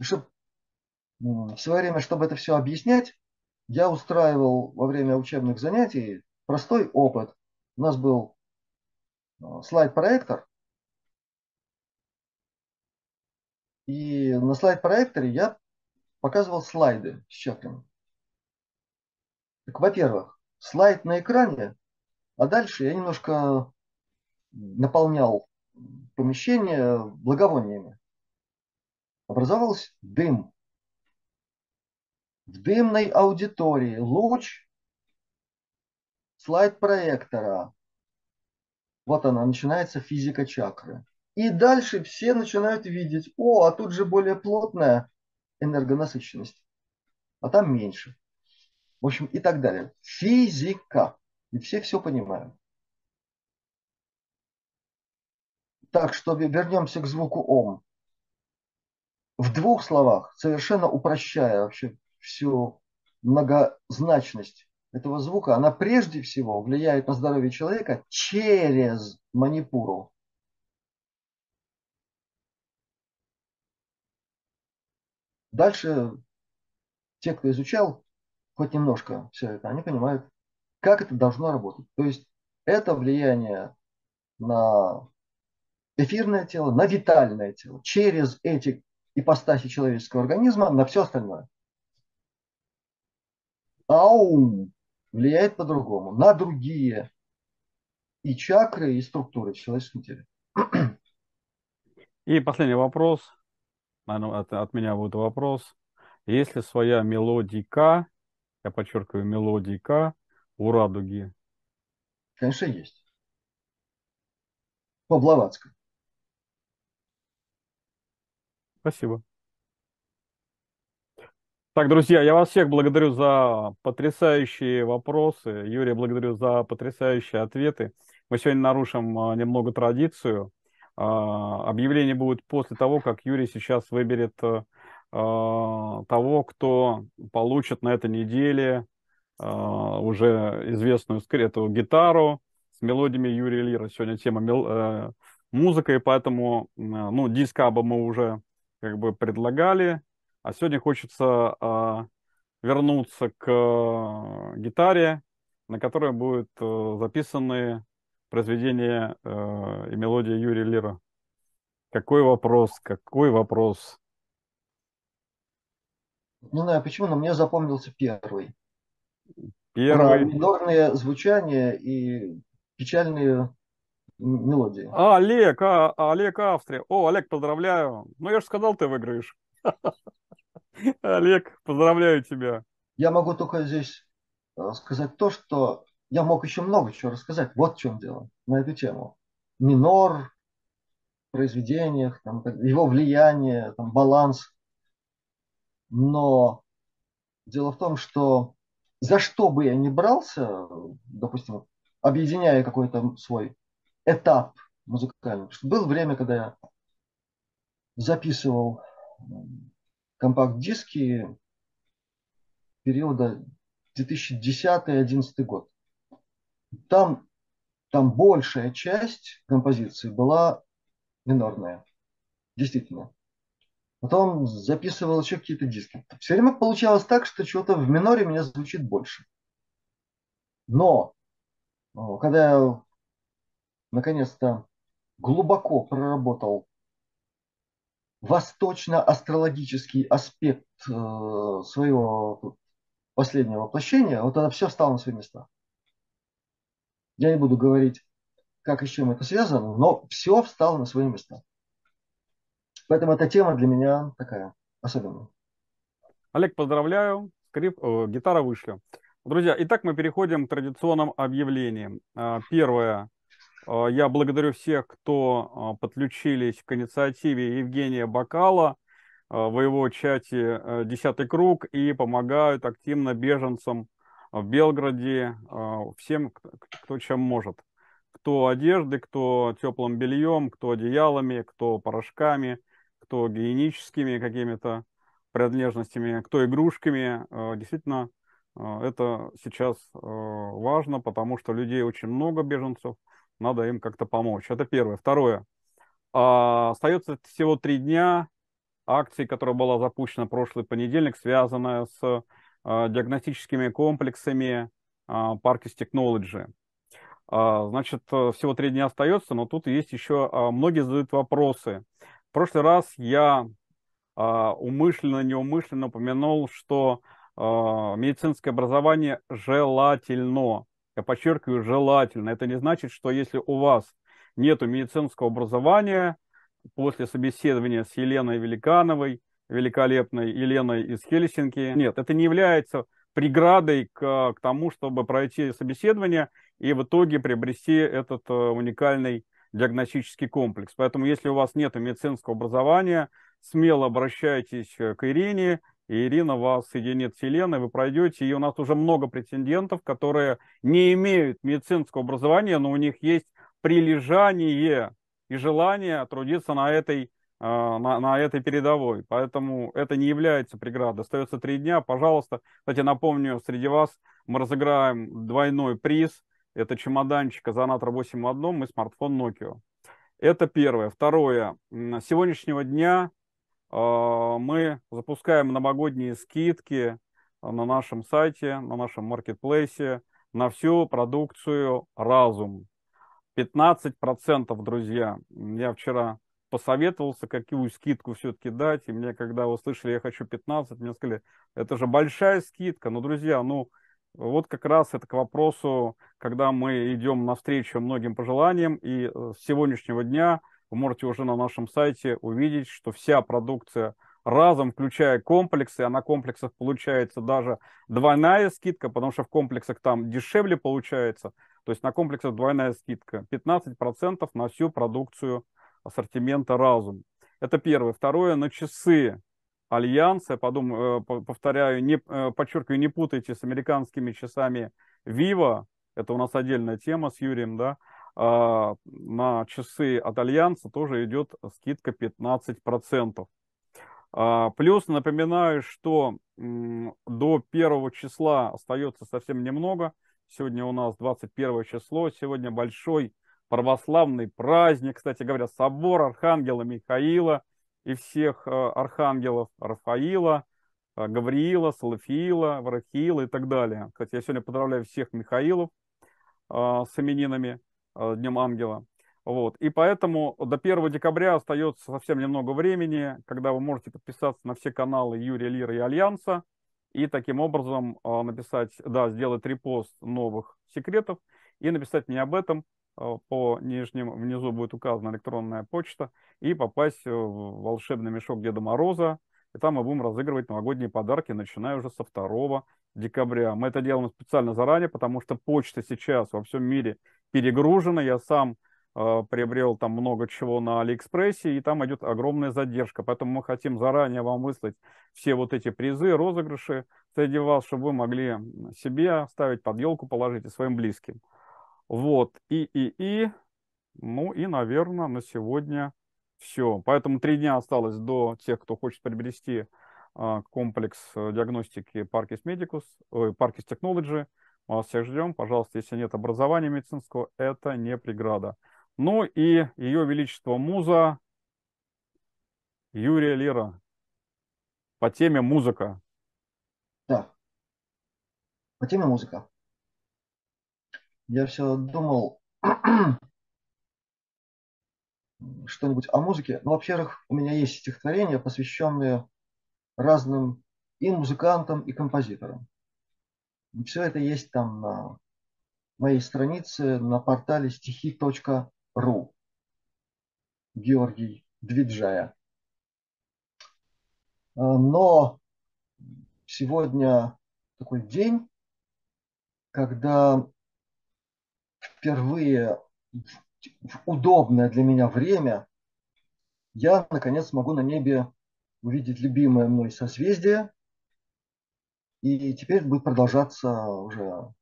Чтобы, в свое время, чтобы это все объяснять, я устраивал во время учебных занятий простой опыт. У нас был а, слайд-проектор, и на слайд-проекторе я показывал слайды с чакрами. Так, во-первых, слайд на экране, а дальше я немножко наполнял помещение благовониями. Образовался дым. В дымной аудитории луч слайд проектора. Вот она, начинается физика чакры. И дальше все начинают видеть, о, а тут же более плотная энергонасыщенность, а там меньше. В общем, и так далее. Физика. И все все понимают. Так что вернемся к звуку ом. В двух словах, совершенно упрощая вообще всю многозначность этого звука, она прежде всего влияет на здоровье человека через манипуру. Дальше те, кто изучал хоть немножко все это, они понимают, как это должно работать. То есть это влияние на эфирное тело, на витальное тело, через эти ипостаси человеческого организма на все остальное. Аум влияет по-другому, на другие и чакры, и структуры в человеческом теле. И последний вопрос. Наверное, от, от меня будет вопрос. Есть ли своя мелодика, я подчеркиваю, мелодика у радуги? Конечно, есть. По Блаватской. Спасибо. Так, друзья, я вас всех благодарю за потрясающие вопросы. Юрий, благодарю за потрясающие ответы. Мы сегодня нарушим а, немного традицию. А, объявление будет после того, как Юрий сейчас выберет а, того, кто получит на этой неделе уже известную эту гитару с мелодиями Юрия Лира. Сегодня тема э, музыка, и поэтому ну, дискаба мы уже как бы предлагали а сегодня хочется э, вернуться к э, гитаре, на которой будут э, записаны произведения э, и мелодия Юрия Лира. Какой вопрос? Какой вопрос? Не знаю почему, но мне запомнился первый. Первый. Про минорные звучания и печальные мелодии. А, Олег, а, Олег Австрия. О, Олег, поздравляю. Ну, я же сказал, ты выиграешь. [laughs] Олег, поздравляю тебя. Я могу только здесь э, сказать то, что я мог еще много чего рассказать. Вот в чем дело на эту тему. Минор в произведениях, там, его влияние, там, баланс. Но дело в том, что за что бы я ни брался, допустим, объединяя какой-то свой этап музыкальный. Было время, когда я записывал компакт-диски периода 2010-2011 год. Там, там большая часть композиции была минорная. Действительно. Потом записывал еще какие-то диски. Все время получалось так, что что-то в миноре меня звучит больше. Но когда я наконец-то глубоко проработал восточно-астрологический аспект э, своего последнего воплощения, вот тогда все встало на свои места. Я не буду говорить, как и с чем это связано, но все встало на свои места. Поэтому эта тема для меня такая особенная. Олег, поздравляю. Скрип, э, гитара вышла. Друзья, итак, мы переходим к традиционным объявлениям. А, первое. А, я благодарю всех, кто а, подключились к инициативе Евгения Бакала а, в его чате э, «Десятый круг» и помогают активно беженцам в Белграде, всем, кто чем может. Кто одежды, кто теплым бельем, кто одеялами, кто порошками, кто гигиеническими какими-то принадлежностями, кто игрушками. Действительно, это сейчас важно, потому что людей очень много, беженцев – надо им как-то помочь. Это первое. Второе. А, остается всего три дня акции, которая была запущена прошлый понедельник, связанная с диагностическими комплексами а, Parkis Technology. А, значит, всего три дня остается, но тут есть еще, а, многие задают вопросы. В прошлый раз я а, умышленно, неумышленно упомянул, что а, медицинское образование желательно. Я подчеркиваю, желательно. Это не значит, что если у вас нет медицинского образования, после собеседования с Еленой Великановой, великолепной Еленой из Хельсинки, нет, это не является преградой к, к тому, чтобы пройти собеседование и в итоге приобрести этот э, уникальный диагностический комплекс. Поэтому, если у вас нет медицинского образования, смело обращайтесь к Ирине, и Ирина вас соединит с Еленой, вы пройдете, и у нас уже много претендентов, которые не имеют медицинского образования, но у них есть прилежание и желание трудиться на этой, на, на этой передовой. Поэтому это не является преградой. Остается три дня, пожалуйста. Кстати, напомню, среди вас мы разыграем двойной приз. Это чемоданчик Азонатор 8 в одном и смартфон Nokia. Это первое. Второе. С сегодняшнего дня а, мы запускаем новогодние скидки на нашем сайте, на нашем маркетплейсе на всю продукцию «Разум». 15%, друзья. Я вчера посоветовался, какую скидку все-таки дать, и мне, когда услышали, я хочу 15, мне сказали, это же большая скидка. Но, друзья, ну, вот как раз это к вопросу, когда мы идем навстречу многим пожеланиям, и с сегодняшнего дня вы можете уже на нашем сайте увидеть, что вся продукция разом, включая комплексы, а на комплексах получается даже двойная скидка, потому что в комплексах там дешевле получается. То есть на комплексах двойная скидка. 15% на всю продукцию ассортимента разум. Это первое. Второе, на часы Альянса, я подумаю, э, повторяю, не, э, подчеркиваю, не путайте с американскими часами Viva, это у нас отдельная тема с Юрием, да, а, на часы от Альянса тоже идет скидка 15%. А, плюс напоминаю, что до первого числа остается совсем немного. Сегодня у нас 21 число, сегодня большой православный праздник, кстати говоря, собор Архангела Михаила и всех а, архангелов Рафаила, Гавриила, Салафиила, Варахиила и так далее. Кстати, я сегодня поздравляю всех Михаилов с именинами. Э, Днем Ангела. Вот. И поэтому до 1 декабря остается совсем немного времени, когда вы можете подписаться на все каналы Юрия Лира и Альянса и таким образом э, написать, да, сделать репост новых секретов и написать мне об этом. Э, по нижним внизу будет указана электронная почта и попасть в волшебный мешок Деда Мороза. И там мы будем разыгрывать новогодние подарки, начиная уже со 2 декабря. Мы это делаем специально заранее, потому что почта сейчас во всем мире перегружено. Я сам э, приобрел там много чего на Алиэкспрессе, и там идет огромная задержка. Поэтому мы хотим заранее вам выслать все вот эти призы, розыгрыши среди вас, чтобы вы могли себе оставить под елку, положить и своим близким. Вот, и, и, и, ну и, наверное, на сегодня все. Поэтому три дня осталось до тех, кто хочет приобрести э, комплекс э, диагностики Parkis Medicus, э, Parkis Technology – мы вас всех ждем. Пожалуйста, если нет образования медицинского, это не преграда. Ну и Ее Величество Муза Юрия Лира по теме музыка. Да, по теме музыка. Я все думал [clears throat] что-нибудь о музыке. Ну, во-первых, у меня есть стихотворения, посвященные разным и музыкантам, и композиторам. Все это есть там на моей странице на портале стихи.ру. Георгий Двиджая. А, но сегодня такой день, когда впервые в удобное для меня время я наконец могу на небе увидеть любимое мной созвездие и теперь будет продолжаться уже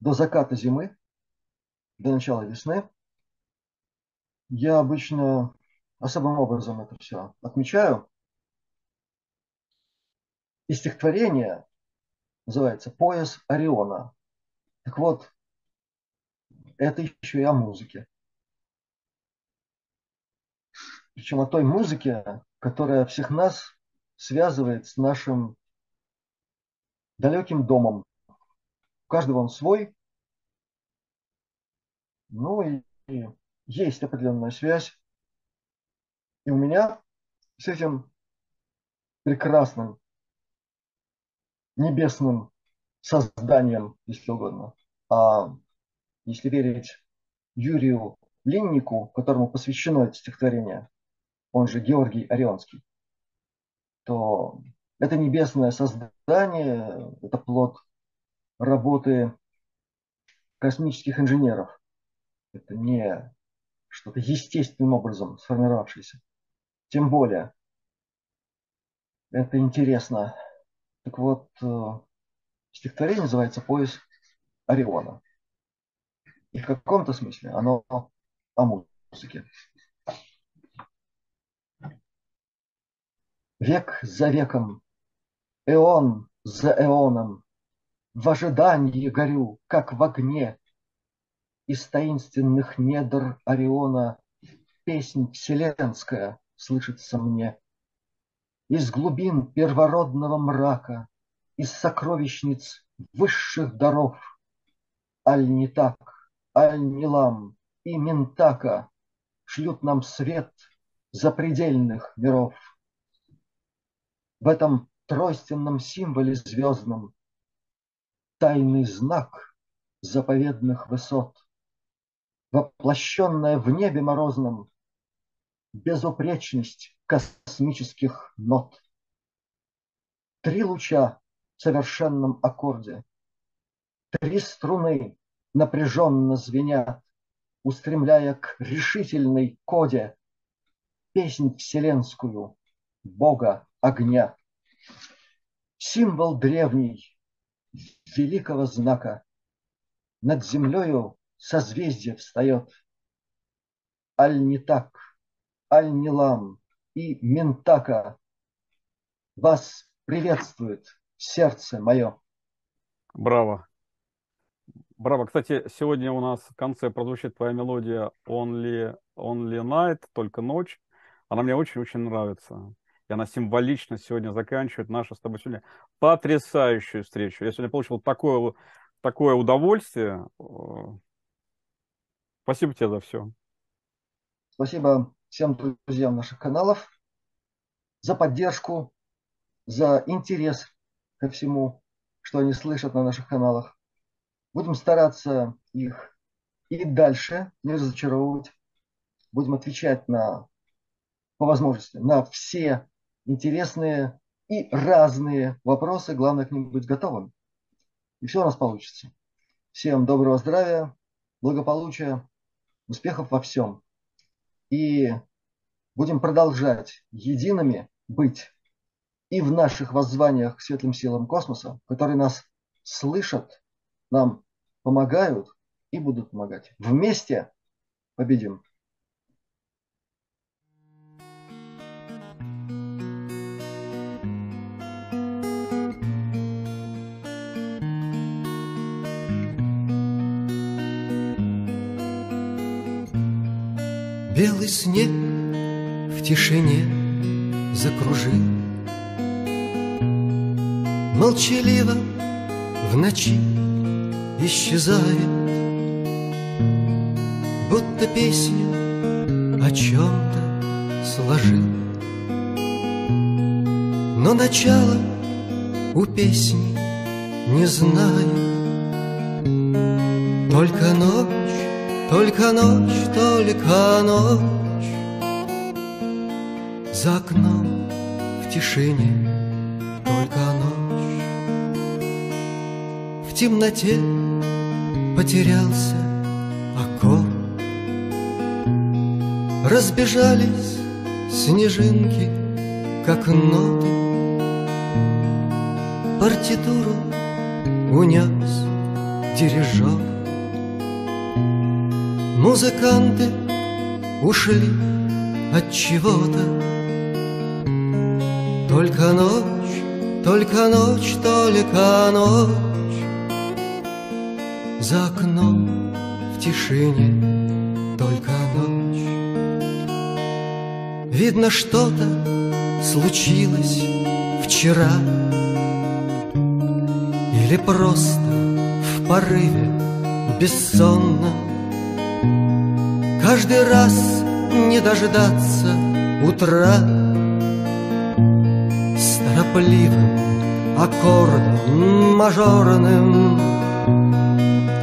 до заката зимы, до начала весны. Я обычно особым образом это все отмечаю. И стихотворение называется «Пояс Ориона». Так вот, это еще и о музыке. Причем о той музыке, которая всех нас связывает с нашим далеким домом. У каждого он свой. Ну и, и есть определенная связь. И у меня с этим прекрасным небесным созданием, если угодно. А если верить Юрию Линнику, которому посвящено это стихотворение, он же Георгий Орионский, то это небесное создание, это плод работы космических инженеров. Это не что-то естественным образом сформировавшееся. Тем более, это интересно. Так вот, э, стихотворение называется «Пояс Ориона». И в каком-то смысле оно о музыке. Век за веком Эон за эоном, в ожидании горю, как в огне. Из таинственных недр Ориона Песнь вселенская слышится мне. Из глубин первородного мрака, Из сокровищниц высших даров, Аль не так, аль не лам и ментака Шлют нам свет запредельных миров. В этом тройственном символе звездном, тайный знак заповедных высот, воплощенная в небе морозном безупречность космических нот. Три луча в совершенном аккорде, три струны напряженно звенят, устремляя к решительной коде песнь вселенскую Бога огня. Символ древний великого знака над землею созвездие встает. Аль не так, аль не лам и ментака вас приветствует сердце мое. Браво. Браво. Кстати, сегодня у нас в конце прозвучит твоя мелодия Only, Only Night, только ночь. Она мне очень-очень нравится. И она символично сегодня заканчивает нашу с тобой сегодня потрясающую встречу. Я сегодня получил такое, такое удовольствие. Спасибо тебе за все. Спасибо всем друзьям наших каналов за поддержку, за интерес ко всему, что они слышат на наших каналах. Будем стараться их и дальше не разочаровывать. Будем отвечать на, по возможности на все интересные и разные вопросы. Главное к ним быть готовым. И все у нас получится. Всем доброго здравия, благополучия, успехов во всем. И будем продолжать едиными быть и в наших воззваниях к светлым силам космоса, которые нас слышат, нам помогают и будут помогать. Вместе победим. Белый снег в тишине закружил Молчаливо в ночи исчезает Будто песню о чем-то сложил Но начало у песни не знает Только ночь только ночь, только ночь. За окном в тишине Только ночь. В темноте потерялся аккорд Разбежались снежинки, как ноты. Партитуру унес дирижер. Музыканты ушли от чего-то. Только ночь, только ночь, только ночь За окном в тишине только ночь. Видно, что-то случилось вчера Или просто в порыве бессонно Каждый раз не дождаться утра С торопливым аккордом мажорным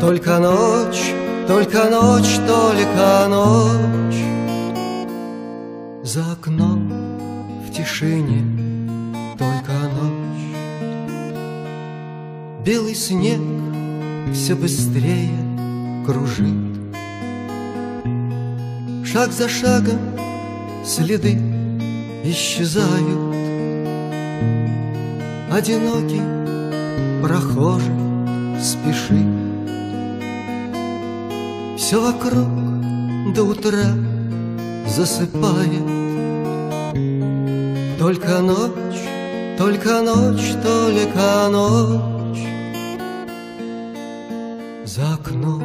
Только ночь, только ночь, только ночь. За окном в тишине только ночь. Белый снег все быстрее кружит. Шаг за шагом следы исчезают. Одинокий прохожий спешит Все вокруг до утра засыпает. Только ночь, только ночь, только ночь. За окном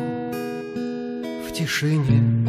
в тишине